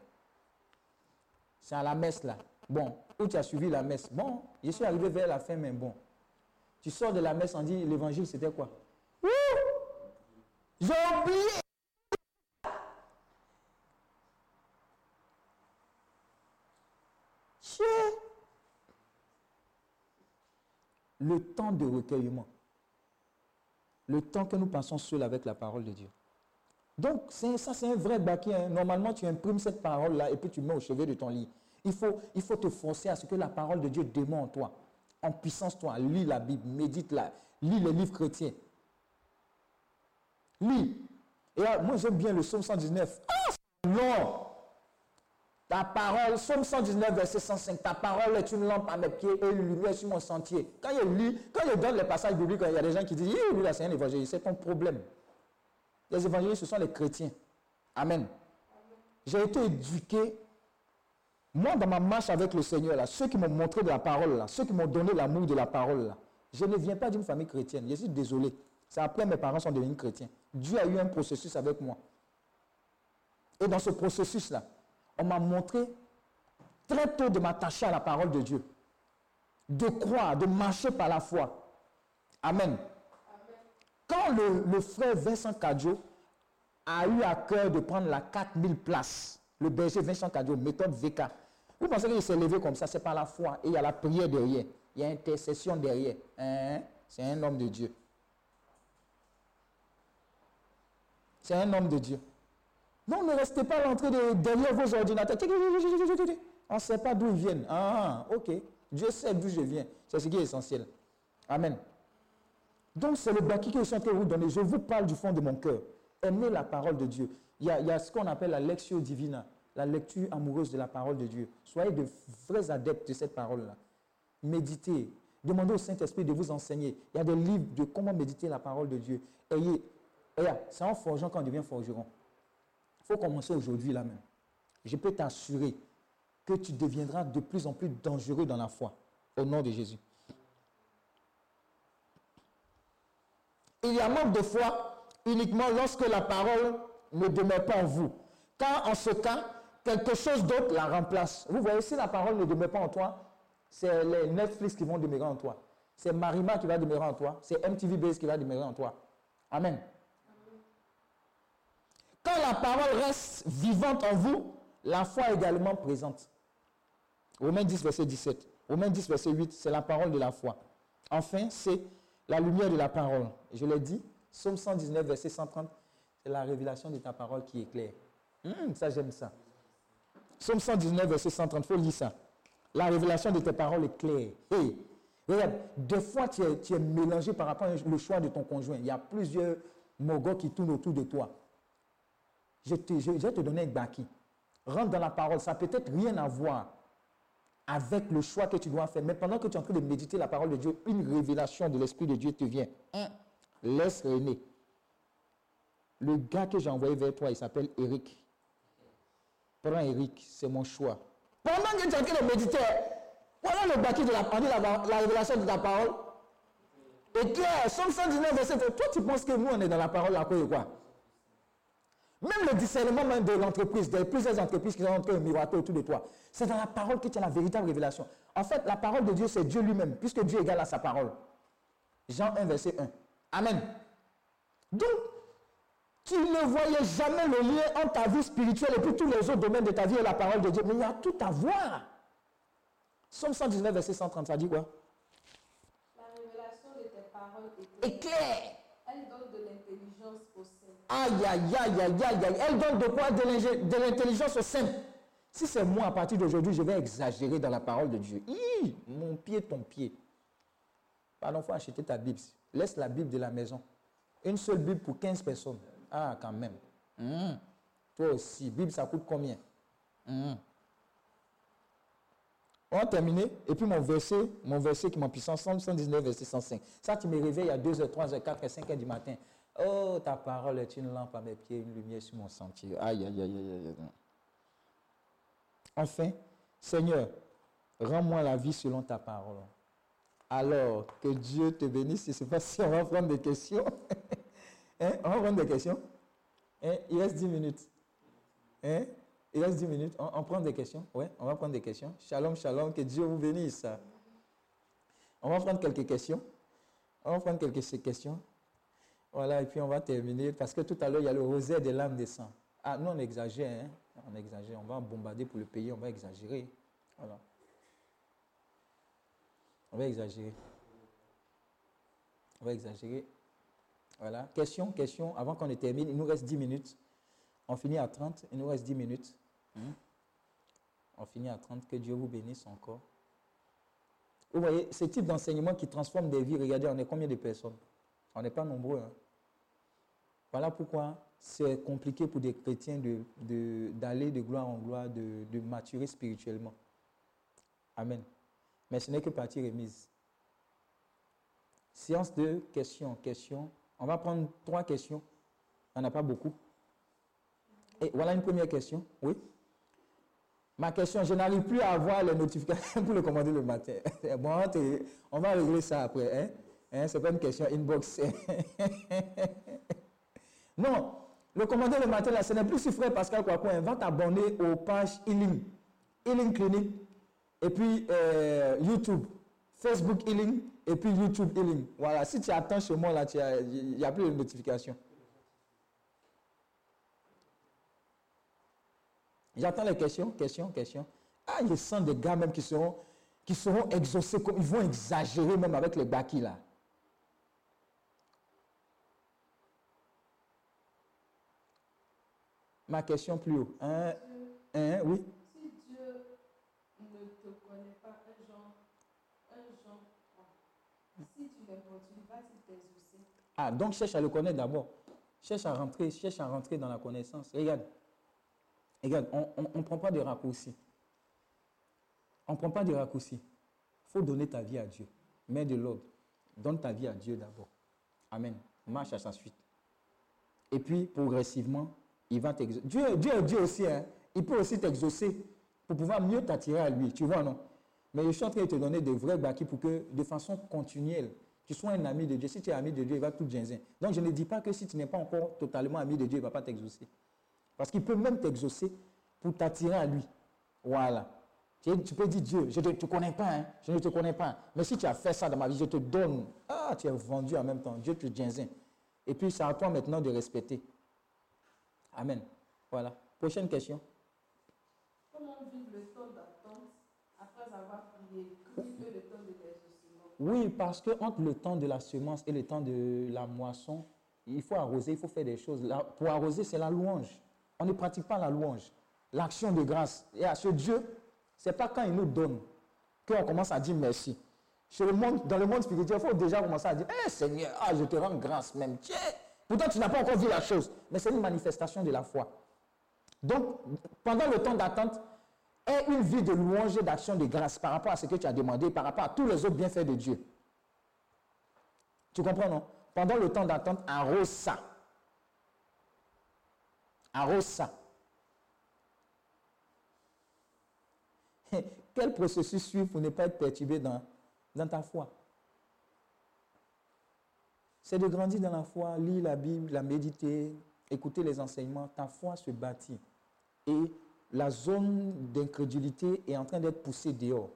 C'est à la messe là. Bon, où tu as suivi la messe? Bon, je suis arrivé vers la fin, mais bon. Tu sors de la messe, on dit l'évangile, c'était quoi? Ouh J'ai oublié. Le temps de recueillement. Le temps que nous passons seul avec la parole de Dieu. Donc, ça, c'est un vrai baquet. hein. Normalement, tu imprimes cette parole-là et puis tu mets au chevet de ton lit. Il faut, il faut te forcer à ce que la parole de Dieu démontre en toi. En puissance, toi. Lis la Bible, médite-la. Lis les livres chrétiens. Lis. Et là, moi, j'aime bien le psaume 119. Ah, c'est long. Ta parole, psaume 119, verset 105, ta parole est une lampe à mes pieds et une lumière sur mon sentier. Quand je lis, quand je donne les passages bibliques, il y a des gens qui disent, lui là, c'est un évangéliste, c'est ton problème. Les évangélistes, ce sont les chrétiens. Amen. J'ai été éduqué, moi, dans ma marche avec le Seigneur, là, ceux qui m'ont montré de la parole, là, ceux qui m'ont donné l'amour de la parole, là, je ne viens pas d'une famille chrétienne. Je suis désolé. C'est après mes parents sont devenus chrétiens. Dieu a eu un processus avec moi. Et dans ce processus-là, on m'a montré très tôt de m'attacher à la parole de Dieu, de croire, de marcher par la foi. Amen. Quand le, le frère Vincent Cadjo a eu à cœur de prendre la 4000 places, le berger Vincent Cadjo, méthode VK, vous pensez qu'il s'est levé comme ça, c'est par la foi. Et il y a la prière derrière, il y a intercession derrière. Hein? C'est un homme de Dieu. C'est un homme de Dieu. Non, ne restez pas à l'entrée de- derrière vos ordinateurs. On ne sait pas d'où ils viennent. Ah, ok. Dieu sait d'où je viens. C'est ce qui est essentiel. Amen. Donc, c'est le bâti que je suis en train de vous donner. Je vous parle du fond de mon cœur. Aimez la parole de Dieu. Il y a, il y a ce qu'on appelle la lectio divina, la lecture amoureuse de la parole de Dieu. Soyez de vrais adeptes de cette parole-là. Méditez. Demandez au Saint-Esprit de vous enseigner. Il y a des livres de comment méditer la parole de Dieu. Ayez, c'est en forgeant qu'on devient forgeron. Il faut commencer aujourd'hui là même. Je peux t'assurer que tu deviendras de plus en plus dangereux dans la foi. Au nom de Jésus. Il y a manque de foi uniquement lorsque la parole ne demeure pas en vous. Car en ce cas, quelque chose d'autre la remplace. Vous voyez, si la parole ne demeure pas en toi, c'est les Netflix qui vont demeurer en toi. C'est Marima qui va demeurer en toi. C'est MTV Base qui va demeurer en toi. Amen. Quand la parole reste vivante en vous, la foi est également présente. Romains 10, verset 17. Romains 10, verset 8, c'est la parole de la foi. Enfin, c'est la lumière de la parole. Je l'ai dit, Psaume 119, verset 130, c'est la révélation de ta parole qui éclaire. Hum, ça, j'aime ça. Psaume 119, verset 130, il faut lire ça. La révélation de tes paroles est claire. Hey, regarde, des fois, tu es, tu es mélangé par rapport au choix de ton conjoint. Il y a plusieurs mogos qui tournent autour de toi. Je, te, je, vais te donner un baki. rentre dans la parole. Ça peut peut-être rien à voir avec le choix que tu dois faire. Mais pendant que tu es en train de méditer la parole de Dieu, une révélation de l'Esprit de Dieu te vient. Laisse René. Le gars que j'ai envoyé vers toi, il s'appelle Eric. C'est mon choix. Pendant que tu es en train de méditer, voilà le bâti de la, dit la, la révélation de ta parole. Et Claire, Somme 119, verset 3, toi tu penses que nous on est dans la parole à quoi et quoi? Même le discernement même de l'entreprise, des plusieurs entreprises qui sont en train de miroiter autour de toi, c'est dans la parole que tu as la véritable révélation. En fait, la parole de Dieu, c'est Dieu lui-même, puisque Dieu est égal à sa parole. Jean 1, verset 1. Amen. Donc, tu ne voyais jamais le lien entre ta vie spirituelle et puis tous les autres domaines de ta vie et la parole de Dieu. Mais il y a tout à voir. Somme 119, verset 130, ça dit quoi? La révélation de tes paroles est claire. Elle donne de l'intelligence au sein. Aïe, aïe, aïe, aïe, aïe, aïe. Elle donne de quoi? De l'intelligence au sein. Si c'est moi, à partir d'aujourd'hui, je vais exagérer dans la parole de Dieu. Hi, mon pied, ton pied. Pardon, il faut acheter ta Bible. Laisse la Bible de la maison. Une seule Bible pour 15 personnes. Ah, quand même. Hum. Toi aussi, Bible, ça coûte combien? Hum. On va terminer. Et puis mon verset, mon verset qui m'en puissance, 119, verset 105. Ça, tu me réveilles à 2h, 3h, 4h, 5h du matin. Oh, ta parole est une lampe à mes pieds, une lumière sur mon sentier. Aïe, aïe, aïe, aïe. aïe. Enfin, Seigneur, rends-moi la vie selon ta parole. Alors, que Dieu te bénisse. Je ne sais pas si on va prendre des questions. (laughs) Hein? On va prendre des questions. Hein? Il reste 10 minutes. Hein? Il reste 10 minutes. On, prend des questions. Oui, on va prendre des questions. Shalom, shalom. Que Dieu vous bénisse. On va prendre quelques questions. On va prendre quelques questions. Voilà, et puis on va terminer. Parce que tout à l'heure, il y a le rosaire des lames des sangs. Ah, nous, on exagère. On exagère. On va bombarder pour le pays. On va exagérer. Voilà. On va exagérer. On va exagérer. Voilà. Question, question. Avant qu'on ne termine, il nous reste 10 minutes. On finit à 30. Il nous reste 10 minutes. Hmm. On finit à 30. Que Dieu vous bénisse encore. Vous voyez, ce type d'enseignement qui transforme des vies, regardez, on est combien de personnes? On n'est pas nombreux. hein. Voilà pourquoi c'est compliqué pour des chrétiens d'aller de, de gloire en gloire, de, de maturer spirituellement. Amen. Mais ce n'est que partie remise. Séance de questions, questions. On va prendre trois questions. On n'a pas beaucoup. Et voilà une première question. Oui. Ma question, je n'arrive plus à avoir les notifications (laughs) pour le commander le matin. (laughs) Bon, on va régler ça après. Hein? Hein, c'est pas une question inbox. (laughs) non, le commander le matin, là, ce n'est plus si frère Pascal Kouakouen. Va t'abonner aux pages Healing, Healing Clinic, et puis euh, YouTube, Facebook Healing, et puis YouTube Healing. Voilà, si tu attends chez moi, là, il n'y a plus de notification. J'attends les questions, questions, questions. Ah, je sens des gars même qui seront, qui seront exaucés, comme, ils vont exagérer même avec les baki là. Ma question plus haut. Un, un, oui? Si Dieu ne te connaît pas, un Jean, un Jean 3, si tu l'importunes pas, il t'exaucer. Ah, donc cherche à le connaître d'abord. Cherche à rentrer, cherche à rentrer dans la connaissance. Regarde. Regarde, on ne prend pas de raccourcis. On ne prend pas de raccourcis. Il faut donner ta vie à Dieu. Mets de l'ordre. Donne ta vie à Dieu d'abord. Amen. Marche à sa suite. Et puis, progressivement, il va t'exaucer. Dieu, Dieu Dieu aussi. hein. Il peut aussi t'exaucer pour pouvoir mieux t'attirer à lui. Tu vois, non? Mais je suis en train de te donner des vrais bâquis pour que, de façon continuelle, tu sois un ami de Dieu. Si tu es ami de Dieu, il va tout ginzer. Donc, je ne dis pas que si tu n'es pas encore totalement ami de Dieu, il ne va pas t'exaucer. Parce qu'il peut même t'exaucer pour t'attirer à lui. Voilà. Tu, tu peux dire Dieu, je ne te connais pas, hein, je ne te connais pas. Mais si tu as fait ça dans ma vie, je te donne. Ah, tu es vendu en même temps. Dieu te ginzin. Et puis, c'est à toi maintenant de respecter. Amen. Voilà. Prochaine question. Comment vivre le temps d'attente après Oui, parce que entre le temps de la semence et le temps de la moisson, il faut arroser, il faut faire des choses. Pour arroser, c'est la louange. On ne pratique pas la louange. L'action de grâce. Et à ce Dieu, ce n'est pas quand il nous donne qu'on commence à dire merci. Chez le monde, dans le monde spirituel, il faut déjà commencer à dire Eh Seigneur, ah, je te rends grâce même. Pourtant tu n'as pas encore vu la chose. Mais c'est une manifestation de la foi. Donc, pendant le temps d'attente, aie une vie de louange et d'action de grâce par rapport à ce que tu as demandé, par rapport à tous les autres bienfaits de Dieu. Tu comprends, non? Pendant le temps d'attente, arrose ça. Arrose ça. (laughs) Quel processus suivre pour ne pas être perturbé dans, dans ta foi? C'est de grandir dans la foi, lire la Bible, la méditer, écouter les enseignements. Ta foi se bâtit. Et la zone d'incrédulité est en train d'être poussée dehors.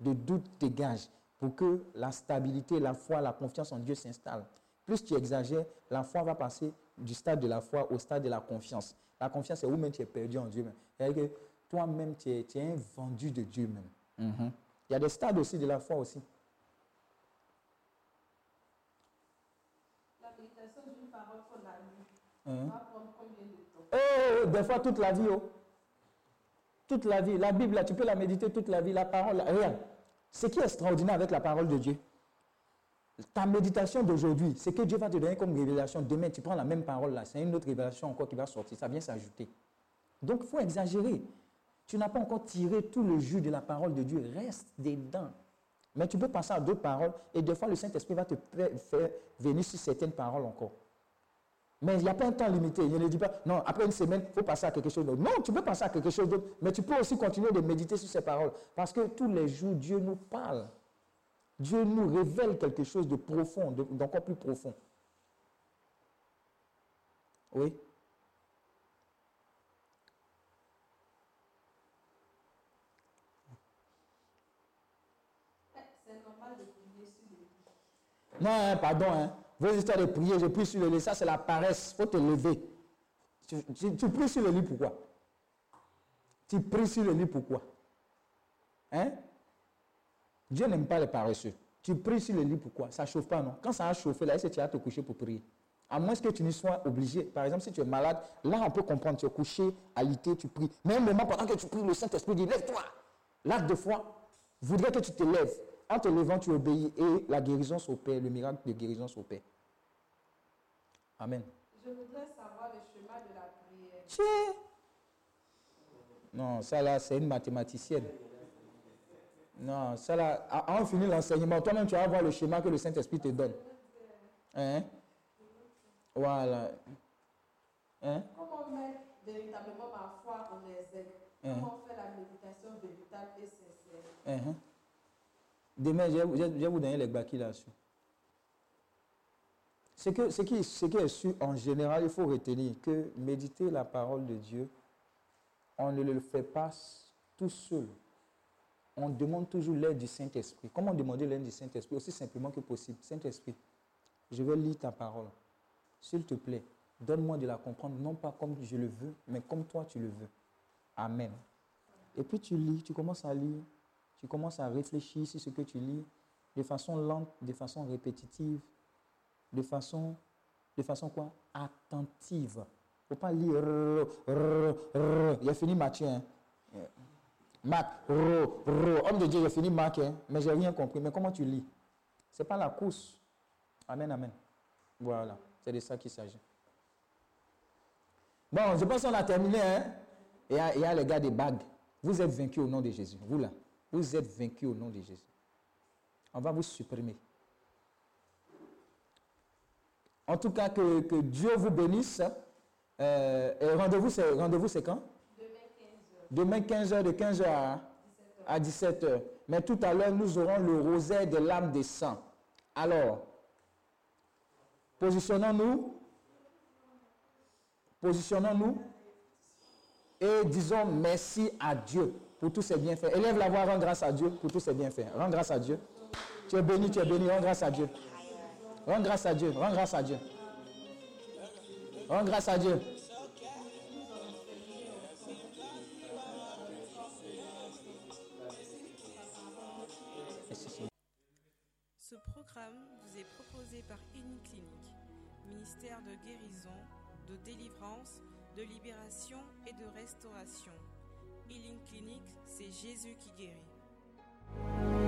De doute dégage pour que la stabilité, la foi, la confiance en Dieu s'installe. Plus tu exagères, la foi va passer du stade de la foi au stade de la confiance. La confiance, c'est où même tu es perdu en Dieu. C'est-à-dire que toi-même, tu es, tu es un vendu de Dieu même. Mhm. Il y a des stades aussi de la foi aussi. La méditation d'une parole pour la nuit Hein? va prendre combien de temps? Oh, des fois toute la vie, oh. Toute la vie. La Bible, là, tu peux la méditer toute la vie. La parole, regarde. Ce qui est extraordinaire avec la parole de Dieu, ta méditation d'aujourd'hui, c'est que Dieu va te donner comme révélation. Demain, tu prends la même parole là, c'est une autre révélation encore qui va sortir. Ça vient s'ajouter. Donc, il faut exagérer. Tu n'as pas encore tiré tout le jus de la parole de Dieu. Reste dedans. Mais tu peux passer à d'autres paroles et des fois, le Saint-Esprit va te faire venir sur certaines paroles encore. Mais il n'y a pas un temps limité. Il ne dit pas, non, après une semaine, il faut passer à quelque chose d'autre. Non, tu peux passer à quelque chose d'autre, mais tu peux aussi continuer de méditer sur ces paroles. Parce que tous les jours, Dieu nous parle. Dieu nous révèle quelque chose de profond, de- d'encore plus profond. Oui. C'est normal de sur les. Non, hein, pardon, hein. Vos histoires de prier, je prie sur le lit, ça c'est la paresse, faut te lever. Tu, pries sur le lit pourquoi? Tu pries sur le lit pourquoi? Hein? Dieu n'aime pas les paresseux. Tu pries sur le lit pourquoi? Ça ne chauffe pas, non? Quand ça a chauffé, là, que tu vas te coucher pour prier? À moins que tu ne sois obligé. Par exemple, si tu es malade, là, on peut comprendre. Tu es couché, alité, tu pries. Mais un moment, pendant que tu pries, le Saint-Esprit dit Lève-toi L'acte de foi voudrait que tu te lèves. En te levant, tu obéis et la guérison s'opère, le miracle de guérison s'opère. Amen. Je voudrais savoir le chemin de la prière. Tiens. Non, ça là, c'est une mathématicienne. Non, ça là, de finir l'enseignement, toi-même, tu vas voir le schéma que le Saint-Esprit te donne. Hein? Voilà. Hein? Comment mettre véritablement ma foi en exergue Hein? Comment faire la méditation véritable et sincère Hein? Demain, je vais, vous donner les bâquis là-dessus. Ce, que, ce, qui, ce qui est sûr, en général, il faut retenir que méditer la parole de Dieu, on ne le fait pas tout seul. On demande toujours l'aide du Saint-Esprit. Comment demander l'aide du Saint-Esprit? Aussi simplement que possible. Saint-Esprit, je vais lire ta parole. S'il te plaît, donne-moi de la comprendre, non pas comme je le veux, mais comme toi tu le veux. Amen. Et puis tu lis, tu commences à lire, tu commences à réfléchir sur ce que tu lis de façon lente, de façon répétitive, de façon, de façon quoi? Attentive. Il ne faut pas lire. Il a fini Matthieu. hein. Marc. Homme de Dieu, j'ai fini Marc, hein, mais j'ai rien compris. Mais comment tu lis? Ce n'est pas la course. Amen, amen. Voilà, c'est de ça qu'il s'agit. Bon, je pense qu'on a terminé. Hein? Il, y a, il y a les gars des bagues. Vous êtes vaincus au nom de Jésus. Vous là, vous êtes vaincus au nom de Jésus. On va vous supprimer. En tout cas, que, Dieu vous bénisse. Euh, rendez-vous, c'est rendez-vous, c'est quand? Demain 15h, de 15h à, à 17h. Mais tout à l'heure, nous aurons le rosaire de l'âme des saints. Alors, positionnons-nous. Positionnons-nous. Et disons merci à Dieu pour tous ses bienfaits. Élève la voix, rends grâce à Dieu pour tous ses bienfaits. Rends grâce à Dieu. Tu es béni, tu es béni, rends grâce à Dieu. Rends grâce à Dieu, rends grâce à Dieu. Rends grâce à Dieu. Ce programme vous est proposé par Clinique, ministère de guérison, de délivrance, de libération et de restauration. Healing Clinic, c'est Jésus qui guérit.